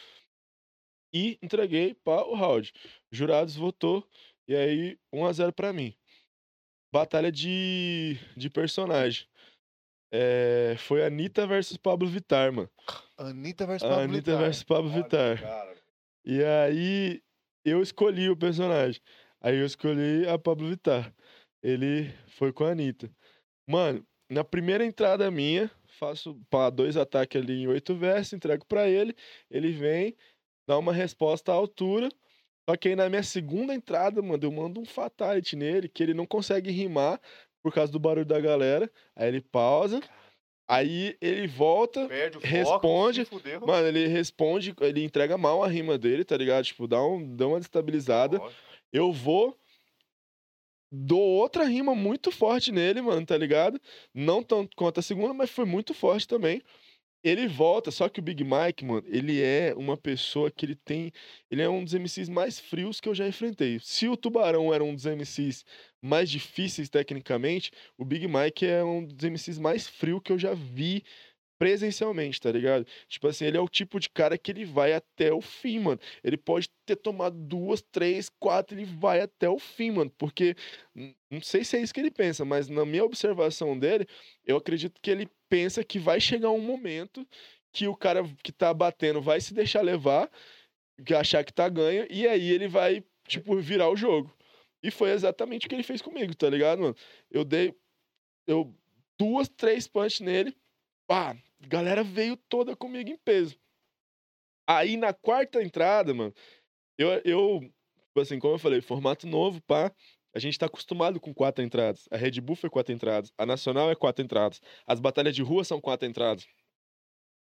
e entreguei para o round. Jurados votou, e aí 1 a 0 pra mim. Batalha de, de personagem. É, foi Anitta versus Pablo Vittar, mano. Anitta versus Pablo Anitta Vittar. versus Pablo Olha, Vittar. cara, E aí eu escolhi o personagem. Aí eu escolhi a Pablo Vittar. Ele foi com a Anitta. Mano, na primeira entrada minha, faço pá, dois ataques ali em oito versos, entrego pra ele. Ele vem, dá uma resposta à altura. Só que aí na minha segunda entrada, mano, eu mando um fatality nele, que ele não consegue rimar por causa do barulho da galera. Aí ele pausa. Aí ele volta, Perde foco, Responde, fudeu. Mano, ele responde, ele entrega mal a rima dele, tá ligado? Tipo, dá, um, dá uma destabilizada. Lógico. Eu vou. Dou outra rima muito forte nele, mano, tá ligado? Não tanto quanto a segunda, mas foi muito forte também. Ele volta, só que o Big Mike, mano, ele é uma pessoa que ele tem. Ele é um dos MCs mais frios que eu já enfrentei. Se o Tubarão era um dos MCs mais difíceis tecnicamente, o Big Mike é um dos MCs mais frios que eu já vi presencialmente, tá ligado? Tipo assim, ele é o tipo de cara que ele vai até o fim, mano. Ele pode ter tomado duas, três, quatro, ele vai até o fim, mano. Porque não sei se é isso que ele pensa, mas na minha observação dele, eu acredito que ele pensa que vai chegar um momento que o cara que tá batendo vai se deixar levar, achar que tá ganho, e aí ele vai, tipo, virar o jogo. E foi exatamente o que ele fez comigo, tá ligado, mano? Eu dei eu duas, três punch nele, pá, galera veio toda comigo em peso. Aí na quarta entrada, mano, eu, eu tipo assim, como eu falei, formato novo, pá. A gente tá acostumado com quatro entradas. A Red Bull foi quatro entradas. A Nacional é quatro entradas. As batalhas de rua são quatro entradas.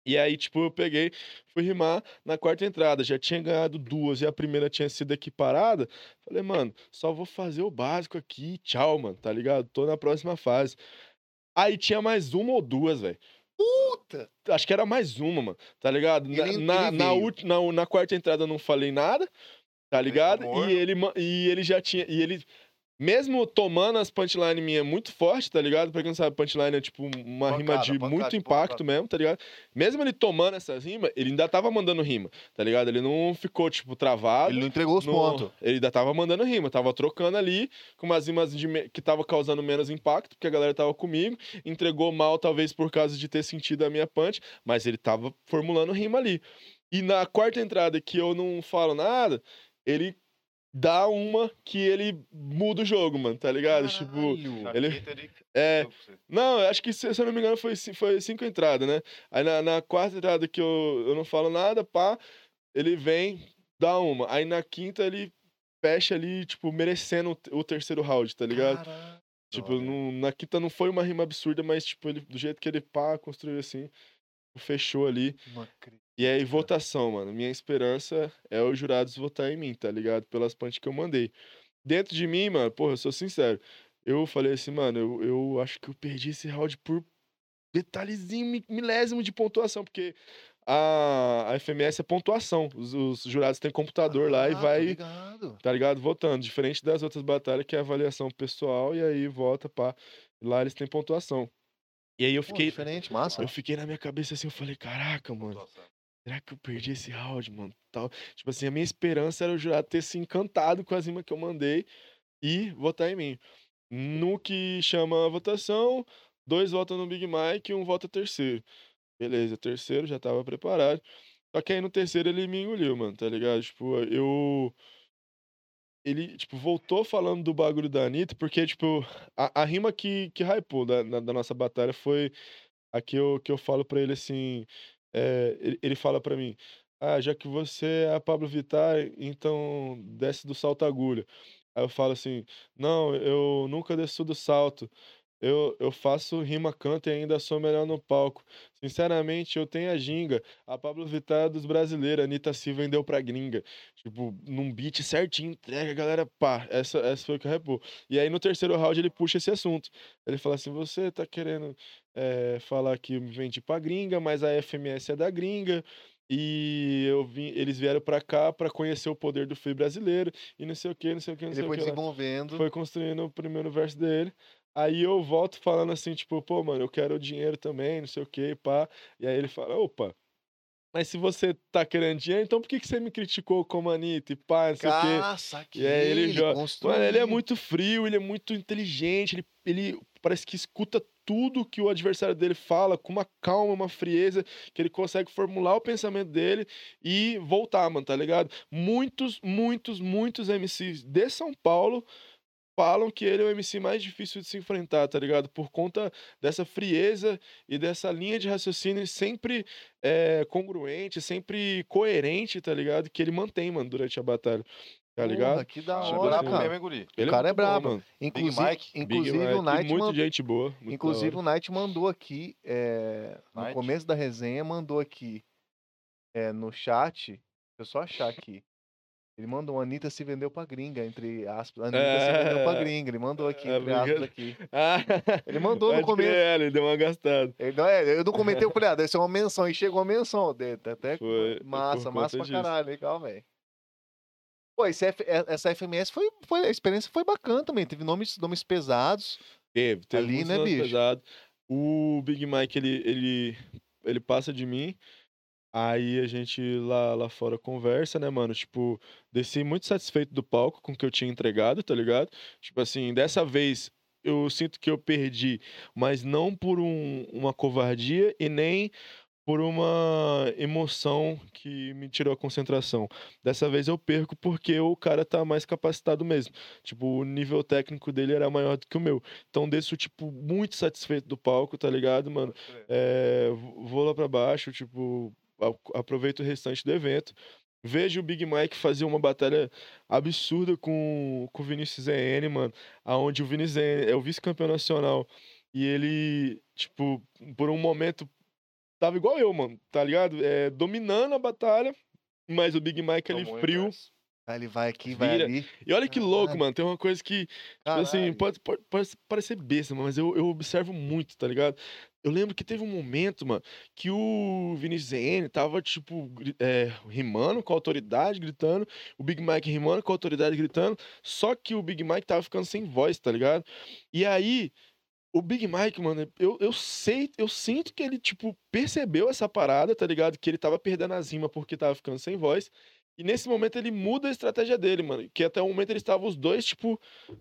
E aí, tipo, eu peguei, fui rimar na quarta entrada. Já tinha ganhado duas e a primeira tinha sido equiparada. Falei, mano, só vou fazer o básico aqui. Tchau, mano, tá ligado? Tô na próxima fase. Aí tinha mais uma ou duas, velho. Puta! Acho que era mais uma, mano. Tá ligado? Na, Ele- na, ele na, na, na quarta entrada eu não falei nada. Tá ligado? E ele, e ele já tinha. E ele. Mesmo tomando as punchline minha muito forte, tá ligado? Pra quem não sabe, punchline é tipo uma rima Pancada, de pancada, muito tipo, impacto pancada. mesmo, tá ligado? Mesmo ele tomando essas rimas, ele ainda tava mandando rima, tá ligado? Ele não ficou, tipo, travado. Ele não entregou os pontos. Ele ainda tava mandando rima, tava trocando ali com umas rimas de que tava causando menos impacto, porque a galera tava comigo. Entregou mal, talvez por causa de ter sentido a minha punch, mas ele tava formulando rima ali. E na quarta entrada, que eu não falo nada, ele dá uma que ele muda o jogo, mano, tá ligado? Tipo, Caralho. Na ele- quinta, ele é. não, eu acho que, se, se eu não me engano, foi, foi cinco entradas, né? Aí na, na quarta entrada que eu, eu não falo nada, pá, ele vem, dá uma. Aí na quinta ele fecha ali, tipo, merecendo o, te- o terceiro round, tá ligado? Caralho. Tipo, não- na quinta não foi uma rima absurda, mas, tipo, ele, do jeito que ele pá, construiu assim, fechou ali. Não acredito. E aí, votação, mano. Minha esperança é os jurados votar em mim, tá ligado? Pelas punches que eu mandei. Dentro de mim, mano, porra, eu sou sincero. Eu falei assim, mano, eu, eu acho que eu perdi esse round por detalhezinho, mi- milésimo de pontuação, porque a, a FMS é pontuação. Os, os jurados têm computador lá e Ah, vai, ligado. tá ligado? Votando. Diferente das outras batalhas, que é avaliação pessoal, e aí vota, pá. Lá eles têm pontuação. E aí eu Pô, fiquei. diferente, massa. Eu fiquei na minha cabeça assim, eu falei, caraca, mano. Pontuação. Será que eu perdi esse round, mano? Tal. Tipo assim, a minha esperança era o jurado ter se encantado com as rimas que eu mandei e votar em mim. No que chama a votação, dois votam no Big Mike e um vota terceiro. Beleza, terceiro já tava preparado. Só que aí no terceiro ele me engoliu, mano, tá ligado? Tipo, eu. Ele, tipo, voltou falando do bagulho da Anitta, porque, tipo, a, a rima que, que hypou da, na- da nossa batalha foi a que eu, que eu falo pra ele assim. É, ele, fala pra mim: Ah, já que você é a Pablo Vittar, então desce do salto agulha. Aí eu falo assim: Não, eu nunca desço do salto. Eu, eu faço rima, canto e ainda sou melhor no palco. Sinceramente, eu tenho a ginga. A Pablo Vittar é dos brasileiros, a Anitta se vendeu pra gringa. Tipo, num beat certinho, entrega, a galera, pá. Essa, essa foi o que arrepou. E aí no terceiro round ele puxa esse assunto. Ele fala assim: Você tá querendo eh, falar que eu me vendi pra gringa, mas a FMS é da gringa. E eu vim, eles vieram pra cá pra conhecer o poder do FEI brasileiro e não sei o que, não sei o que, não sei o foi que. lá desenvolvendo. foi construindo o primeiro verso dele. Aí eu volto falando assim, tipo, pô, mano, eu quero dinheiro também, não sei o que, pá. E aí ele fala, opa, mas se você tá querendo dinheiro, então por que, que você me criticou como Anitta e pá, não sei o quê? Caça aqui. E aí ele joga- Mano, ele é muito frio, ele é muito inteligente, ele, ele parece que escuta tudo que o adversário dele fala com uma calma, uma frieza, que ele consegue formular o pensamento dele e voltar, mano, tá ligado? Muitos, muitos, muitos MCs de São Paulo falam que ele é o MC mais difícil de se enfrentar, tá ligado? Por conta dessa frieza e dessa linha de raciocínio sempre é, congruente, sempre coerente, tá ligado? Que ele mantém, mano, durante a batalha. Tá ligado? Porra, que da Tipo hora, cara. mesmo, hein, guri? Ele o cara é bom, brabo. mano. Inclusive, Mike, Big inclusive Mike, o Knight muito mandou, gente boa. muito inclusive o Knight mandou aqui é, no Knight? começo da resenha mandou aqui é, no chat. Deixa eu só achar aqui. Ele mandou, Anitta se vendeu pra gringa, entre aspas. Anitta se vendeu pra É. gringa. Ele mandou aqui, É, entre aspas, aqui. Ah, Ele mandou no começo. crer, ele deu uma gastada. Ele, não, é, eu não comentei, eu falei, ah, deve ser uma menção. E chegou uma menção tá Até Foi, massa, massa pra disso. caralho. Legal, velho. Pô, esse é- essa FMS foi, foi. A experiência foi bacana também. Teve nomes, nomes pesados. Teve, teve Ali, né, bicho? pesados. O Big Mike, ele, ele, ele passa de mim. Aí a gente lá, lá fora conversa, né, mano? Tipo, desci muito satisfeito do palco com o que eu tinha entregado, tá ligado? Tipo assim, dessa vez eu sinto que eu perdi, mas não por um- uma covardia e nem por uma emoção que me tirou a concentração. Dessa vez eu perco porque o cara tá mais capacitado mesmo. Tipo, o nível técnico dele era maior do que o meu. Então desço, tipo, muito satisfeito do palco, tá ligado, mano? É, vou lá pra baixo, tipo, a- aproveito o restante do evento. Vejo o Big Mike fazer uma batalha absurda com, com o Vinícius ZN, mano. Aonde o Vinícius ZN é o vice-campeão nacional. E ele, tipo, por um momento, tava igual eu, mano, tá ligado? É, dominando a batalha, mas o Big Mike ali Tomou o frio. ele vai aqui, vai Vira. ali. E olha que louco, Caralho. mano. Tem uma coisa que, Tipo assim, pode, pode, pode parecer besta, mas eu, eu observo muito, tá ligado? Eu lembro que teve um momento, mano, que o Vinicius ZN tava, tipo, é, rimando com a autoridade, gritando, o Big Mike rimando com a autoridade, gritando, só que o Big Mike tava ficando sem voz, tá ligado? E aí, o Big Mike, mano, eu, eu sei, eu sinto que ele, tipo, percebeu essa parada, tá ligado? Que ele tava perdendo as rimas porque tava ficando sem voz. E nesse momento ele muda a estratégia dele, mano. Que até o momento eles estavam os dois, tipo,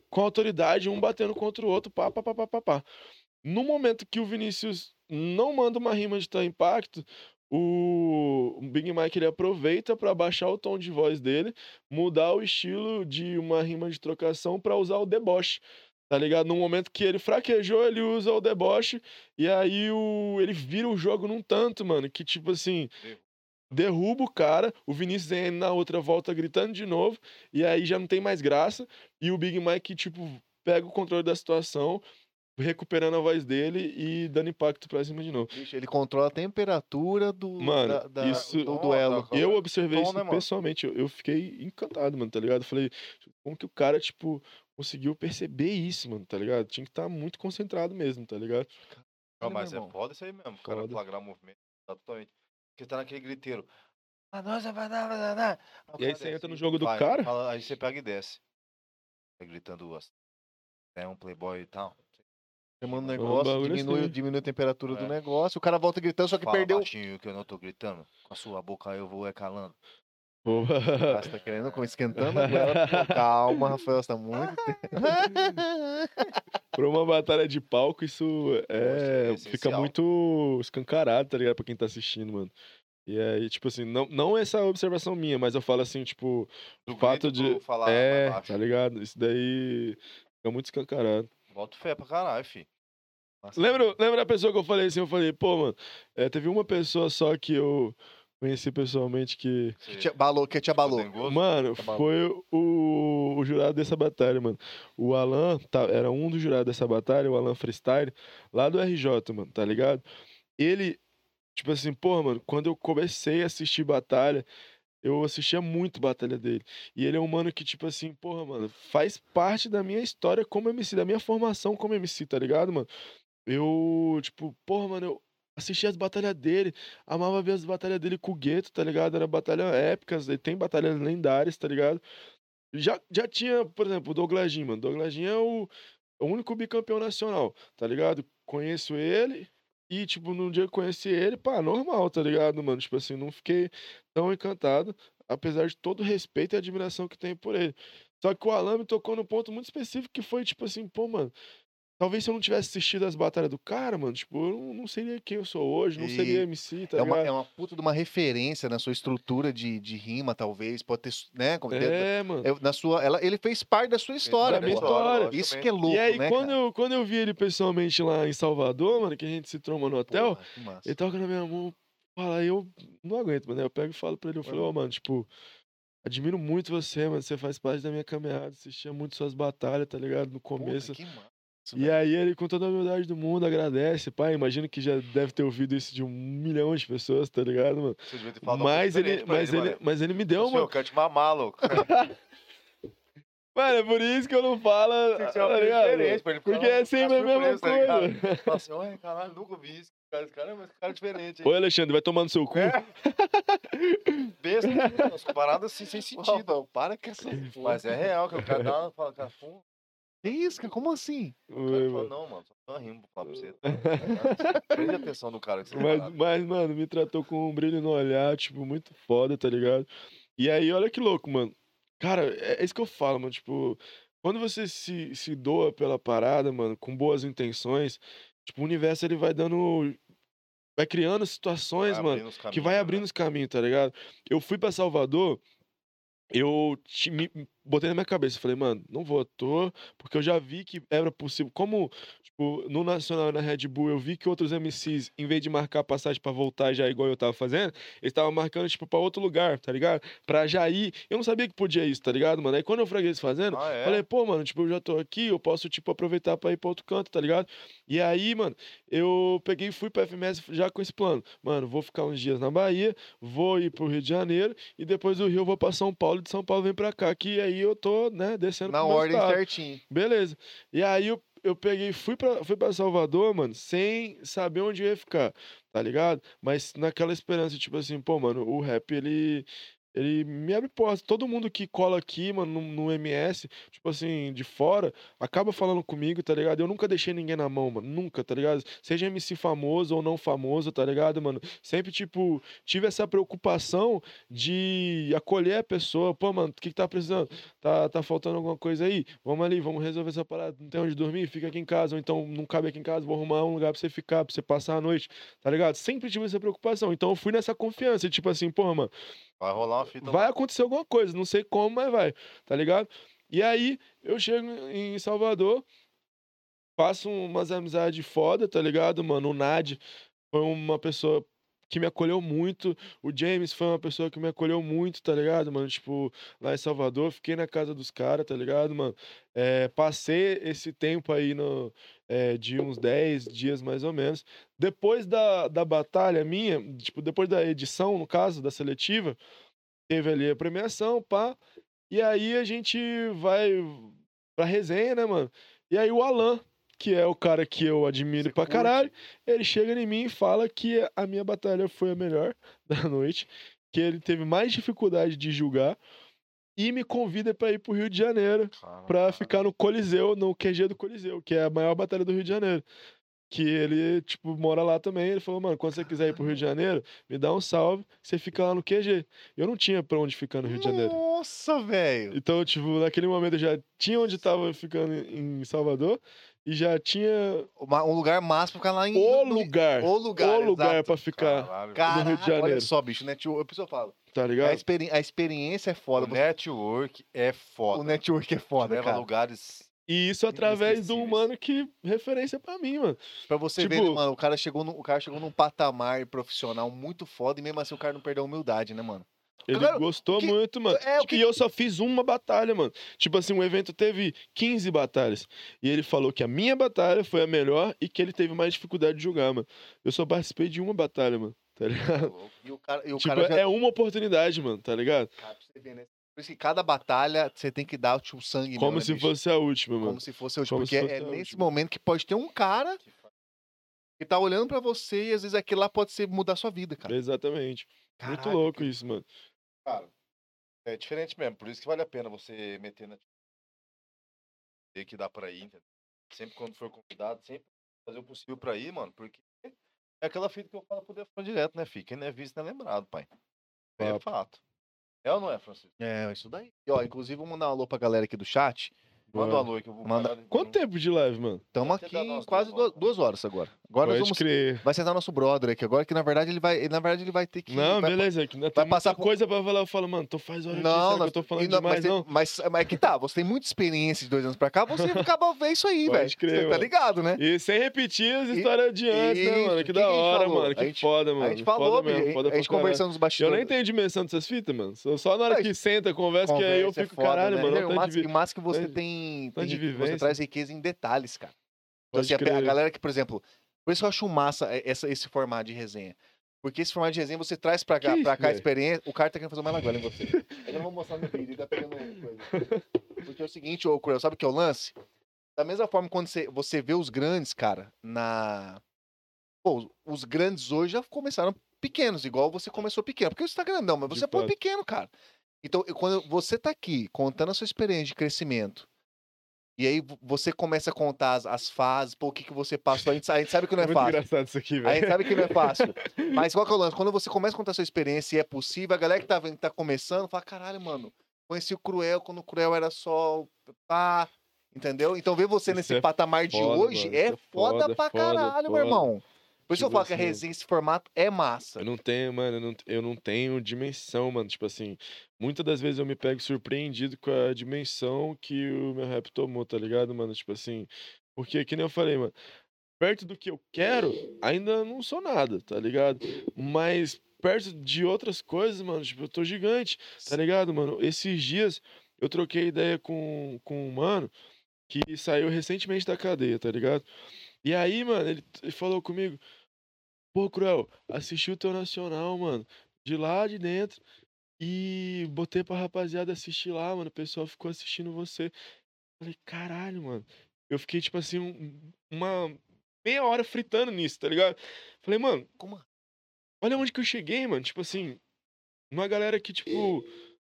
com autoridade, um batendo contra o outro, pá, pá, pá, pá, pá, pá. No momento que o Vinícius não manda uma rima de tal impacto, o Big Mike ele aproveita para baixar o tom de voz dele, mudar o estilo de uma rima de trocação para usar o deboche. Tá ligado? No momento que ele fraquejou, ele usa o deboche e aí o ele vira o jogo num tanto, mano, que tipo assim, derruba o cara, o Vinícius ZN na outra volta gritando de novo, e aí já não tem mais graça, e o Big Mike, tipo, pega o controle da situação, recuperando a voz dele e dando impacto pra cima de novo. Bicho, ele controla a temperatura do, Mano, da- da- isso- do duelo. tá- Eu Bom, observei isso né, pessoalmente, eu, eu fiquei encantado, mano, tá ligado? Eu falei, como que o cara, tipo, conseguiu perceber isso, mano, tá ligado? Tinha que estar muito concentrado mesmo, tá ligado? Não, Olha, mas é foda isso aí mesmo. O cara Foda. flagrar o movimento tá totalmente. Porque tá naquele griteiro. Ah, nossa, vai dar, dar, E aí você entra no jogo do vai, cara? fala- aí você pega e desce. Vai gritando assim. É um playboy e tal. Um É um negócio, bagulho diminui, assim. diminui a temperatura do É. negócio, o cara volta gritando, só que Fala perdeu. baixinho que eu não tô gritando. Com a sua boca eu vou é calando. Ah, você tá querendo como esquentando? Pô, Calma, Rafael, você tá muito. Pra uma batalha de palco, isso é, é fica muito escancarado, tá ligado? Pra quem tá assistindo, mano. E aí, tipo assim, não, não essa observação minha, mas eu falo assim, tipo, o Do fato grito de. falar é, tá ligado? Isso daí fica muito escancarado. Bota fé pra caralho, fi. Nossa, Lembra, lembra a pessoa que eu falei assim? Eu falei, pô, mano, é, teve uma pessoa só que eu conheci pessoalmente que. Você Te abalou, que te abalou. Mano, foi o, o jurado dessa batalha, mano. O Alan tá, era um dos jurados dessa batalha, o Alan Freestyle, lá do RJ, mano, tá ligado? Ele, tipo assim, porra, mano, quando eu comecei a assistir batalha, eu assistia muito batalha dele. E ele é um mano que, tipo assim, porra, mano, faz parte da minha história como MC, da minha formação como MC, tá ligado, mano? Eu, tipo, porra, mano, eu assistia as batalhas dele, amava ver as batalhas dele com o Gueto, tá ligado? Era batalhas épicas, tem batalhas lendárias, tá ligado? Já, já tinha, por exemplo, o Douglas Jim, mano. Douglas Jim é o, o único bicampeão nacional, tá ligado? Conheço ele e, tipo, no dia eu conheci ele, pá, normal, tá ligado, mano? Tipo assim, não fiquei tão encantado, apesar de todo o respeito e admiração que tenho por ele. Só que o Alan me tocou num ponto muito específico que foi, tipo assim, pô, mano, Talvez se eu não tivesse assistido as batalhas do cara, mano, tipo, eu não, não seria quem eu sou hoje, não E seria MC, tá É uma, ligado? é uma puta de uma referência na sua estrutura de, de rima, talvez. Pode ter, né? É, mano. é, na sua, ela, ele fez parte da sua história, da minha história, Isso que é louco, e aí, né, quando, cara? eu, quando eu vi ele pessoalmente lá em Salvador, mano, que a gente se tromba no hotel, Porra, ele toca na minha mão, fala, aí eu não aguento, mano. Eu pego e falo pra ele, eu falei, ó, mano, tipo, admiro muito você, mano, você faz parte da minha caminhada, assistia muito suas batalhas, tá ligado? No Puta, começo. que massa, E aí ele, com toda a humildade do mundo, agradece, pai. Imagino que já deve ter ouvido isso de um milhão de pessoas, tá ligado, mano? Você devia ter falado Mas ele, mas, ele, mano. mas ele me deu uma. eu quero te mamar, louco. Mano, é por isso que eu não falo. Tem que ser uma tá ligado? ele Porque é sempre a mesma tá coisa. Fala assim, ué, caralho, nunca vi isso. Esse cara, mas esse cara é diferente, hein? Oi, Alexandre, vai tomar no seu cu. É. Besta, umas paradas assim, sem sentido. Não, para com essa Mas é real, que o cara dá uma, fala, cara, pum, Que isso, cara? Como assim? o Oi, cara mano. não, mano, só tô rindo pra você. tá? Prende a atenção do cara que você Mas, tá mas, mano, me tratou com um brilho no olhar, tipo, muito foda, tá ligado? E aí, olha que louco, mano. Cara, é, é isso que eu falo, mano. Tipo, quando você se, se doa pela parada, mano, com boas intenções, tipo, o universo ele vai dando. Vai criando situações, mano. abrindo os que caminhos, vai né? abrindo os caminhos, tá ligado? Eu fui pra Salvador, eu me botei na minha cabeça, falei, mano, não toa, porque eu já vi que era possível. Como, tipo, no Nacional na Red Bull, eu vi que outros MCs, em vez de marcar passagem pra voltar já igual eu tava fazendo, eles estavam marcando, tipo, pra outro lugar, tá ligado? Pra já ir. Eu não sabia que podia isso, tá ligado, mano? Aí quando eu fraguei eles fazendo, Ah, é? Falei, pô, mano, tipo, eu já tô aqui, eu posso, tipo, aproveitar pra ir pra outro canto, tá ligado? E aí, mano, eu peguei e fui pra FMS já com esse plano. Mano, vou ficar uns dias na Bahia, vou ir pro Rio de Janeiro e depois do Rio eu vou pra São Paulo e de São Paulo vem pra cá, que aí eu tô, né, descendo Na ordem estado. certinho. Beleza. E aí eu, eu peguei, fui pra, fui pra Salvador, mano, sem saber onde eu ia ficar, tá ligado? Mas naquela esperança, tipo assim, pô, mano, o rap, ele. Ele me abre portas. Todo mundo que cola aqui, mano, no, no MS, tipo assim, de fora, acaba falando comigo, tá ligado? Eu nunca deixei ninguém na mão, mano. Nunca, tá ligado? Seja MC famoso ou não famoso, tá ligado, mano? Sempre, tipo, tive essa preocupação de acolher a pessoa. Pô, mano, o que, que tá precisando? Tá, tá faltando alguma coisa aí? Vamos ali, vamos resolver essa parada. Não tem onde dormir? Fica aqui em casa. Ou então não cabe aqui em casa, vou arrumar um lugar pra você ficar, pra você passar a noite, tá ligado? Sempre tive essa preocupação. Então eu fui nessa confiança, tipo assim, pô, mano, Vai rolar uma fita. vai acontecer alguma coisa, não sei como, mas vai, tá ligado? E aí eu chego em Salvador, faço umas amizades foda, tá ligado, mano? O Nad foi uma pessoa que me acolheu muito, o James foi uma pessoa que me acolheu muito, tá ligado, mano? Tipo, lá em Salvador, fiquei na casa dos caras, tá ligado, mano? É, passei esse tempo aí no, é, de uns 10 dias mais ou menos. Depois da, da batalha minha, tipo, depois da edição, no caso, da seletiva, teve ali a premiação, pá. E aí a gente vai pra resenha, né, mano? E aí o Alan, que é o cara que eu admiro Você pra curte? caralho, ele chega em mim e fala que a minha batalha foi a melhor da noite, que ele teve mais dificuldade de julgar e me convida pra ir pro Rio de Janeiro pra ficar no Coliseu, no QG do Coliseu, que é a maior batalha do Rio de Janeiro. Que ele, tipo, mora lá também. Ele falou, mano, quando você quiser ir pro Rio de Janeiro, me dá um salve, você fica lá no QG. Eu não tinha pra onde ficar no Rio de Janeiro. Nossa, velho. Então, tipo, naquele momento eu já tinha onde tava ficando em Salvador e já tinha Uma- Um lugar massa pra ficar lá em. o no- lugar, O lugar. o lugar exato. pra ficar, Caralho. Cara, no Rio de olha Janeiro. só, bicho, né? tio? Eu preciso falar. tá A, ligado? experi- a experiência é foda. O Você- network é foda. O network é foda, Leva cara. a lugares. E isso através de um Inesquecíveis. mano que referência pra mim, mano. Pra você Tipo- ver, né, mano, o cara, chegou no, o cara chegou num patamar profissional muito foda e mesmo assim o cara não perdeu a humildade, né, mano? Ele Agora, gostou o que- muito, mano. é, o Tipo, que- E eu só fiz uma batalha, mano. Tipo assim, o evento teve 15 batalhas. E ele falou que a minha batalha foi a melhor e que ele teve mais dificuldade de julgar, mano. Eu só participei de uma batalha, mano. Tá ligado? E o cara, e o tipo, cara já. é uma oportunidade, mano, tá ligado? Cara, pra você ver, né? Por isso que cada batalha você tem que dar tipo, sangue Como mesmo, né, se bicho? fosse a última, mano. Como se fosse a última. Como Porque é nesse momento que pode ter um cara que tá olhando pra você e às vezes aquilo lá pode ser mudar a sua vida, cara. Exatamente. Muito Caraca, louco isso, mano. Cara, é diferente mesmo. Por isso que vale a pena você meter na. Ver que dá pra ir, entendeu? Sempre quando for convidado, sempre fazer o possível pra ir, mano. Porque é aquela fita que eu falo pro Defran direto, né, filho? Quem não é visto não é lembrado, pai. É fato. É ou não é, Francisco? É, isso daí. E, ó, inclusive, vou mandar um alô pra galera aqui do chat. Manda um Bora. alô aí que eu vou Manda- parar de- Quanto tempo de live, mano? Estamos aqui quase duas, duas horas agora. Agora nós Pode vamos. crer. Vai sentar nosso brother aqui agora, que na verdade ele vai. Na verdade, ele vai ter que. Não, vai- beleza. Que ainda vai tem passar por- coisa pra falar. Eu falo, mano, tô faz hora aqui, Não, será que nós- eu tô falando e não- demais, mas, tem- não? mas, mas é que tá, você tem muita experiência de dois anos pra cá, você acaba ver isso aí, Pode velho. crer, Você tá ligado, né? E sem repetir as E- histórias de antes, né, Isso, mano? Que que da hora, falou? mano. Que gente- foda, mano. a gente falou, mesmo, foda a gente conversando nos Eu bastidores. nem tenho dimensão dessas fitas, mano. Só, só na hora que senta, conversa, que aí eu é fico, caralho, né? mano. Não, não o o massa que você tanto- de você traz riqueza em detalhes, cara. Então, assim, a, a galera que, por exemplo, por isso eu acho massa é, essa, esse formato de resenha. Porque esse formato de resenha você traz pra cá, Que pra cá a experiência. O cara tá querendo fazer uma lagoa em você. Eu não vou mostrar no vídeo, ele tá pegando coisa. Porque é o seguinte, ô Cruel, sabe o que é o lance? Da mesma forma, quando você, você vê os grandes, cara, na. Pô, os grandes hoje já começaram pequenos, igual você começou pequeno. Porque você tá grandão, mas você fato. pequeno, cara. Então, quando você tá aqui contando a sua experiência de crescimento, e aí vo- você começa a contar as, as fases, pô, o que, que você passou, a gente, a gente sabe que não é Muito fácil. engraçado isso aqui, A velho. gente sabe que não é fácil. Mas qual que é o lance? Quando você começa a contar a sua experiência e é possível, a galera que tá que tá começando, fala, caralho, mano, conheci o Cruel quando o Cruel era só pá, entendeu? Então ver você Isso nesse é patamar de foda, hoje mano, é é foda, foda, pra foda, caralho, meu irmão. Por isso Tipo eu falo que a assim, resenha, esse formato é massa. Eu não tenho, mano, eu não, eu não tenho dimensão, mano. Tipo assim, muitas das vezes eu me pego surpreendido com a dimensão que o meu rap tomou, tá ligado, mano? Tipo assim, porque, que nem eu falei, mano, perto do que eu quero, ainda não sou nada, tá ligado? Mas perto de outras coisas, mano, tipo, eu tô gigante, tá ligado, mano? Esses dias eu troquei ideia com, com um mano que saiu recentemente da cadeia, tá ligado? E aí, mano, ele, ele falou comigo, pô, Cruel, assisti o teu Nacional, mano, de lá de dentro, e botei pra rapaziada assistir lá, mano, o pessoal ficou assistindo você. Falei, caralho, mano. Eu fiquei, tipo assim, um- uma meia hora fritando nisso, tá ligado? Falei, mano, Como- olha onde que eu cheguei, mano. Tipo assim, uma galera que, tipo,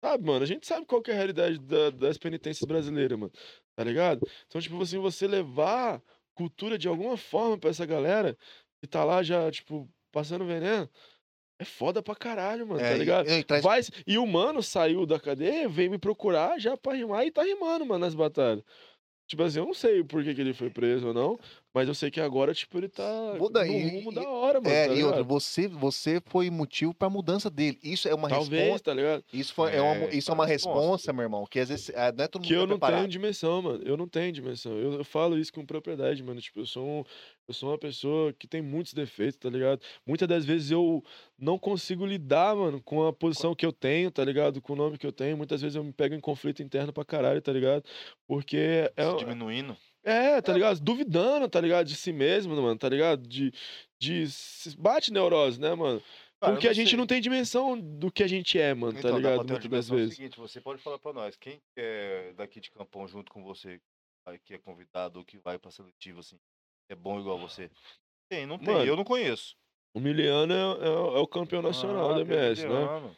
sabe, mano, a gente sabe qual que é a realidade da- das penitências brasileiras, mano, tá ligado? Então, tipo assim, você levar cultura de alguma forma pra essa galera que tá lá já, tipo, passando veneno, é foda pra caralho, mano, É, tá e- ligado? e traz- Vai, e o mano saiu da cadeia, veio me procurar já pra rimar e tá rimando, mano, nas batalhas. Tipo assim, eu não sei por que, que ele foi preso ou não, mas eu sei que agora, tipo, ele tá Muda, no rumo e- da hora, mano. É, tá e outra, você, você foi motivo pra mudança dele. Isso é uma Talvez, resposta. tá ligado? Isso, foi, é uma, É, isso é uma resposta. resposta, meu irmão, que às vezes ah, não é todo mundo Que eu tá não preparado. tenho dimensão, mano. Eu não tenho dimensão. Eu, eu falo isso com propriedade, mano. Tipo, eu sou, um, eu sou uma pessoa que tem muitos defeitos, tá ligado? Muitas das vezes eu não consigo lidar, mano, com a posição que eu tenho, tá ligado? Com o nome que eu tenho. Muitas vezes eu me pego em conflito interno pra caralho, tá ligado? Porque é, Se diminuindo. É, tá ligado? Duvidando, tá ligado? De si mesmo, mano, tá ligado? De, de bate neurose, né, mano? Cara, Porque a gente não tem dimensão do que a gente é, mano, tá Então, pra ligado? Muitas das dimensão do vezes. seguinte, você pode falar pra nós, quem que é daqui de Campão junto com você, que é convidado ou que vai pra seletivo, assim, é bom igual você? Tem, não tem, Mano, eu não conheço. O Miliano é, é- é o campeão nacional Ah, da Pedro MS, né?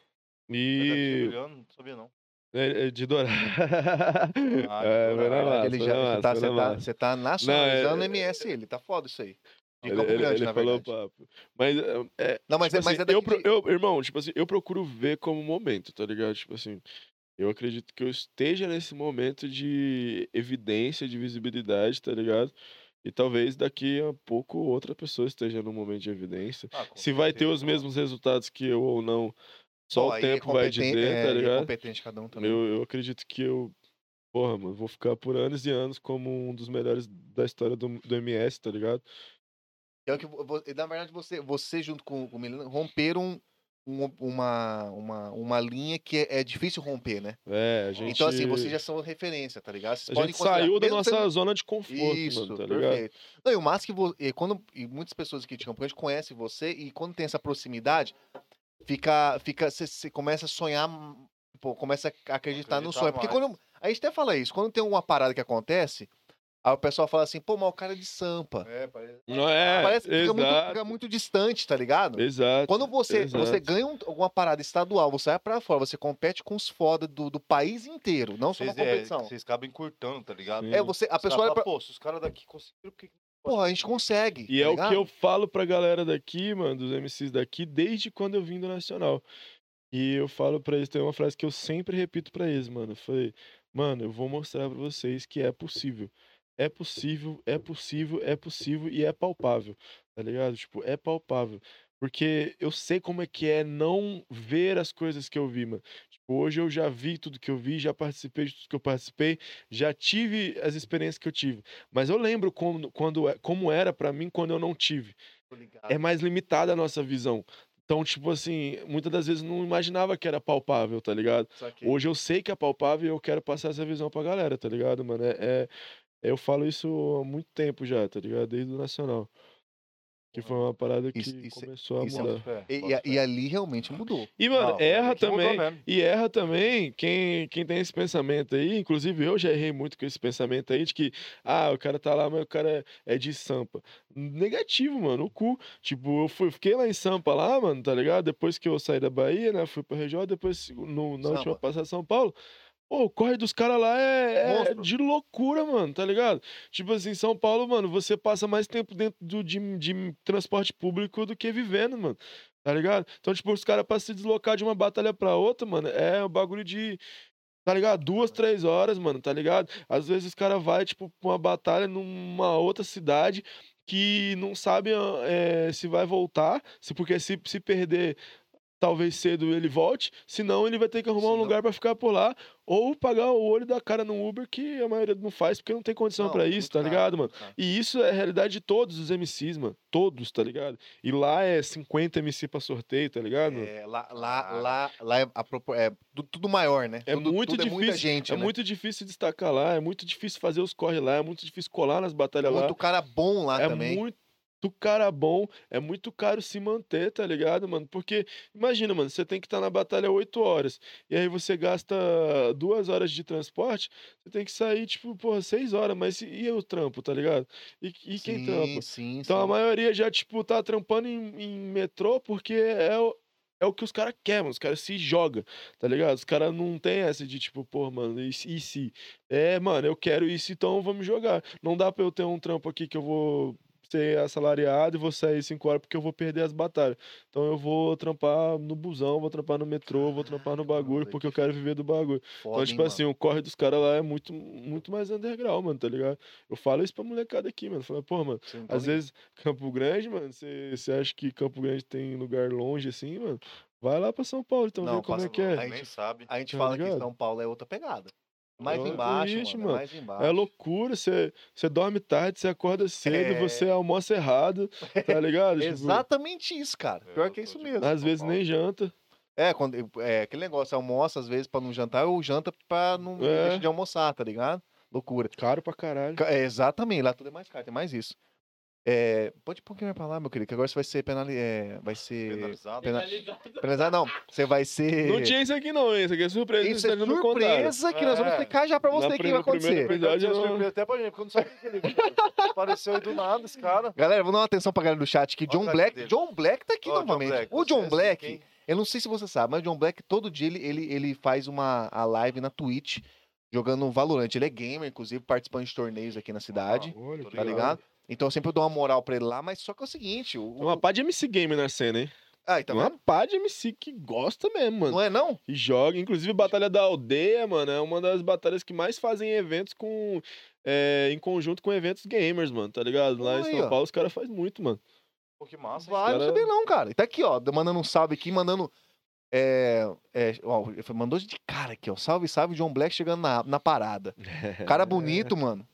É E. Juliano, não sabia não. É, é de Dourado. Ah, é, Dourado. massa, ele já, massa, tá, você, tá, você tá nacionalizando é- MS, ele tá foda isso aí. De Ele, Campo Grande, ele falou papo. Mas, é, é, Não, mas, tipo é, mas assim, é daqui eu, de- eu- irmão, tipo assim, eu procuro ver como momento, tá ligado? Tipo assim, eu acredito que eu esteja nesse momento de evidência, de visibilidade, tá ligado? E talvez daqui a pouco outra pessoa esteja num momento de evidência. Ah, Se vai ter os mesmos resultados que eu ou não, só Bom, o é tempo vai dizer, é, tá aí é ligado? competente cada um também. Eu, eu acredito que eu, porra, mano, vou ficar por anos e anos como um dos melhores da história do, do MS, tá ligado? É o que, na verdade, você, você junto com, com o Milano romperam um- uma, uma, uma linha que é, é difícil romper, né? É, a gente. Então, assim, vocês já são referência, tá ligado? Vocês A podem gente saiu da nossa zona de conforto, Isso, mano, tá ligado? perfeito. Não, e o massa que vo... e quando e muitas pessoas aqui de Campo Grande conhecem você e quando tem essa proximidade, fica fica você começa a sonhar, pô, começa a acreditar no Acreditar sonho, porque mais. quando a gente até fala isso, quando tem uma parada que acontece, aí o pessoal fala assim, pô, mas o cara é de sampa. É, parece... Não é, Parece que fica muito, fica muito distante, tá ligado? exato. Quando você, você exato. ganha um- alguma parada estadual, você vai pra fora, você compete com os foda do, do país inteiro, não só uma Vocês, é, competição. vocês acabam encurtando, tá ligado? Sim. É, você, a Os pessoa pra... Pô, se os caras daqui conseguiram, por que Porra, a gente consegue. E tá é o ligado? que eu falo pra galera daqui, mano, dos MCs daqui, desde quando eu vim do Nacional. E eu falo pra eles, tem uma frase que eu sempre repito pra eles, mano. Eu falei, mano, eu vou mostrar pra vocês que é possível. É possível, é possível, é possível e é palpável, tá ligado? Tipo, é palpável. Porque eu sei como é que é não ver as coisas que eu vi, mano. Tipo, hoje eu já vi tudo que eu vi, já participei de tudo que eu participei, já tive as experiências que eu tive. Mas eu lembro como, quando, é- como era pra mim quando eu não tive. É mais limitada a nossa visão. Então, tipo assim, muitas das vezes não imaginava que era palpável, tá ligado? Hoje eu sei que é palpável e eu quero passar essa visão pra galera, tá ligado, mano? É, é- eu falo isso há muito tempo já, tá ligado? Desde o Nacional. Que foi uma parada que Isso- isso é- começou a é mudar. Fé, E, e- e ali realmente mudou. E, mano, Não, erra também. E erra também quem, quem tem esse pensamento aí. Inclusive, eu já errei muito com esse pensamento aí de que, ah, o cara tá lá, mas o cara é de Sampa. Negativo, mano, o cu. Tipo, eu fui, fiquei lá em Sampa, lá, mano, tá ligado? Depois que eu saí da Bahia, né? Fui pra RJ, depois no, na última Sampa. passada São Paulo. Pô, o corre dos caras lá é, é de loucura, mano, tá ligado? Tipo assim, São Paulo, mano, você passa mais tempo dentro do, de, de transporte público do que vivendo, mano. Tá ligado? Então, tipo, os caras pra se deslocar de uma batalha pra outra, mano, é um bagulho de. Tá ligado? Duas, três horas, mano, tá ligado? Às vezes os caras vai, tipo, pra uma batalha numa outra cidade que não sabe ah, eh, se vai voltar, se porque se, se perder. Talvez cedo ele volte, senão ele vai ter que arrumar um Senão- lugar pra ficar por lá, ou pagar o olho da cara no Uber, que a maioria não faz, porque não tem condição pra é isso, muito tá caro, ligado, mano? muito caro. E isso é a realidade de todos os MCs, mano. Todos, tá ligado? E lá é 50 MC pra sorteio, tá ligado? É, lá, lá, Caralho. lá, lá é, a é tu- tudo maior, né? É Tudo- muito tudo difícil. É muita gente, é né? muito difícil destacar lá, é muito difícil fazer os corre lá, é muito difícil colar nas batalhas lá. muito cara bom lá é também. muito cara bom, é muito caro se manter, tá ligado, mano? Porque, imagina, mano, você tem que estar na batalha 8 horas, e aí você gasta duas horas de transporte, você tem que sair, tipo, porra, 6 horas, mas e, e o trampo, tá ligado? E, e quem sim, trampa? Sim, Então a sim. maioria já, tipo, tá trampando em, em metrô porque é o, é o que os caras querem, mano. Os caras se jogam, tá ligado? Os caras não tem essa de, tipo, pô, mano, e, se- e se? É, mano, eu quero isso, então vamos jogar. Não dá pra eu ter um trampo aqui que eu vou ser assalariado e vou sair 5 horas porque eu vou perder as batalhas. Então eu vou trampar no busão, vou trampar no metrô, vou trampar no bagulho porque eu quero viver do bagulho. Foda, Então, hein, tipo mano? assim, o corre dos caras lá é muito, muito mais underground, mano, tá ligado? Eu falo isso pra molecada aqui, mano. Fala, pô, mano, tá às vezes, Campo Grande, mano, você acha que Campo Grande tem lugar longe assim, mano? Vai lá pra São Paulo, então Não, ver como passa é que é. Aí- Nem sabe. A gente Tá fala que ligado? São Paulo é outra pegada. Mais É embaixo, triste, mano. mano. É mais embaixo. É loucura, você você dorme tarde, você acorda cedo, É. você almoça errado, tá ligado? Tipo, Exatamente isso, cara. Eu Pior que é isso mesmo. às vezes nem janta. É, quando, é aquele negócio, almoça às vezes pra não jantar, ou janta pra não É. deixar de almoçar, tá ligado? Loucura. Caro pra caralho. Ca- É, exatamente, lá tudo é mais caro, tem mais isso. É, pode pouquinho mais pra lá, meu querido, que agora você vai ser penali... é, vai ser... Penalizado. Pena- Penalizado não, você vai ser... Não tinha isso aqui não, hein? Isso aqui é surpresa. Isso é não contaram. surpresa que nós vamos É. explicar já pra você o que vai acontecer. episódio- Eu não- até pra gente, porque eu não sabia que ele apareceu aí do nada, esse cara. Galera, vamos dar uma atenção pra galera do chat que Olha John Black, dele. John Black tá aqui John novamente. Black, o John é Black, quem- eu não sei se você sabe, mas o John Black todo dia ele, ele, ele faz uma a live na Twitch jogando Valorant. Ele é gamer, inclusive participando de torneios aqui na cidade, Olha, Tô que tá legal. Então eu sempre dou uma moral pra ele lá, mas só que é o seguinte, o, Tem uma pá de MC Gamer na cena, hein? Ai, tá Tem uma vendo? pá de MC que gosta mesmo, mano. Não é não? E joga. Inclusive, Batalha da Aldeia, mano, é uma das batalhas que mais fazem eventos com. é, em conjunto com eventos gamers, mano, tá ligado? Lá em São ó. Paulo os caras fazem muito, mano. Pô, que massa. Vai, não cara- sabia não, cara. E tá aqui, ó, mandando um salve aqui, mandando... É, é, ó, mandou de cara aqui, ó. Salve, salve, John Black chegando na, na parada. Cara bonito, mano.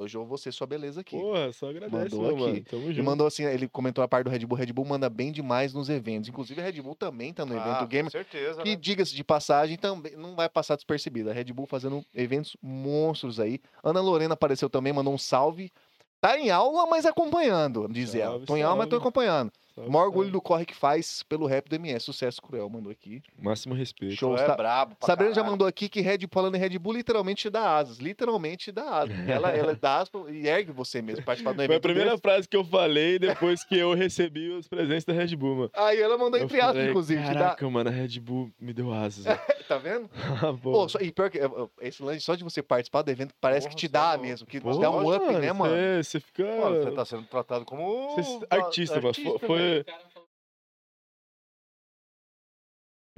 Hoje eu vou ser sua beleza aqui. Porra, só agradece, Mandou meu aqui. mano. Junto. mandou assim, ele comentou a parte do Red Bull. Red Bull manda bem demais nos eventos. Inclusive, a Red Bull também tá no Ah, evento com gamer. certeza, Que, né? diga-se de passagem, também não vai passar despercebida. A Red Bull fazendo eventos monstros aí. Ana Lorena apareceu também, mandou um salve. Tá em aula, mas acompanhando, diz ela. Salve, Tô em aula, mas tô salve. acompanhando. O maior orgulho do corre que faz pelo rap do MS. Sucesso cruel, mandou aqui. Máximo respeito. Show. É Sa- brabo Sabrina já mandou aqui que Red, falando em Red Bull, literalmente te dá asas. Literalmente te dá asas. Ela, ela dá asas e ergue você mesmo, participar do evento. Foi a primeira desse. frase que eu falei depois que eu recebi os presentes da Red Bull, mano. Aí ela mandou Eu entre aspas, inclusive. te dá- Caraca, mano, a Red Bull me deu asas. velho." Tá vendo? Ah, pô. Só- e pior que esse lance só de você participar do evento parece Porra, que te é dá louco. mesmo, que te dá um up, né, mano? Você, você fica. Mano, você tá sendo tratado como. você- ba- artista, mano. Foi- Foi,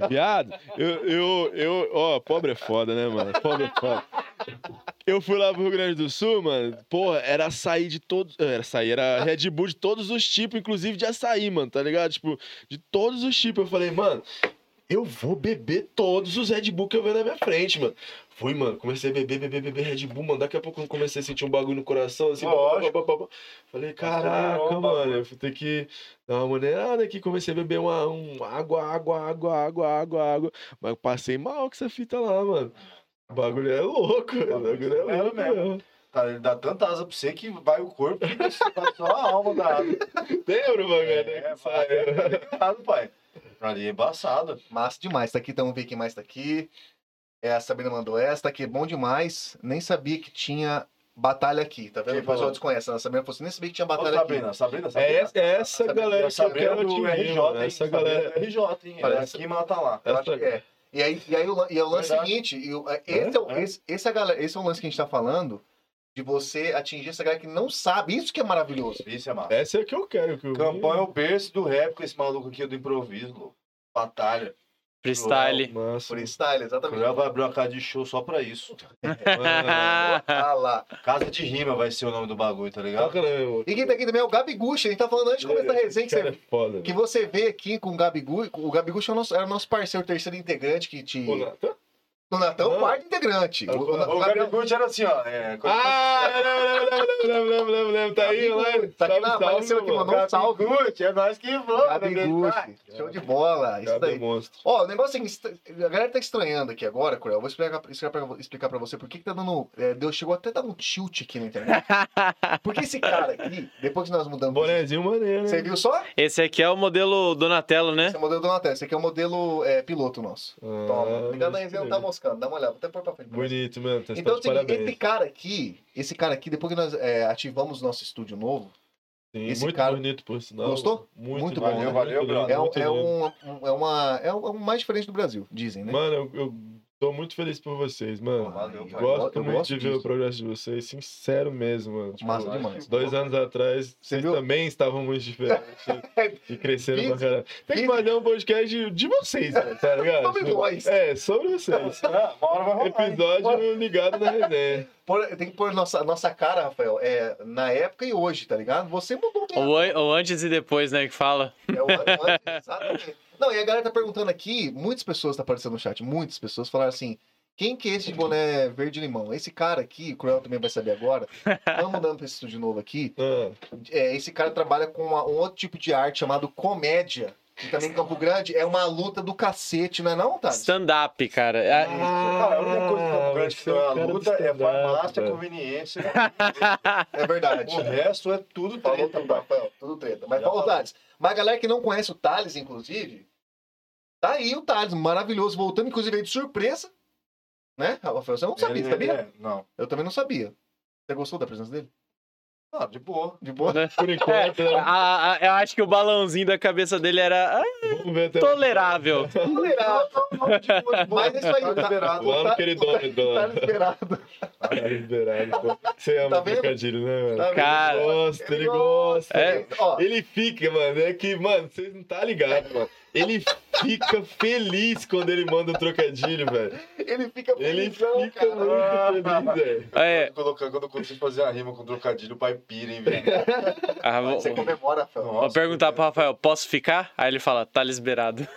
Viado, eu, eu, eu, ó, pobre é foda, né, mano? Pobre é foda. Eu fui lá pro Rio Grande do Sul, mano. Porra, era açaí de todos. Era açaí, era Red Bull de todos os tipos, inclusive de açaí, mano, tá ligado? Tipo, de todos os tipos. Eu falei, mano, eu vou beber todos os Red Bull que eu ver na minha frente, mano. Fui, mano, comecei a beber, beber, beber Red Bull, mano. Daqui a pouco eu comecei a sentir um bagulho no coração, assim. Lógico. pá, pá, pá. Falei, caraca, Acelerou o mano, eu vou ter que dar uma maneirada aqui. Comecei a beber uma, um água, água, água, água, água, água. Mas eu passei mal com essa fita lá, mano. O bagulho é louco, o bagulho é É louco mesmo. mesmo. Tá, ele dá tanta asa pra você que vai o corpo e fica só a alma da asa. Lembra, mano, né? É, que sai, né? tá ligado, pai. Ali é embaçado. Massa demais. Tá aqui, então vamos ver quem mais tá aqui. É, a Sabrina mandou essa, tá aqui, bom demais. Nem sabia que tinha batalha aqui, tá vendo? Quem O pessoal falou? desconhece. A Sabrina falou assim, nem sabia que tinha Ô, batalha Sabrina, aqui. Sabrina, Sabrina. É essa, é essa Sabrina, galera que eu quero do atingir, RJ, hein? Essa galera... do RJ, hein? Parece- aqui mata lá. Eu acho que é. E aí, e aí o, e é o lance Verdade. seguinte, e o- esse, é, o- É, é. Esse, esse, é a galera, esse é o lance que a gente tá falando, de você atingir essa galera que não sabe. Isso que é maravilhoso. Isso é massa. Essa é a que eu quero. Que eu Campanha é o berço do rap com esse maluco aqui do improviso, louco. Batalha. Freestyle. Massa. Freestyle, O exatamente. Léo vai abrir uma casa de show só pra isso. Ah lá. Casa de rima vai ser o nome do bagulho, tá ligado? Né, meu? E quem tá aqui também é o Gabi Gucci. A gente tá falando antes de começar a resenha que você, é foda. que você vê aqui com o Gabi Gucci. O Gabi Gucci é o nosso, era o nosso parceiro, terceiro integrante que te. Pô? O Natan, o Não. quarto integrante. O, o, O o era assim, ó. É, Ah, lembro, lembro, lembro, lembro, lembro, lembro. Tá aí. Gucci, tá aqui na- apareceu aqui, mano. mandou um salve. Gucci, é nós que vamos. Gabi né, Gucci. Show de bola. Isso é daí. monstro. Ó, o negócio é que est- a galera tá estranhando aqui agora, Cruel. Eu vou explicar, explicar, pra, explicar pra você por que, que tá dando. É, deu, chegou até a dar um tilt aqui na internet. Porque esse cara aqui, depois que nós mudamos. Bonezinho maneiro, Você né? viu só? Esse aqui é o modelo Donatello, né? Esse é o modelo do Natel. Esse aqui é o modelo é, piloto nosso. Toma. Ah, Ligado aí, não tá maneiro. Moscando. Dá uma olhada. Vou até pôr pra frente. Bonito, mano. Tá Então, assim, esse cara aqui, esse cara aqui, depois que nós é, ativamos nosso estúdio novo, Sim, esse muito cara- bonito, por sinal. Gostou? Muito, Muito bom, né? muito Valeu, brother. é, um- é, um, um- é uma. É o é mais diferente do Brasil, dizem, né? Mano, eu, eu tô muito feliz por vocês, mano. Valeu, pai. gosto Eu muito gosto de ver disso. o progresso de vocês, sincero mesmo, mano. Tipo, Massa demais. Dois anos atrás, Você vocês viu? também estavam muito diferentes e cresceram pra caralho. Tem que fazer um podcast de, de vocês, mano, tá ligado? Sobre Tipo, nós. É, sobre vocês. Ah, Uma hora vai rolar. hein? Episódio ligado na resenha. Tem que pôr nossa, nossa cara, Rafael, é, na época e hoje, tá ligado? Você mudou mesmo. O, an- o antes e depois, né, que fala. É o an- antes, exatamente. Não, e a galera tá perguntando aqui, muitas pessoas tá aparecendo no chat, muitas pessoas falaram assim, quem que é esse de boné verde limão? Esse cara aqui, o Cruel também vai saber agora, estamos mudando pra esse estúdio novo aqui, Ah, é, esse cara trabalha com uma- um outro tipo de arte chamado comédia, que também em Campo Grande é uma luta do cacete, não é não, tá? Stand-up, cara. É- Cara, a única coisa que Campo Grande que você não é a cara do luta é farmácia, velho. conveniência. É verdade. O resto é tudo Falou treta, tudo, pai. Rafael, tudo treta. Mas Já fala o falou. Thales. Mas a galera que não conhece o Thales, inclusive, tá aí o Thales, maravilhoso, voltando, inclusive aí de surpresa. Né, Rafael? Você não sabia, Ele- sabia? é, Não. Eu também não sabia. Você gostou da presença dele? Ah, de boa. De boa? né? por enquanto, É, né? a- a- eu acho que o balãozinho da cabeça dele era ah, vamos ver até tolerável. Tolerável. Mas é isso aí, Tá tá- liberado. Lá no Tá- queridômetro lá. Tá liberado. Tá liberado, pô. Você ama Tá vendo? trocadilho, né, mano? Tá? Cara, Ele gosta, ele gosta. É. Ó, Ele fica, mano, é que, mano, vocês não tá ligado, mano. Ele fica feliz quando ele manda um trocadilho, velho. ele fica Ele felizão, fica cara. muito feliz, velho. É, Quando, colocar- quando eu consigo fazer a rima com trocadilho, o pai pira, hein, velho. ah, vou, Você comemora, Rafael. vou perguntar pro Rafael, posso ficar? Aí ele fala, tá liberado.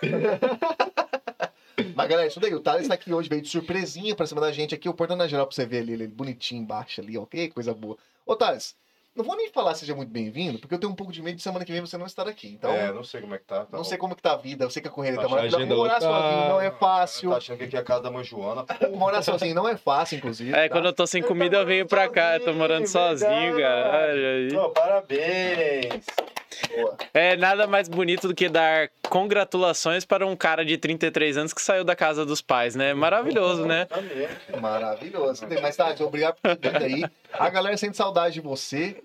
Mas, galera, isso daí. O Thales tá aqui hoje, veio de surpresinha pra cima da gente aqui. O portão na geral pra você ver ali, ele bonitinho embaixo ali, ó. Que coisa boa. Ô, Thales, não vou nem falar seja muito bem-vindo, porque eu tenho um pouco de medo de semana que vem você não estar aqui. Então, é, não sei como é que tá. tá não sei como que tá a vida. Eu sei que a correria tá Tá, maravilhosa. Morar sozinho não é fácil. Tá achando que aqui é a casa da mãe Joana. Morar sozinho não é fácil, inclusive. É, tá? quando eu tô sem comida, eu venho pra cá. Eu tô morando sozinho, cara. Olha aí. Pô, parabéns. Boa. É nada mais bonito do que dar congratulações para um cara de 33 anos que saiu da casa dos pais, né? Maravilhoso, né? Também. Maravilhoso. Mas, Thales, obrigado por ter vindo aí. A galera sente saudade de você.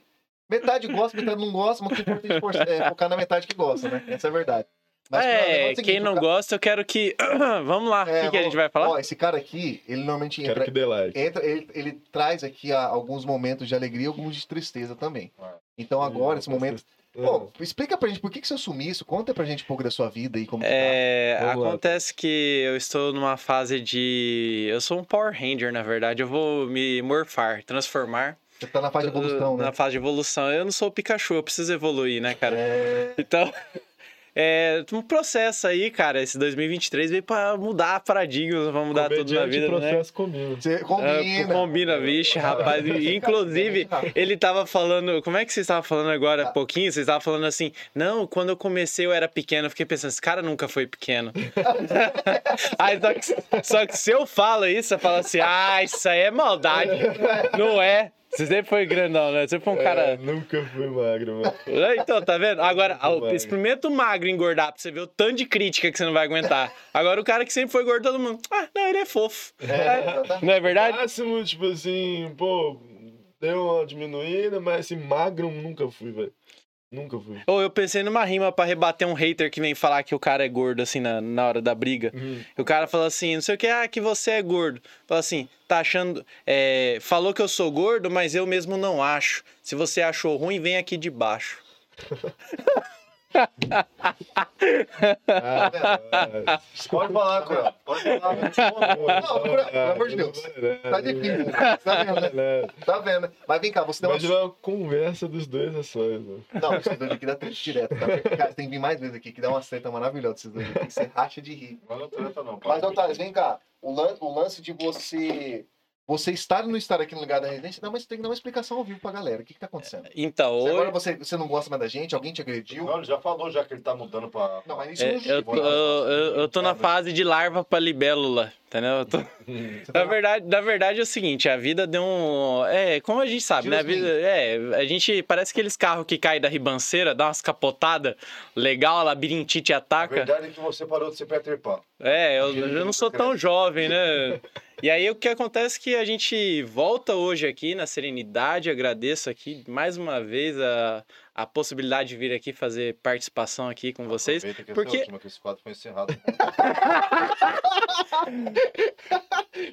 Metade gosta, metade não gosta, mas o que é importante for- é focar na metade que gosta, né? Essa é a verdade. Mas, É, o seguinte, quem não o ca- gosta, eu quero que. Vamos lá, o É, que, que a gente vai falar? Ó, esse cara aqui, ele normalmente Quero entra, que dê like. entra ele, ele traz aqui ah, alguns momentos de alegria e alguns de tristeza também. Então agora, esse momento, Pô, explica pra gente por que, que você assumiu isso. Conta pra gente um pouco da sua vida e como que É, Vamos lá. acontece que eu estou numa fase de. Eu sou um Power Ranger, na verdade. Eu vou me morfar, transformar. Você tá na fase de evolução, né? Na fase de evolução. Eu não sou o Pikachu, eu preciso evoluir, né, cara? É... Então. É um processo aí, cara. Esse 2023 veio pra mudar paradigmas, pra mudar tudo na vida, né? processo comigo. Você É, combina. combina, vixe, rapaz. E, Inclusive, ele tava falando. Como é que vocês estavam falando agora há pouquinho? Vocês estavam falando assim, não, quando eu comecei eu era pequeno. Eu fiquei pensando, esse cara nunca foi pequeno. aí, só que, só que se eu falo isso, você fala assim, ah, isso aí é maldade. Não é. Você sempre foi grandão, né? Você foi um É, cara. nunca fui magro, mano. É, Então, tá vendo? Agora, experimenta o magro engordar pra você ver o tanto de crítica que você não vai aguentar. Agora, o cara que sempre foi gordo, todo mundo. Ah, não, ele é fofo. É, não é verdade? Máximo, tipo assim, pô, deu uma diminuída, mas assim, magro nunca fui, velho. Nunca fui. Ou eu pensei numa rima pra rebater um hater que vem falar que o cara é gordo, assim, na, na hora da briga. Uhum. O cara fala assim, não sei o que, ah, que você é gordo. Fala assim, tá achando. é, falou que eu sou gordo, mas eu mesmo não acho. Se você achou ruim, vem aqui de baixo. Ah, Pode falar, Cruel. Pode falar. Não, pelo amor de Deus. Tá difícil. Tá vendo, né? Tá vendo. Mas vem cá, você deu uma. Imagina uma conversa dos dois ações. Não, esses dois aqui dá triste direto. Tá? Cara, tem que vir mais vezes aqui, que dá uma seta maravilhosa esses dois aqui. Você racha de rir. Não, não treta não. Mas, Otávio, vem cá. O lance de você. Você estar ou não estar aqui no lugar da residência, não, mas tem que dar uma explicação ao vivo pra galera. O que, que tá acontecendo? Então, Se hoje. agora você, você não gosta mais da gente, alguém te agrediu. Não, ele já falou já que ele tá mudando pra... Não, mas isso É, não eu, eu, eu- eu tô na fase de larva pra libélula, entendeu? Eu tô- Você Na verdade, na verdade é o seguinte, a vida deu um. É, como a gente sabe, né? A vida, é, a gente. Parece aqueles carros que caem da ribanceira, dá umas capotadas legal, a labirintite A ataca. verdade é que você parou de ser Peter Pan. É, eu, eu não sou tão jovem, né? E aí o que acontece é que a gente volta hoje aqui na serenidade, agradeço aqui mais uma vez a, a possibilidade de vir aqui fazer participação aqui com vocês. Que porque- essa última, que esse quadro foi encerrado.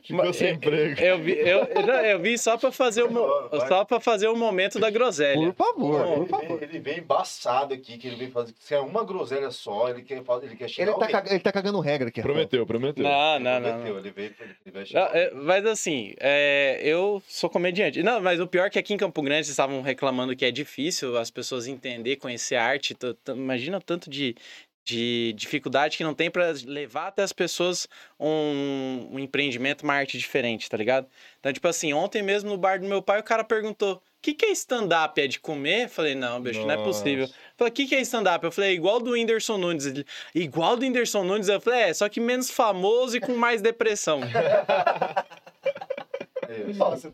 Ficou sem é, emprego. Eu eu, eu, não, eu vi só pra fazer o só para fazer o momento da groselha. Por favor, ele, por favor. ele vem embaçado aqui, que ele vem fazer. Se é uma groselha só, ele quer, ele quer xingar Ele tá, caga- ele tá cagando regra aqui. Prometeu, prometeu. Não, não, Ele não. prometeu, não. Ele, veio, ele vai Não, é, Mas assim, é, eu sou comediante. Não, mas o pior é que aqui em Campo Grande vocês estavam reclamando que é difícil as pessoas entender, conhecer a arte. Imagina o tanto de, de dificuldade que não tem pra levar até as pessoas um, um empreendimento, uma arte diferente, tá ligado? Então, tipo assim, ontem mesmo no bar do meu pai, o cara perguntou: o que, que é stand-up? É de comer? Eu falei, não, bicho, não é possível. Nossa. Falei, o que, que é stand-up? Eu falei, é igual do Whindersson Nunes. Ele, igual do Whindersson Nunes? Eu falei, é, só que menos famoso e com mais depressão. Nossa,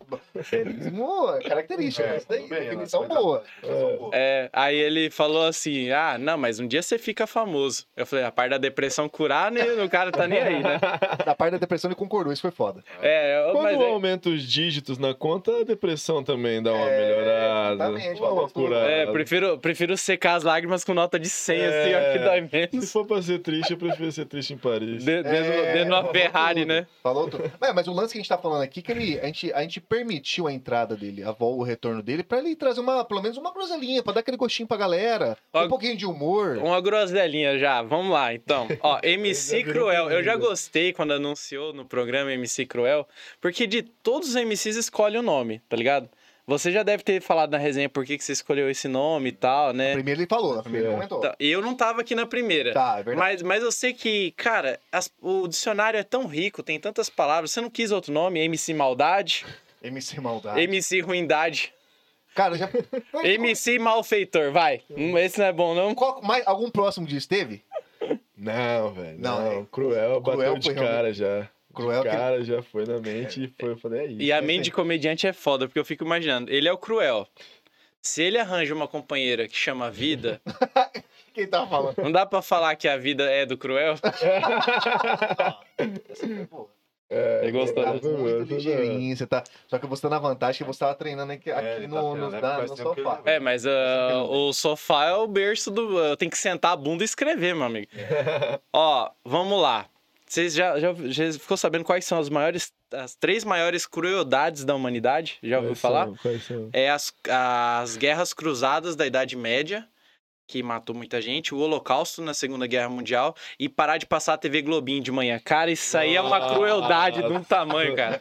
boa, característica. É, Isso daí, bem, definição boa. Definição boa. É, aí ele falou assim: ah, não, mas um dia você fica famoso. Eu falei, a parte da depressão curar, né, o cara tá nem aí, né? Da parte da depressão ele concordou, isso foi foda. É, eu- Quando mas é- aumenta os dígitos na conta, a depressão também dá uma É, melhorada. exatamente, Uma tudo. curada. é, prefiro, prefiro secar as lágrimas com nota de 100, assim, ó, que É. dói Se menos. for pra ser triste, eu prefiro ser triste em Paris. De- Dentro, É, dentro de uma Ferrari, tudo, né? Falou tudo. É, mas o lance que a gente tá falando aqui, que ele, a, gente, a gente permitiu a entrada dele, a vol, o retorno dele, pra ele trazer uma, pelo menos uma groselinha, pra dar aquele gostinho pra galera. Ó, Um pouquinho de humor. Uma groselinha já, vamos lá, então. Ó, MC Cruel. Eu já gostei quando anunciou no programa MC Cruel, porque de todos os MCs escolhe o nome, tá ligado? Você já deve ter falado na resenha por que, que você escolheu esse nome e tal, né? Primeiro ele falou, primeiro ele É. comentou. Tá, Eu não tava aqui na primeira. Tá, é verdade. Mas, mas eu sei que, cara, as- o dicionário é tão rico, tem tantas palavras. Você não quis outro nome? MC Maldade, MC Maldade. MC Ruindade, Cara, já. MC Malfeitor, vai. Hum, Esse não é bom, não? Qual- mais, algum próximo disso teve? Não, velho. Não, Não, é- cruel, Cruel bateu de cara já. Cruel de que- cara já foi na mente e foi, eu falei, é isso. E a esse mente de comediante é foda, porque eu fico imaginando. Ele é o cruel. Se ele arranja uma companheira que chama Vida, Quem tava falando? não dá pra falar que a vida é do cruel? Pô, É, Ele gostou tá muito ligeirinho, você tá. Só que você tá na vantagem que você tava treinando aqui, aqui É, tá no, treinando, no, né? da- Faz no que sofá. É, mas ah, o sofá é o berço do. Eu tenho que sentar a bunda e escrever, meu amigo. Ó, vamos lá. Vocês já, já, já ficou sabendo quais são as maiores. As três maiores crueldades da humanidade? Já ouviu Quais falar? são? Quais são? É as, as guerras cruzadas da Idade Média, que matou muita gente, o Holocausto na Segunda Guerra Mundial e parar de passar a TV Globinho de manhã. Cara, isso aí é uma crueldade de um tamanho, cara.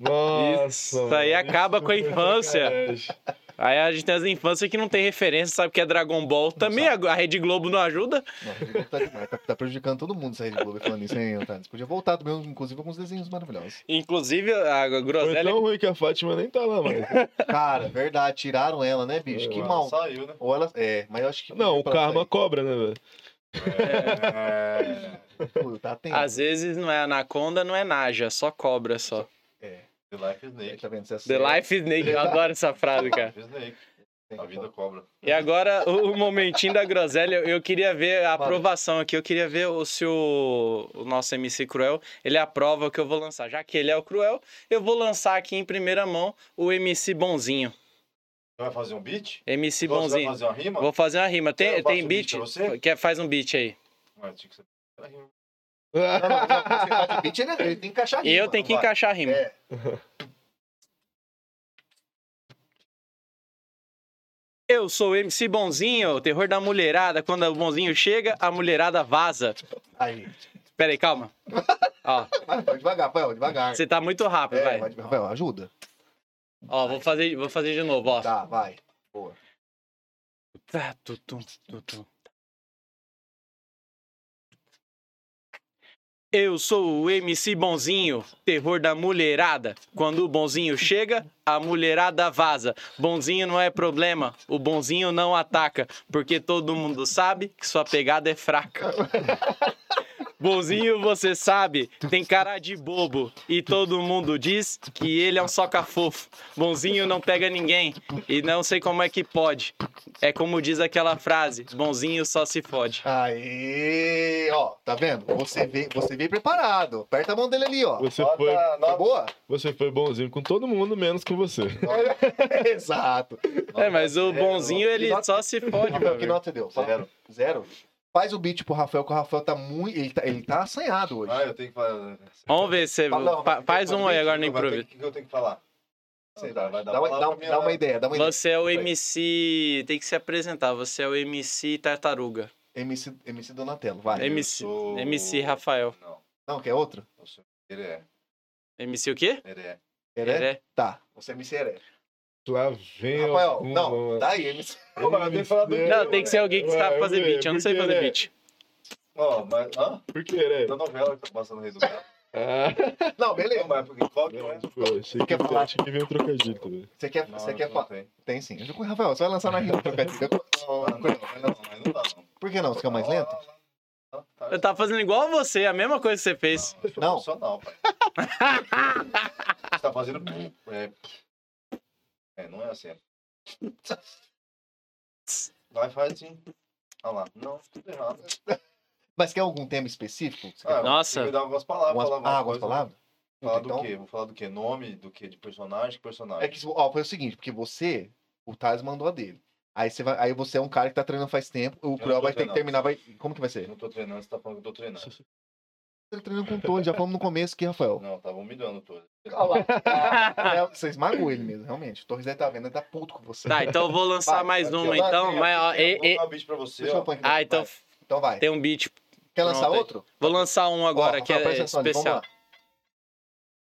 Nossa. Isso aí acaba com a infância. Aí a gente tem as infâncias que não tem referência, sabe que é Dragon Ball. Também a a Rede Globo não ajuda. Não, a Rede Globo tá, demais, tá- tá prejudicando todo mundo essa Rede Globo falando isso, hein, Otávio? Podia voltar também, inclusive, alguns desenhos maravilhosos. Inclusive, a Foi groselha. tão ruim que a Fátima nem tá lá mais. Cara, verdade, tiraram ela, né, bicho? Que É, mal. Saiu, né? Ou ela. É, mas eu acho que. Não, o ela karma cobra, né, velho? É... sair. Pô, Tá atento. Às vezes não é anaconda, não é naja, só cobra só. The Life Snake. Tá vendo? The Life Snake, eu adoro essa frase, cara. Life Snake. A vida cobra. E agora, o momentinho da groselha, eu queria ver a aprovação aqui. Eu queria ver o, se o, o nosso MC Cruel, ele aprova o que eu vou lançar. Já que ele é o Cruel, eu vou lançar aqui em primeira mão o MC Bonzinho. Você vai fazer um beat? MC Você vai Bonzinho. fazer uma rima? Vou fazer uma rima. Tem, tem um beat? beat? Quer, faz um beat aí. Ah, tinha que ser rima. Não, não, não, você faz o beat, ele, ele tem que encaixar E eu rima. tenho que vai. encaixar a rima. É. Eu sou o MC Bonzinho, o terror da mulherada. Quando o bonzinho chega, a mulherada vaza. Aí. Pera aí, calma. Ó, Vai, vai devagar, Rafael, devagar. você tá muito rápido, É, vai. vai. Rafael, ajuda. Ó, vou fazer, vou fazer de novo, ó. Tá, vai. Boa. Tá, tu, tu, Eu sou o MC Bonzinho, terror da mulherada. Quando o bonzinho chega, a mulherada vaza. Bonzinho não é problema, o bonzinho não ataca, porque todo mundo sabe que sua pegada é fraca. Bonzinho, você sabe, tem cara de bobo e todo mundo diz que ele é um soca fofo. Bonzinho não pega ninguém e não sei como é que pode. É como diz aquela frase: bonzinho só se fode. Aí, ó, tá vendo? Você veio, você veio preparado. Aperta a mão dele ali, ó. Você Nota- foi, Tá nota- boa? você foi bonzinho com todo mundo, menos com você. Exato. É, mas o bonzinho ele só se fode, que nota deu? Zero. Zero? Faz o beat pro Rafael, que o Rafael tá muito. Ele tá, ele tá assanhado hoje. Ah, eu tenho que falar. Vamos ver se Fala, não, fa- faz um aí agora no improviso. O que que eu tenho que falar? Sei Dá- lá, vai dar dá, uma, dá, dá uma ideia, dá uma ideia. Você é o. MC. Tem que se apresentar. Você é o MC Tartaruga. MC, MC Donatello, vai. MC, sou- MC Rafael. Não, Não, quer outro? eu sou Heré. MC o quê? Heré. Heré? Heré. Tá, você é MC Heré. Lá vem o- Rafael, um- não, tá aí, MC. Pô, mas tenho que falar do- Não, tem que ser alguém que sabe fazer beat. Eu não sei fazer né? beat. Ó, mas. Hã? Por que, né? Da novela que tá passando Rei do. Ah, Não, Não, beleza. mas porque qual que é? achei que, Quer falar? achei que veio um trocadilho também. Você quer, Não, você não quer falar? tem. Tem sim. Eu- Rafael, você vai lançar na rima. trocadilho. Não, Não, não, não dá, não. Por que não? Você quer mais lento? Não, tá- Eu tava fazendo igual você, a mesma coisa que você fez. Sou Não. profissional, pai. Você tá fazendo. É, é não é assim. Vai, faz assim. Olha lá. Não, tudo errado. Mas quer algum tema específico? Você quer Ah, falar? Nossa. Que dar algumas palavras. Algumas- falar alguma ah, algumas coisa. palavras? Falar Então, do quê? Vou falar do quê? Nome, do quê? De personagem? Que personagem? É que, ó, foi o seguinte, porque você, o Thales mandou a dele. Aí você, vai, aí você é um cara que tá treinando faz tempo, o Cruel tô vai ter que treinando. terminar, vai... Como que vai Eu ser? não tô treinando, você tá falando que eu tô treinando. Ele treinando com o Torres, já falamos no começo aqui, Rafael. Não, tava humilhando todo. É, você esmagou ele mesmo, realmente. O Torres deve tá vendo, ele tá puto com você. Tá, então eu vou lançar Vai, mais Aqui, uma, então. tem Mas, ó, e- Vou e- um bicho pra você, Deixa eu ó. pôr aqui. Ah, então Vai. Então vai. tem um beat. Quer lançar pronto aí. outro? Vou lançar um agora Ó, que Rafael, é atenção especial.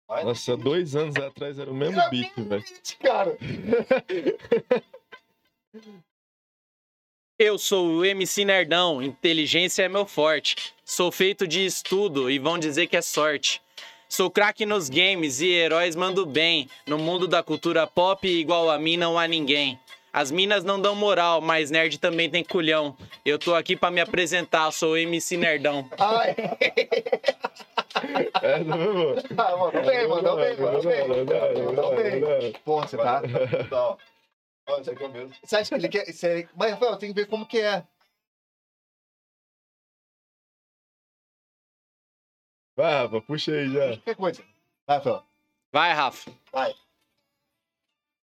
Vai, Nossa, dois anos atrás era o mesmo beat, velho. lá. Cara, Eu sou o MC Nerdão, inteligência é meu forte. Sou feito de estudo e vão dizer que é sorte. Sou craque nos games e heróis mando bem. No mundo da cultura pop, igual a mim não há ninguém. As minas não dão moral, mas nerd também tem culhão. Eu tô aqui pra me apresentar, sou o MC Nerdão. ai. É, não é, mano? Ah, mandou bem, mandou bem, mandou bem. Mandou bem. Porra, você tá... Ó, esse aqui é o mesmo. Você acha que ele quer... Você... Mas, Rafael, tem que ver como que é. Vai, Rafa, puxa aí já. Qualquer coisa. Vai, Rafael. Vai, Rafa.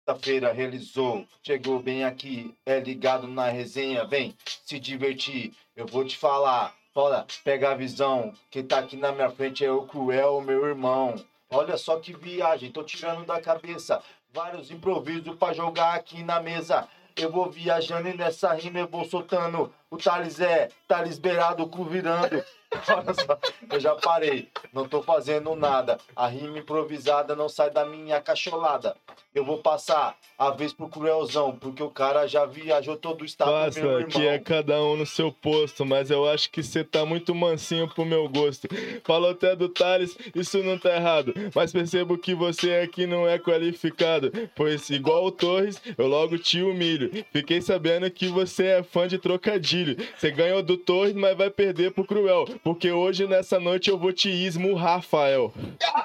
Sexta-feira realizou, chegou bem aqui, é ligado na resenha, vem se divertir. Eu vou te falar, olha, pega a visão. Quem tá aqui na minha frente é o Cruel, meu irmão. Olha só que viagem, tô tirando da cabeça vários improvisos pra jogar aqui na mesa. Eu vou viajando e nessa rima eu vou soltando. O Thales é, Thales beirado, cu virando. Olha só, eu já parei, não tô fazendo nada. A rima improvisada não sai da minha cacholada. Eu vou passar a vez pro cruelzão, porque o cara já viajou todo o estado, meu Passa, irmão. que é cada um no seu posto, mas eu acho que você tá muito mansinho pro meu gosto. Falou até do Thales, isso não tá errado, mas percebo que você aqui não é qualificado, pois igual o Torres, eu logo te humilho. Fiquei sabendo que você é fã de trocadilho. Você ganhou do Torres, mas vai perder pro Cruel, porque hoje nessa noite eu vou te esmurrar, Rafael.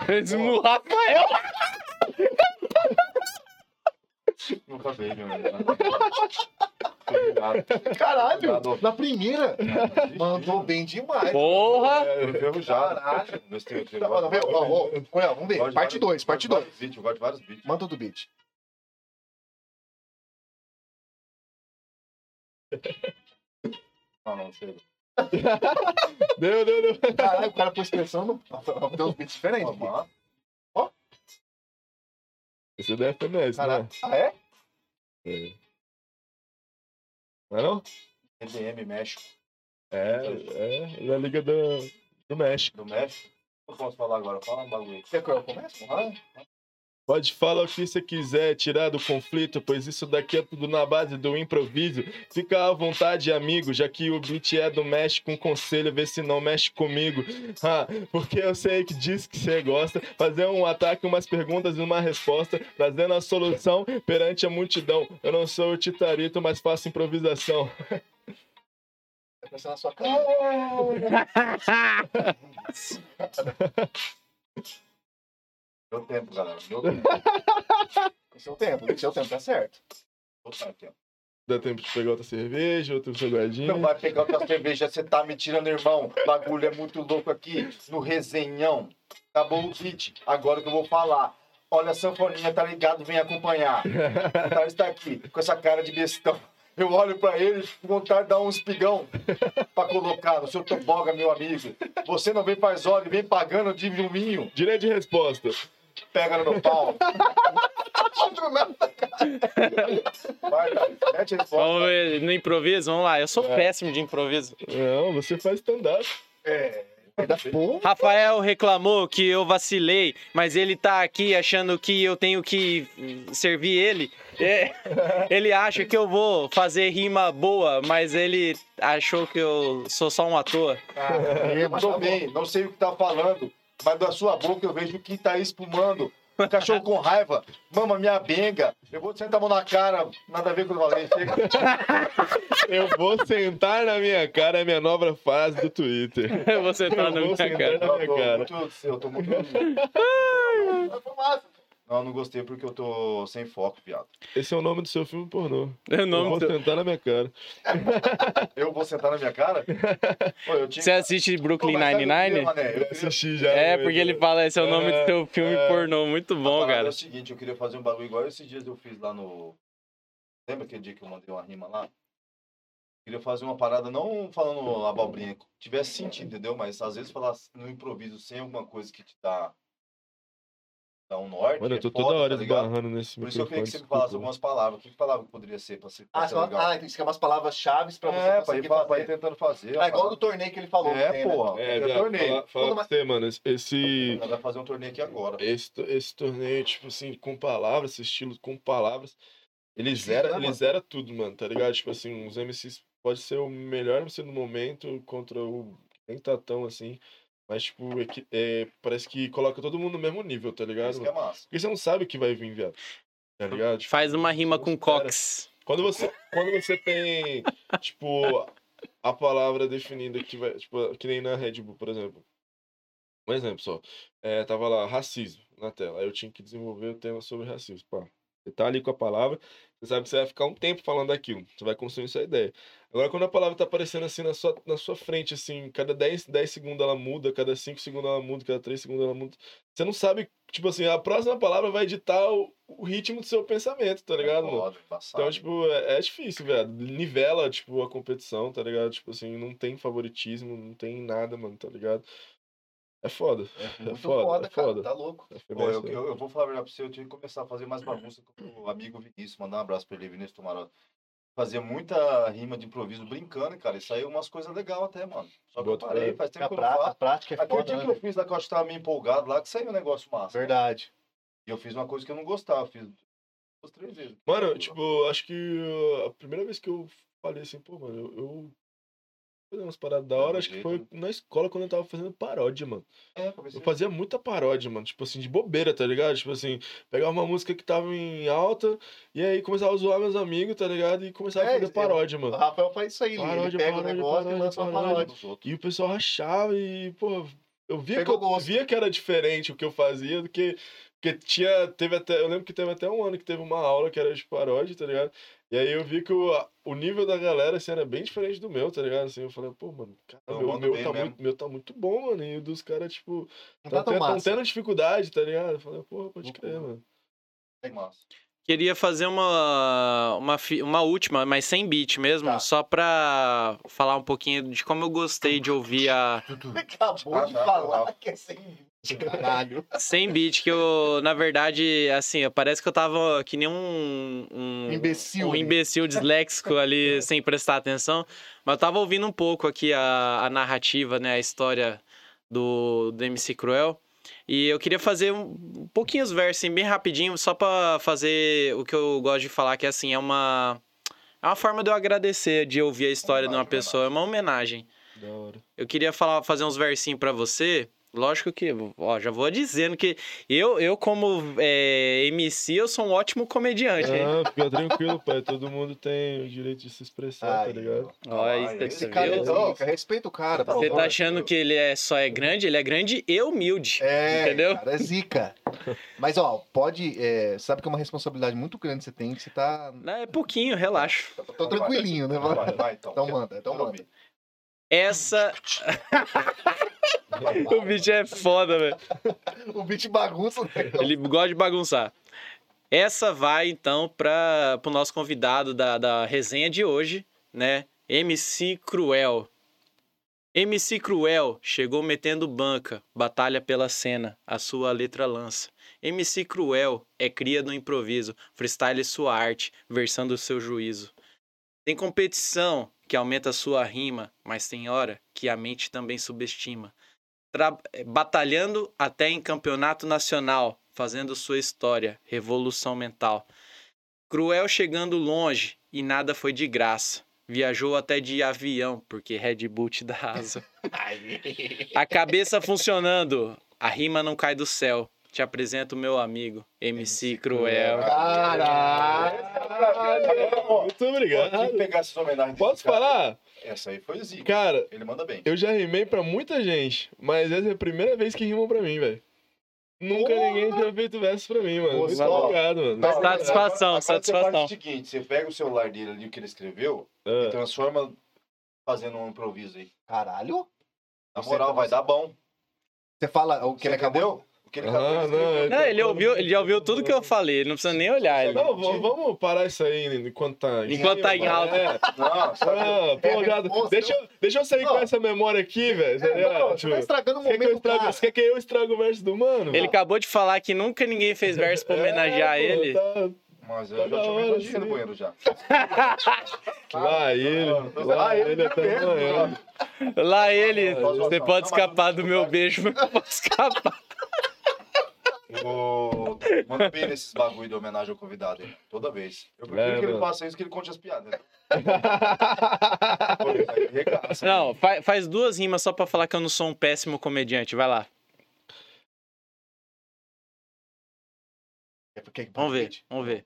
Esmu Rafael. Nunca veio, meu. Caralho, na primeira. Mandou bem demais. Porra. Enferrujado. Caralho. Vamos ver, Parte vários- 2, parte gosto de 2. vários beats, Eu gosto de vários beats. Manda do beat. Não, não, chega. Deu, deu, deu. Caralho, o cara pôs pressão no. Deu uns beats diferentes. Mamá. Esse daí é FMS, né? Ah, é? É. Não é não? EDM México. É, é da Liga do, do México. Do México. O que eu posso falar agora? Fala um bagulho. Quer que eu comece? Pode falar o que você quiser, tirar do conflito, pois isso daqui é tudo na base do improviso. Fica à vontade, amigo, já que o beat é do México, um conselho, vê se não mexe comigo. Ah, porque eu sei que diz que você gosta. Fazer um ataque, umas perguntas e uma resposta, trazendo a solução perante a multidão. Eu não sou o Titarito, mas faço improvisação. Tá pensando na sua cara. Deu tempo, galera. Deu tempo. Tem seu tempo, tem seu tempo, tá certo. Vou botar aqui, ó. Dá tempo de pegar outra cerveja, outro salgadinho. Não vai pegar outra cerveja, você tá me tirando, irmão. O bagulho é muito louco aqui no resenhão. Acabou o beat, agora que eu vou falar. Olha a sanfoninha, tá ligado? Vem acompanhar. O Thales tá aqui, com essa cara de bestão. Eu olho pra ele vontade de dar um espigão pra colocar no seu toboga, meu amigo. Você não vem faz óleo, vem pagando de vinho. Direito de resposta. Pega no pau. Vai, mete. Vamos ver no improviso? Vamos lá. Eu sou É. péssimo de improviso. Não, você faz stand-up. É. Rafael reclamou que eu vacilei, mas ele tá aqui achando que eu tenho que servir ele. É, ele acha que eu vou fazer rima boa, mas ele achou que eu sou só um ator. É, mas Tô tá bem, não sei o que tá falando, mas da sua boca eu vejo que tá espumando. Um cachorro com raiva, mama minha benga. Eu vou sentar a mão na cara, nada a ver com o que eu falei. Eu vou sentar na minha cara, é a minha nova frase do Twitter. Você tá Eu na vou minha sentar cara. na Eu minha tô cara. muito, eu tô muito. Não, não gostei porque eu tô sem foco, viado. Esse é o nome do seu filme pornô. O Eu nome vou do- sentar na minha cara. Eu vou sentar na minha cara? Pô, eu tinha... Você assiste Brooklyn o Nine-Nine? Eu Eu assisti já. É, no- porque ele fala, esse é o nome do seu filme É. pornô. Muito A bom, parada É cara. o seguinte, eu queria fazer um bagulho igual esses dias eu fiz lá no. Lembra aquele dia que eu mandei uma rima lá? Queria fazer uma parada, não falando abobrinha, que tivesse sentido, entendeu? Mas às vezes falar no improviso sem alguma coisa que te dá um norte. Mano, eu é tô foda, toda hora tá ligado? esbarrando nesse Por isso eu queria que você me desculpa. falasse algumas palavras. Que palavra que poderia ser pra ser, pra Ah, ser você legal? fala- ah, tem que ser umas palavras-chave pra você é, pra conseguir ir, pra, pra ir tentando fazer. Ah, igual do torneio que ele falou. É, tem, né? porra. É, É, viado, torneio. falar Todo pra você, mano, esse, fazer um torneio aqui agora. esse, esse torneio, tipo assim, com palavras, esse estilo com palavras, ele zera, né, ele mano? zera tudo, mano, tá ligado? Tipo assim, os MCs pode ser o melhor MC no momento contra o nem tá tão assim, mas tipo, é que- é, parece que coloca todo mundo no mesmo nível, tá ligado? Isso que é massa. Porque você não sabe o que vai vir, viado. Tá ligado? Tipo, Faz uma rima com espera. Cox. Quando você, quando você tem, tipo, a palavra definida que vai, tipo, que nem na Red Bull, por exemplo. Um exemplo só. É, tava lá, racismo na tela. Aí eu tinha que desenvolver o tema sobre racismo. Pá. Você tá ali com a palavra, você sabe que você vai ficar um tempo falando daquilo. Você vai construindo sua ideia. Agora, quando a palavra tá aparecendo assim na sua, na sua frente, assim, cada 10, 10 segundos ela muda, cada 5 segundos ela muda, cada 3 segundos ela muda. Você não sabe, tipo assim, a próxima palavra vai editar o, o ritmo do seu pensamento, tá ligado? Foda, embaçado. Então, tipo, é, é difícil, velho. Nivela, tipo, a competição, tá ligado? Tipo assim, não tem favoritismo, não tem nada, mano, tá ligado? É foda. É muito foda, foda, é cara. foda. Tá louco. É Pô, eu, eu, eu vou falar a verdade pra você, eu tive que começar a fazer mais bagunça com o amigo Vinícius. Mandar um abraço pra ele, Vinícius Tomaró. fazia muita rima de improviso brincando, cara, e saiu umas coisas legais até, mano. Só que eu parei, faz A, tempo que eu não pra- a faço. prática é Aquele foda, dia né? que eu fiz lá que eu acho que tava meio empolgado lá, que saiu um negócio massa. mano. Verdade. E eu fiz uma coisa que eu não gostava, fiz duas, três vezes. Mano, tipo, acho que uh, a primeira vez que eu falei assim, pô, mano, eu. eu... Fazendo umas paradas da hora, acho que foi né? na escola quando eu tava fazendo paródia, mano. É, Eu fazia muita paródia, mano. Tipo assim, de bobeira, tá ligado? Tipo assim, pegava uma música que tava em alta e aí começava a zoar meus amigos, tá ligado? E começava É, a fazer eu- paródia, O mano. Rafael faz isso aí, ele- ele Paródia, pega o paródia, negócio e paródia, lança uma paródia. paródia. E o pessoal rachava e, pô, eu via, que, eu via que era diferente o que eu fazia do que. Porque tinha. Teve até. Eu lembro que teve até um ano que teve uma aula que era de paródia, tá ligado? E aí eu vi que o, o nível da galera assim, era bem diferente do meu, tá ligado? Assim, eu falei, pô, mano, cara, Eu meu, meu, tá mesmo. muito, meu tá muito bom, mano. E o dos caras, tipo, Não tá tão tendo, tão tendo dificuldade, tá ligado? Eu falei, porra, pode crer, mano. É massa. Queria fazer uma, uma, fi- uma última, mas sem beat mesmo, Tá. só pra falar um pouquinho de como eu gostei de ouvir a. Acabou de tá, falar tá. que é sem caralho. Sem beat, que eu, na verdade, assim, parece que eu tava que nem um. Um Imbecil Um ali. imbecil disléxico ali, sem prestar atenção. Mas eu tava ouvindo um pouco aqui a, a narrativa, né, a história do, do MC Cruel. E eu queria fazer um, um pouquinho os versos, assim, bem rapidinho, só pra fazer o que eu gosto de falar, que assim, é uma. É uma forma de eu agradecer, de ouvir a história de uma pessoa, é uma homenagem. Da hora. Eu queria falar, fazer uns versinhos pra você. Lógico que, ó, já vou dizendo que eu, eu como é, MC, eu sou um ótimo comediante, hein? Ah, fica tranquilo, pai. Todo mundo tem o direito de se expressar, Aí, tá ligado? Olha Ah, isso, esse Cara, viu? é zica, respeita o cara. por Você tá achando que ele é, só é grande? Ele é grande e humilde. É, Entendeu? cara, é zica. Mas, ó, pode... é, sabe que é uma responsabilidade muito grande que você tem, que você tá... Não, É pouquinho, relaxa. Tô tranquilinho, né? Vai, vai, então. Então manda, então manda. Essa. o bicho é foda, velho. O beat bagunça negócio. Ele gosta de bagunçar. Essa vai, então, para o nosso convidado da, da resenha de hoje, né? MC Cruel. MC Cruel chegou metendo banca, batalha pela cena, a sua letra lança. MC Cruel é cria do improviso, freestyle sua arte, versando o seu juízo. Tem competição que aumenta a sua rima, mas tem hora que a mente também subestima. Tra- eh, Batalhando até em campeonato nacional, fazendo sua história, revolução mental. Cruel chegando longe e nada foi de graça. Viajou até de avião, porque Red Bull te dá asa. A cabeça funcionando, a rima não cai do céu. Te apresento meu amigo, MC Cruel. Caralho! Muito obrigado. Posso falar? Essa aí foi zica. Cara, Ele manda bem. eu já rimei pra muita gente, mas essa é a primeira vez que rimam pra mim, velho. Nunca Porra! ninguém tinha feito verso pra mim, mano. Pô, Muito só- obrigado, mano. Satisfação, agora- agora Você satisfação. faz o seguinte, você pega o celular dele ali, o que ele escreveu, e Ah, transforma fazendo um improviso aí. Caralho? Na Você- moral, vai dar bom. Você fala o que Você ele acabou... entendeu? O que ele Ah, acabou de não, escrever. Não, ele ouviu, ele já ouviu tudo que eu falei, ele não precisa nem olhar. Ele. Não, vamos parar isso aí enquanto tá em Enquanto tá em alta. é. Não, sabe? Ah, pô, É, já- deixa, eu- deixa eu sair Não. com essa memória aqui, velho. tá É, não, você Tipo, tá estragando o Você quer, que momento estrago, cara. você quer que eu estrague o verso do mano? Ele acabou de falar que nunca ninguém fez verso pra homenagear É, pô, ele. tá- Mas eu Tá já ouvido aqui no banheiro já. Lá ele, lá ele ele até mesmo, amanhã. Lá ele, Não, não, você não, pode não, escapar do meu beijo, mas eu posso escapar. Ô, Manda bem nesses bagulho de homenagem ao convidado aí. Toda vez. Eu prefiro É, que ele faça isso que ele conte as piadas. né? Regaça. Não, fa- faz duas rimas só pra falar que eu não sou um péssimo comediante. Vai lá, É porque- vamos ver, vamos ver.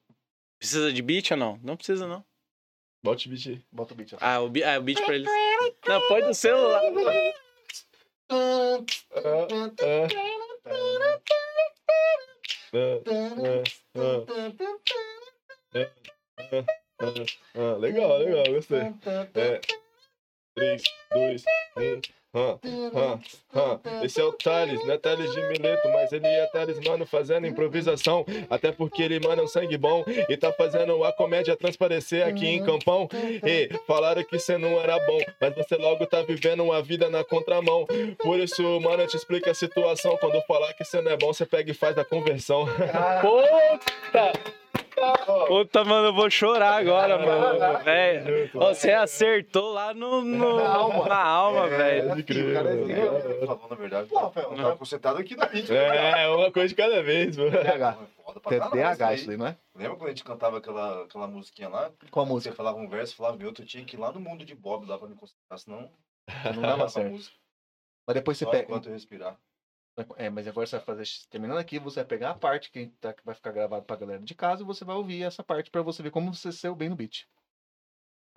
Precisa de beat ou não? Não precisa, não. Bote o beat aí. Bota o beat. Ah, o, bi- ah, o beat pra eles. Não, põe do celular. Ah, ah, legal, legal, gostei. É. 3, 2, 1. Ah, ah, ah. Esse é o Thales, não é Thales de Mileto, mas ele é Thales, mano, fazendo improvisação. Até porque ele, mano, é um sangue bom e tá fazendo a comédia transparecer aqui em Campão. E falaram que você não era bom, mas você logo tá vivendo uma vida na contramão. Por isso, mano, eu te explico a situação. Quando falar que você não é bom, você pega e faz a conversão. Puta! Puta, mano, eu vou chorar agora, mano. Velho, você acertou lá no, no- Na alma. na alma, É, velho. filho, o cara é zica. Falou, na verdade. Eu tava concentrado aqui na mídia. É, uma coisa de cada vez, mano. TH. TH isso aí. não é? Lembra quando a gente cantava aquela, aquela musiquinha lá? Qual Você música? falava um verso, falava outro, eu tinha que ir lá no mundo de Bob lá pra me concentrar, senão Não dava a certo. música. Mas depois você Só pega. enquanto eu respirar. É, mas agora você vai fazer. Terminando aqui, você vai pegar a parte que, tá, que vai ficar gravado pra galera de casa e você vai ouvir essa parte pra você ver como você saiu bem no beat.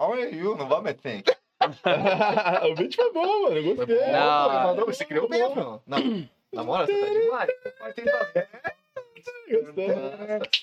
How are you? Não vai meter. o beat foi bom, mano. Eu gostei. Não. Pô, mandou, você criou bem, não. Não. Na moral, você tá demais. Mas tem Gostei.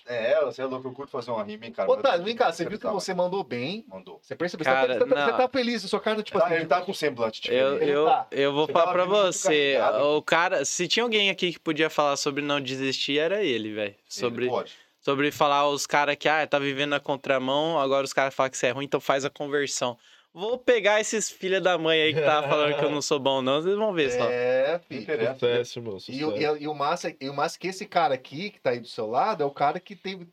É, você é louco, eu curto fazer uma rima, hein, cara. Ô, Thales, vem cá, você viu que você mandou bem. Mandou. Você percebeu? Cara, você, tá, você, tá, não. você tá feliz, sua cara, tipo Tá, assim. ele tá com semblante Eu, diferente. eu, tá. eu vou Você falar pra você. O cara, se tinha alguém aqui que podia falar sobre não desistir, era ele, velho. Sobre, Ele pode. sobre falar os caras que, ah, tá vivendo na contramão, agora os caras falam que você é ruim, então faz a conversão. Vou pegar esses filha da mãe aí que tava falando que eu não sou bom, não, vocês vão ver só. É, filho. Sucesso, irmão. E, Sucesso. e, e o massa, e o massa é que esse cara aqui, que tá aí do seu lado, é o cara que teve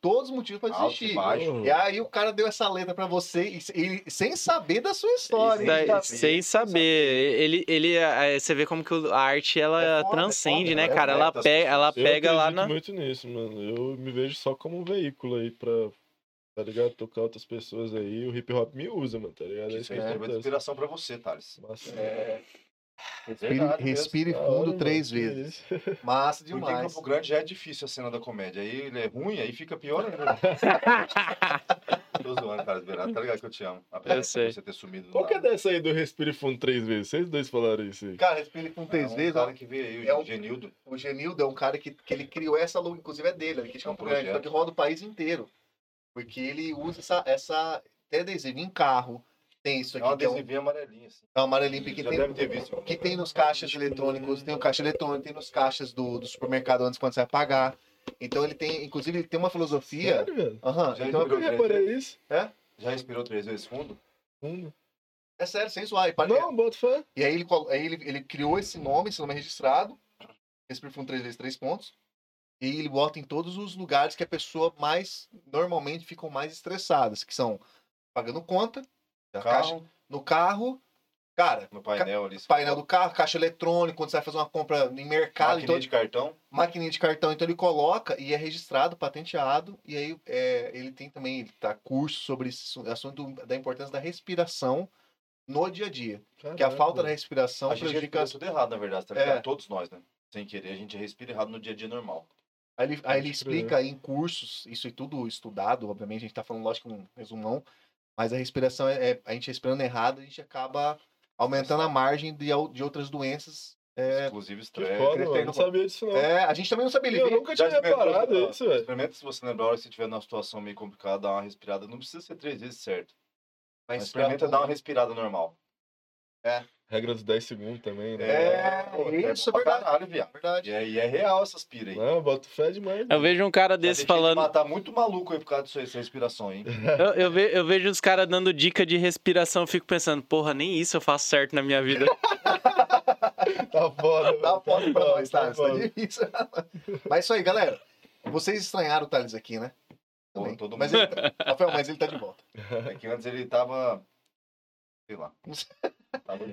todos os motivos e desistir. baixo. E aí o cara deu essa letra pra você e, e- sem saber da sua história. Sem saber, sem saber. Ele, ele, é, você vê como que a arte, ela É foda, é transcende, foda, né, é cara? Ela, tá pega, ela Eu pega lá na... muito nisso, mano. Eu me vejo só como um veículo aí pra, tá ligado? Tocar outras pessoas aí. O hip hop me usa, mano, tá ligado? É Isso que de acontece. inspiração pra você, Thales. Massa. É, respire, mesmo. respire Da fundo hora, mano. três Que vezes. Massa Porque em demais. Campo Grande já é difícil a cena da comédia. Aí ele é ruim, aí fica pior ainda. Tô zoando, Thales Bernardo. Tá ligado que eu te amo. Apesar de você ter sumido do Qual que é dessa aí do Respire Fundo três vezes? Vocês dois falaram isso aí. Cara, respire fundo É três um vezes. ó. cara que veio aí, É o um- Genildo. O Genildo é um cara que, que ele criou essa logo, inclusive é dele, ele que É um chama Grande, projeto. só que roda o país inteiro. Porque ele usa essa, essa até adesivo em carro. Tem isso É aqui, uma que é um, amarelinha. Assim. é um amarelinho que Já tem, ter visto. que tem nos caixas eletrônicos, tem o caixa eletrônico, tem nos caixas do, do supermercado antes quando você vai pagar. Então ele tem, inclusive, ele tem uma filosofia. Sério, velho? Aham, Já então, nunca reparei isso. Já respirou três vezes fundo? Fundo. é sério, sem zoar. pare- Não, bota fé. E aí ele, aí ele, ele criou esse nome, esse nome é registrado, Respire Fundo 3 vezes 3 pontos, e ele bota em todos os lugares que a pessoa mais, normalmente, ficam mais estressadas, que são pagando conta, a caixa- Carro, no carro, cara, no painel ali. painel do carro, caixa eletrônico, quando você vai fazer uma compra em mercado, Maquininha então, de cartão. maquininha de cartão, então ele coloca e é registrado, patenteado, e aí é, ele tem também ele tá curso sobre esse assu- assunto da importância da respiração no dia a dia. Que a falta da respiração A gente prejudica respira tudo errado, na verdade, tá É. Todos nós, né? Sem querer, a gente respira errado no dia a dia normal. Aí ele, aí ele explica em cursos, isso é tudo estudado, obviamente, a gente tá falando, lógico, um resumão, mas a respiração é, é- a gente respirando errado, a gente acaba aumentando a margem de, de outras doenças. É, Inclusive Que estresse. foda, mano. Não sabia disso, não. é, a gente também não sabia, Eu nunca tinha reparado isso, velho. Experimenta se você lembrar, se estiver numa situação meio complicada, dar uma respirada. Não precisa ser três vezes certo. Mas experimenta dar uma respirada normal. Regra dos 10 segundos também, né? É, pô, isso é bom pra verdade. Caralho, viado. verdade. E é, e é real essas pira aí. Não, bota fé demais. Eu vejo um cara desse deixei de falando. matar muito maluco aí por causa disso aí, essa respiração, hein? Eu, eu, ve- eu vejo os caras dando dica de respiração, eu fico pensando, porra, nem isso eu faço certo na minha vida. Tá foda. Tá foda pra nós, tá? Tá Isso tá difícil. Mas isso aí, galera. Vocês estranharam o Thales aqui, né? Pô, Também. todo mas, ele, tá- Rafael, mas ele tá de volta. É que antes ele tava. Sei lá.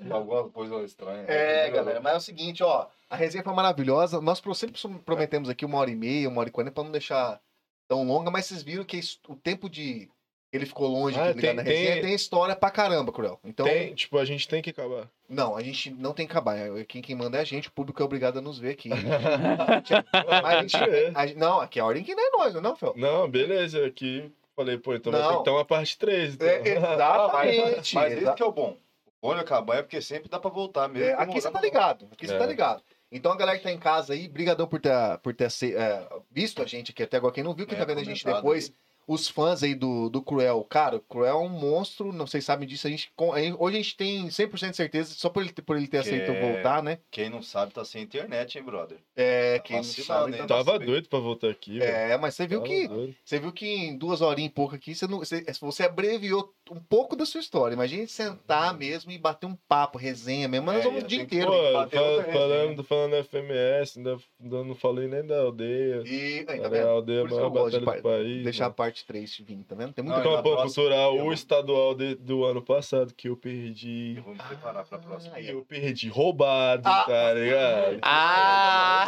Com alguma coisa estranha. É, galera, mas é o seguinte, ó. A resenha foi maravilhosa. Nós sempre prometemos aqui uma hora e meia, uma hora e quarenta, pra não deixar tão longa, mas vocês viram que o tempo de. Ele ficou longe Ah, tem- na resenha, tem- tem... história pra caramba, Cruel. Então, Tem, tipo, a gente tem que acabar. não, a gente não tem que acabar. Quem, quem manda é a gente, o público é obrigado a nos ver aqui. Mas a gente- a gente- não, aqui é a ordem que não é nós, não é, não, Fel? Não, beleza. Aqui falei, pô, então vai ter Não. que ter uma parte 3. Então. É, exatamente. Mas exa- esse que é o bom. O bom de acabar é porque sempre dá pra voltar mesmo. É, aqui você tá ligado. Aqui você É. tá ligado. Então a galera que tá em casa aí, brigadão por ter, por ter é, visto a gente aqui até agora. Quem não viu, quem É, tá vendo a gente depois, os fãs aí do, do Cruel. Cara, o Cruel é um monstro, não sei se sabem disso. A gente, com- a gente- hoje a gente tem 100% de certeza, só por ele, ter- por ele ter Que aceito é- voltar, né? Quem não sabe tá sem internet, hein, brother? É, Tá quem não sabe. hein? Tá... Tava doido pra voltar aqui, velho. É, mas você viu Tava que doido. você viu que em duas horinhas e pouco aqui, você, não, você, você abreviou um pouco da sua história. Imagina a gente sentar mesmo e bater um papo, resenha mesmo, mas nós É, vamos o dia inteiro. Pô, bateu fal- falando, falando FMS, ainda, ainda não falei nem da aldeia. E aí, tá Era vendo? a aldeia que maior batalha do país. Deixar a mano. Parte 3 vir, tá vendo? Tem muita coisa. próxima, Cultural, o estadual de- do ano passado, que eu perdi. Eu vou me preparar pra próxima. Ah, eu perdi roubado, Ah. tá ligado? Ah!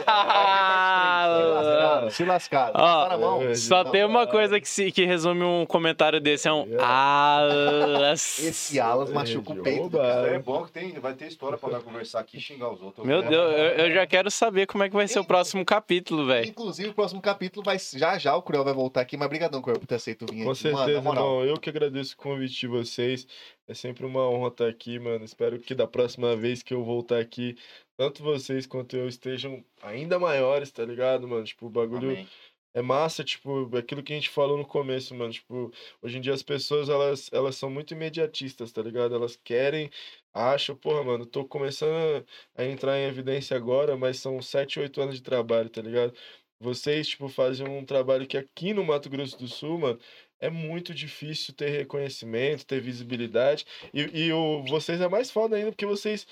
Se lascaram. Ó, Passaram a mão. é, Só tem uma coisa que, se, que resume um comentário desse, é um alas. Esse Alas machuca o peito. é bom que tem, vai ter história pra nós conversar aqui e xingar os outros. Meu Deus, eu, eu já quero saber como é que vai ser o próximo capítulo, velho. Inclusive, o próximo capítulo vai. Já já o Cruel vai voltar aqui, mas brigadão, Cruel, por ter aceito vir Com aqui. certeza, Mano, irmão. Eu que agradeço o convite de vocês. É sempre uma honra estar aqui, mano. Espero que da próxima vez que eu voltar aqui, tanto vocês quanto eu estejam ainda maiores, tá ligado, mano? Tipo, o bagulho Amém. é massa, tipo, aquilo que a gente falou no começo, mano. Tipo, hoje em dia as pessoas, elas, elas são muito imediatistas, tá ligado? Elas querem, acham, porra, mano, tô começando a entrar em evidência agora, mas são 7, 8 anos de trabalho, tá ligado? Vocês, tipo, fazem um trabalho que aqui no Mato Grosso do Sul, mano, é muito difícil ter reconhecimento, ter visibilidade. E, e o, vocês é mais foda ainda, porque vocês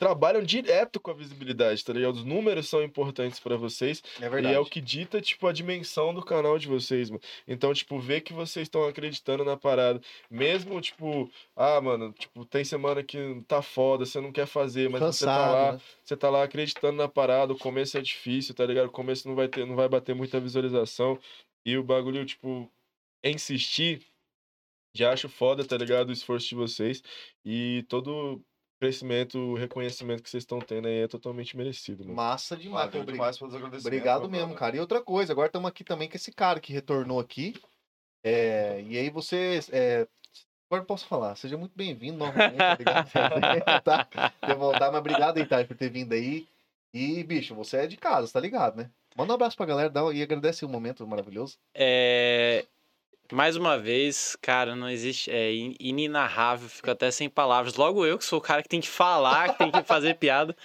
trabalham direto com a visibilidade, tá ligado? Os números são importantes pra vocês. É E verdade. é o que dita, tipo, a dimensão do canal de vocês, mano. Então, tipo, ver que vocês estão acreditando na parada. Mesmo, tipo, ah, mano, tipo, tem semana que tá foda, você não quer fazer, mas você tá Cansado, lá, né? você tá lá acreditando na parada, o começo é difícil, tá ligado? O começo não vai ter, não vai bater muita visualização. E o bagulho, tipo, insistir, já acho foda, tá ligado? O esforço de vocês. E todo crescimento, o reconhecimento que vocês estão tendo aí é totalmente merecido, mano. Massa demais. Valeu Obrigado. demais pelos agradecimentos. Obrigado meu mesmo, brother. cara. E outra coisa, agora estamos aqui também com esse cara que retornou aqui. É, e aí você. É, agora posso falar. Seja muito bem-vindo novamente. Obrigado por tá? ter voltar, mas obrigado aí, Thay, por ter vindo aí. E, bicho, você é de casa, tá ligado, né? Manda um abraço pra galera dá, e agradece o momento maravilhoso. É, mais uma vez, cara, não existe. É in- inenarrável, fico até sem palavras. Logo eu, que sou o cara que tem que falar, que tem que fazer piada.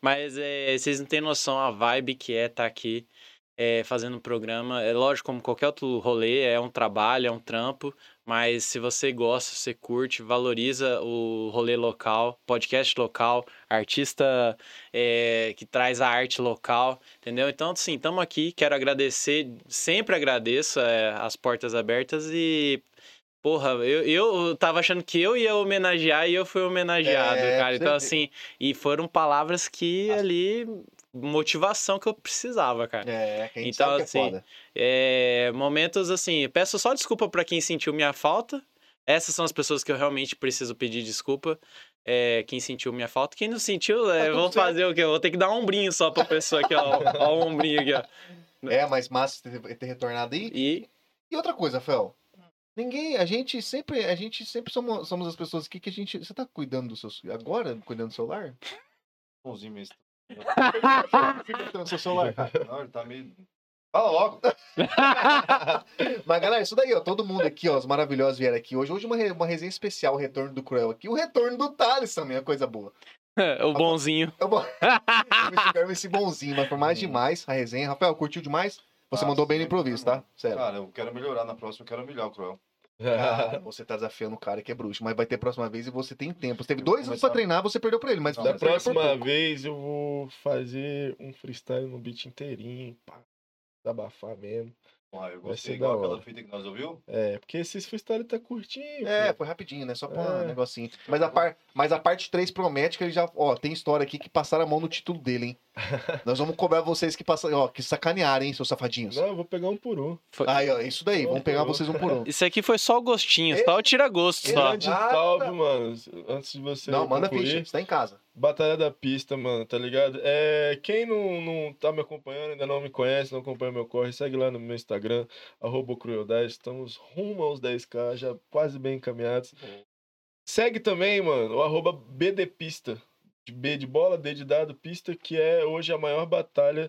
Mas é, vocês não têm noção a vibe que é estar aqui é, fazendo um programa. É lógico, como qualquer outro rolê, é um trabalho, é um trampo. Mas se você gosta, se você curte, valoriza o rolê local, podcast local, artista é, que traz a arte local, entendeu? Então, assim, estamos aqui, quero agradecer, sempre agradeço é, as portas abertas e. Porra, eu, eu tava achando que eu ia homenagear e eu fui homenageado, É, cara. Então, assim, e foram palavras que As- ali. Motivação que eu precisava, cara. É, que a gente Então, sabe que assim, é foda. É, momentos assim, peço só desculpa pra quem sentiu minha falta. Essas são as pessoas que eu realmente preciso pedir desculpa. É, quem sentiu minha falta. Quem não sentiu, é, Tá certo. fazer o quê? Eu vou ter que dar um ombrinho só pra pessoa aqui, ó. ó o ombrinho aqui, ó. É, mas massa ter, ter retornado aí. E E outra coisa, Fel. Ninguém, a gente sempre, a gente sempre somos, somos as pessoas aqui que a gente. Você tá cuidando do seu. Agora, cuidando do celular? Bonzinho mesmo. Fica seu celular. Não, ele tá meio. Fala logo. Mas, galera, isso daí, ó. Todo mundo aqui, ó, os maravilhosos vieram aqui hoje. Hoje uma, re- uma resenha especial, o retorno do Cruel aqui. O retorno do Thales também, é coisa boa. o bonzinho. Eu vou... Esse- esse bonzinho, mas foi mais demais a resenha. Rafael, curtiu demais? Você Ah, mandou bem no improviso, tá? Sério. Cara, eu quero melhorar na próxima, eu quero humilhar o Cruel. Cara, você tá desafiando o cara que é bruxo, mas vai ter próxima vez e você tem tempo. Você teve dois anos pra treinar, você perdeu pra ele, mas Não, Da próxima vez eu vou fazer um freestyle no beat inteirinho, pá. Desabafar mesmo. Ah, eu gostei igual aquela fita que nós ouviu. É, porque esses freestyle tá curtinho. É, pô. foi rapidinho, né? Só pra É. um negocinho. Mas a, par... Mas a parte 3 promete que ele já. Ó, tem história aqui que passaram a mão no título dele, hein? Nós vamos cobrar vocês que passaram. Ó, que sacanearam, hein, seus safadinhos. Não, eu vou pegar um por um. Aí, ó, isso daí. Vamos pegar vocês um por um. Isso aqui foi só o gostinho, só o tira-gosto só. Grande Nada. salve, mano. Antes de você Não, manda concluir, ficha. Você tá em casa. Batalha da Pista, mano, tá ligado? É, quem não, não tá me acompanhando, ainda não me conhece, não acompanha meu corre, segue lá no meu Instagram, arroba crueldade. Estamos rumo aos 10k, já quase bem encaminhados. Segue também, mano, o arroba BDPista. De B de bola, D de dado, pista, que é hoje a maior batalha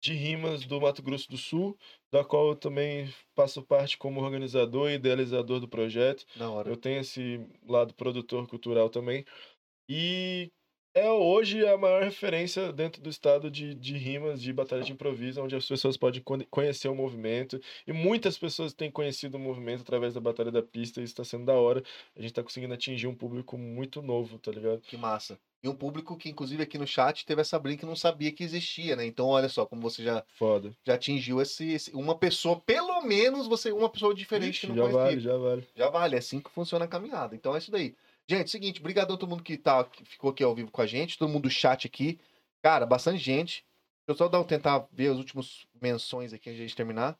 de rimas do Mato Grosso do Sul, da qual eu também faço parte como organizador e idealizador do projeto. Da hora. Eu tenho esse lado produtor cultural também. E é hoje a maior referência dentro do estado de, de rimas, de batalha de improviso, onde as pessoas podem con- conhecer o movimento. E muitas pessoas têm conhecido o movimento através da Batalha da Pista, e isso está sendo da hora. A gente está conseguindo atingir um público muito novo, tá ligado? Que massa. E um público que, inclusive, aqui no chat teve essa briga que não sabia que existia, né? Então, olha só, como você já, Foda. já atingiu esse, esse- uma pessoa, pelo menos você, uma pessoa diferente Ixi, que não já conhecia. vale, já vale. Já vale, é assim que funciona a caminhada. Então é isso daí. Gente, seguinte, brigadão a todo mundo que, tá, que ficou aqui ao vivo com a gente, todo mundo do chat aqui. Cara, bastante gente. Deixa eu só dar, tentar ver as últimas menções aqui antes de a gente terminar.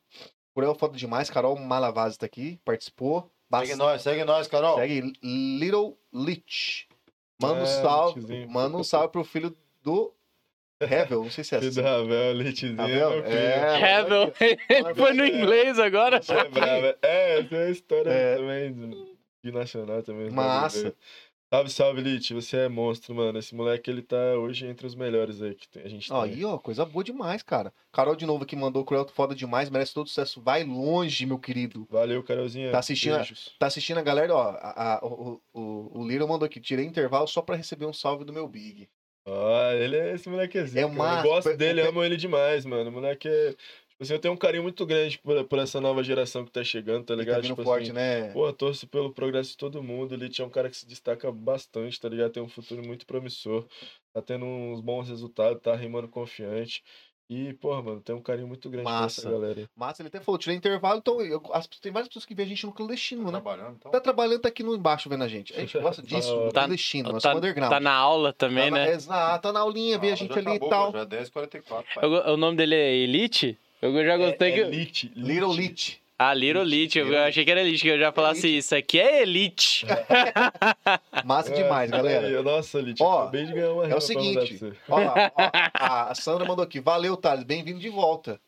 Cruel foda demais, Carol Malavaz tá aqui, participou. Segue Bastante- nós, segue nós, Carol. Segue Little Lich. Manda um É, salve. Lichzinho. Manda um salve pro filho do Hevel. Não sei se é Filho assim. do Ravel, Litzinho, Ravel? É, Hevel. Foi no inglês agora. É. É, essa é a história É. também de nacional também. Massa. Salve, salve, Lit. Você é monstro, mano. Esse moleque, ele tá hoje entre os melhores aí que tem- a gente tem. Aí, ó, coisa boa demais, cara. Carol de novo aqui mandou Cruel foda demais, merece todo sucesso. Vai longe, meu querido. Valeu, Carolzinha. Tá assistindo Beijos. Tá assistindo a galera, ó. a- a- o, o, o Little mandou aqui. Tirei intervalo só pra receber um salve do meu Big. Ah, ele é esse molequezinho. É massa, Eu gosto dele, amo ele demais, mano. O moleque é. Assim, eu tenho um carinho muito grande por, por essa nova geração que tá chegando, tá Ele ligado? tá vindo tipo forte, assim, né? Pô, torço pelo progresso de todo mundo. Ele tinha um cara que se destaca bastante, tá ligado? Tem um futuro muito promissor. Tá tendo uns bons resultados, tá rimando confiante. E, porra, mano, tem um carinho muito grande Massa. essa galera aí. Massa, ele até falou, tirei intervalo, então eu- as- tem várias pessoas que vê a gente no clandestino, né? Trabalhando, então. Tá trabalhando, tá aqui no embaixo vendo a gente. A gente gosta disso, no Tá- clandestino, Tá, somos underground. tá na aula também, Tá na- né? Exato, tá na aulinha, vê a gente já ali e acabou, tal. pô, Já é 10h44, pai. Go- o nome dele é Elite? Eu já gostei é, que. é Lit, Little Lit. Ah, Little Elite. Eu achei que era Elite, que eu já falasse Elite. isso aqui é Elite. Massa demais, É, galera. Nossa, Lit, Ó, acabei de ganhar uma É o seguinte, ó lá, ó, a Sandra mandou aqui. Valeu, Thales, bem-vindo de volta.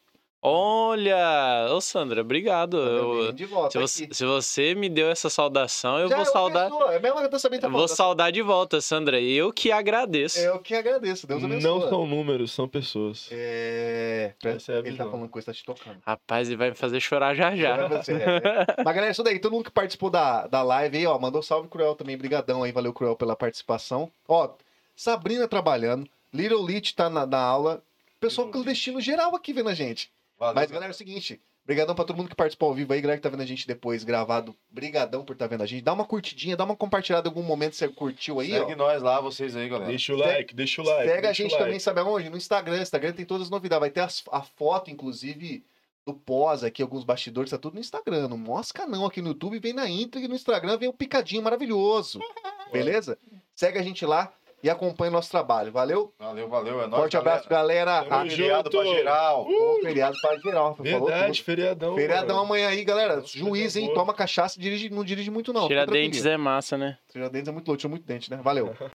Olha! Ô, Sandra, obrigado. Eu- de volta. se, você, se você me deu essa saudação, eu Já vou é saudar. pessoa, É mesmo que eu tô sabendo que tá Eu vou saudar de volta, Sandra. Eu que agradeço. Eu que agradeço, Deus abençoe. Não são números, são pessoas. É. Essa é a Ele tá falando coisa, tá te tocando. Rapaz, ele vai me fazer chorar já já. Você, é, é. Mas galera, isso daí, todo mundo que participou da, da live aí, ó, mandou salve Cruel também, brigadão aí, valeu Cruel pela participação. Ó, Sabrina trabalhando, Little Lit tá na, na aula, pessoal clandestino geral aqui vendo a gente. Valeu, Mas galera, é o seguinte, brigadão pra todo mundo que participou ao vivo aí, galera que tá vendo a gente depois gravado, brigadão por tá vendo a gente. Dá uma curtidinha, dá uma compartilhada em algum momento que você curtiu aí, Segue ó. nós lá, vocês aí, galera. Deixa o like, deixa o like. Pega a gente like. também, sabe aonde? No Instagram. Instagram tem todas as novidades. Vai ter as- a foto, inclusive, do pós aqui, alguns bastidores, tá tudo no Instagram. Não mosca não aqui no YouTube, vem na intro e no Instagram vem o picadinho maravilhoso. Beleza? Segue a gente lá e acompanha o nosso trabalho. Valeu? Valeu, valeu. É nóis, Forte abraço, galera. Ah, Bom feriado pra geral. Bom feriado para geral. Verdade, feriadão. Feriadão mano. amanhã aí, galera. Nossa, Juiz, hein? boa. Toma cachaça e dirige, não dirige muito, não. Tira dentes é massa, né? Tira dentes é muito louco, tira muito dente, né? Valeu.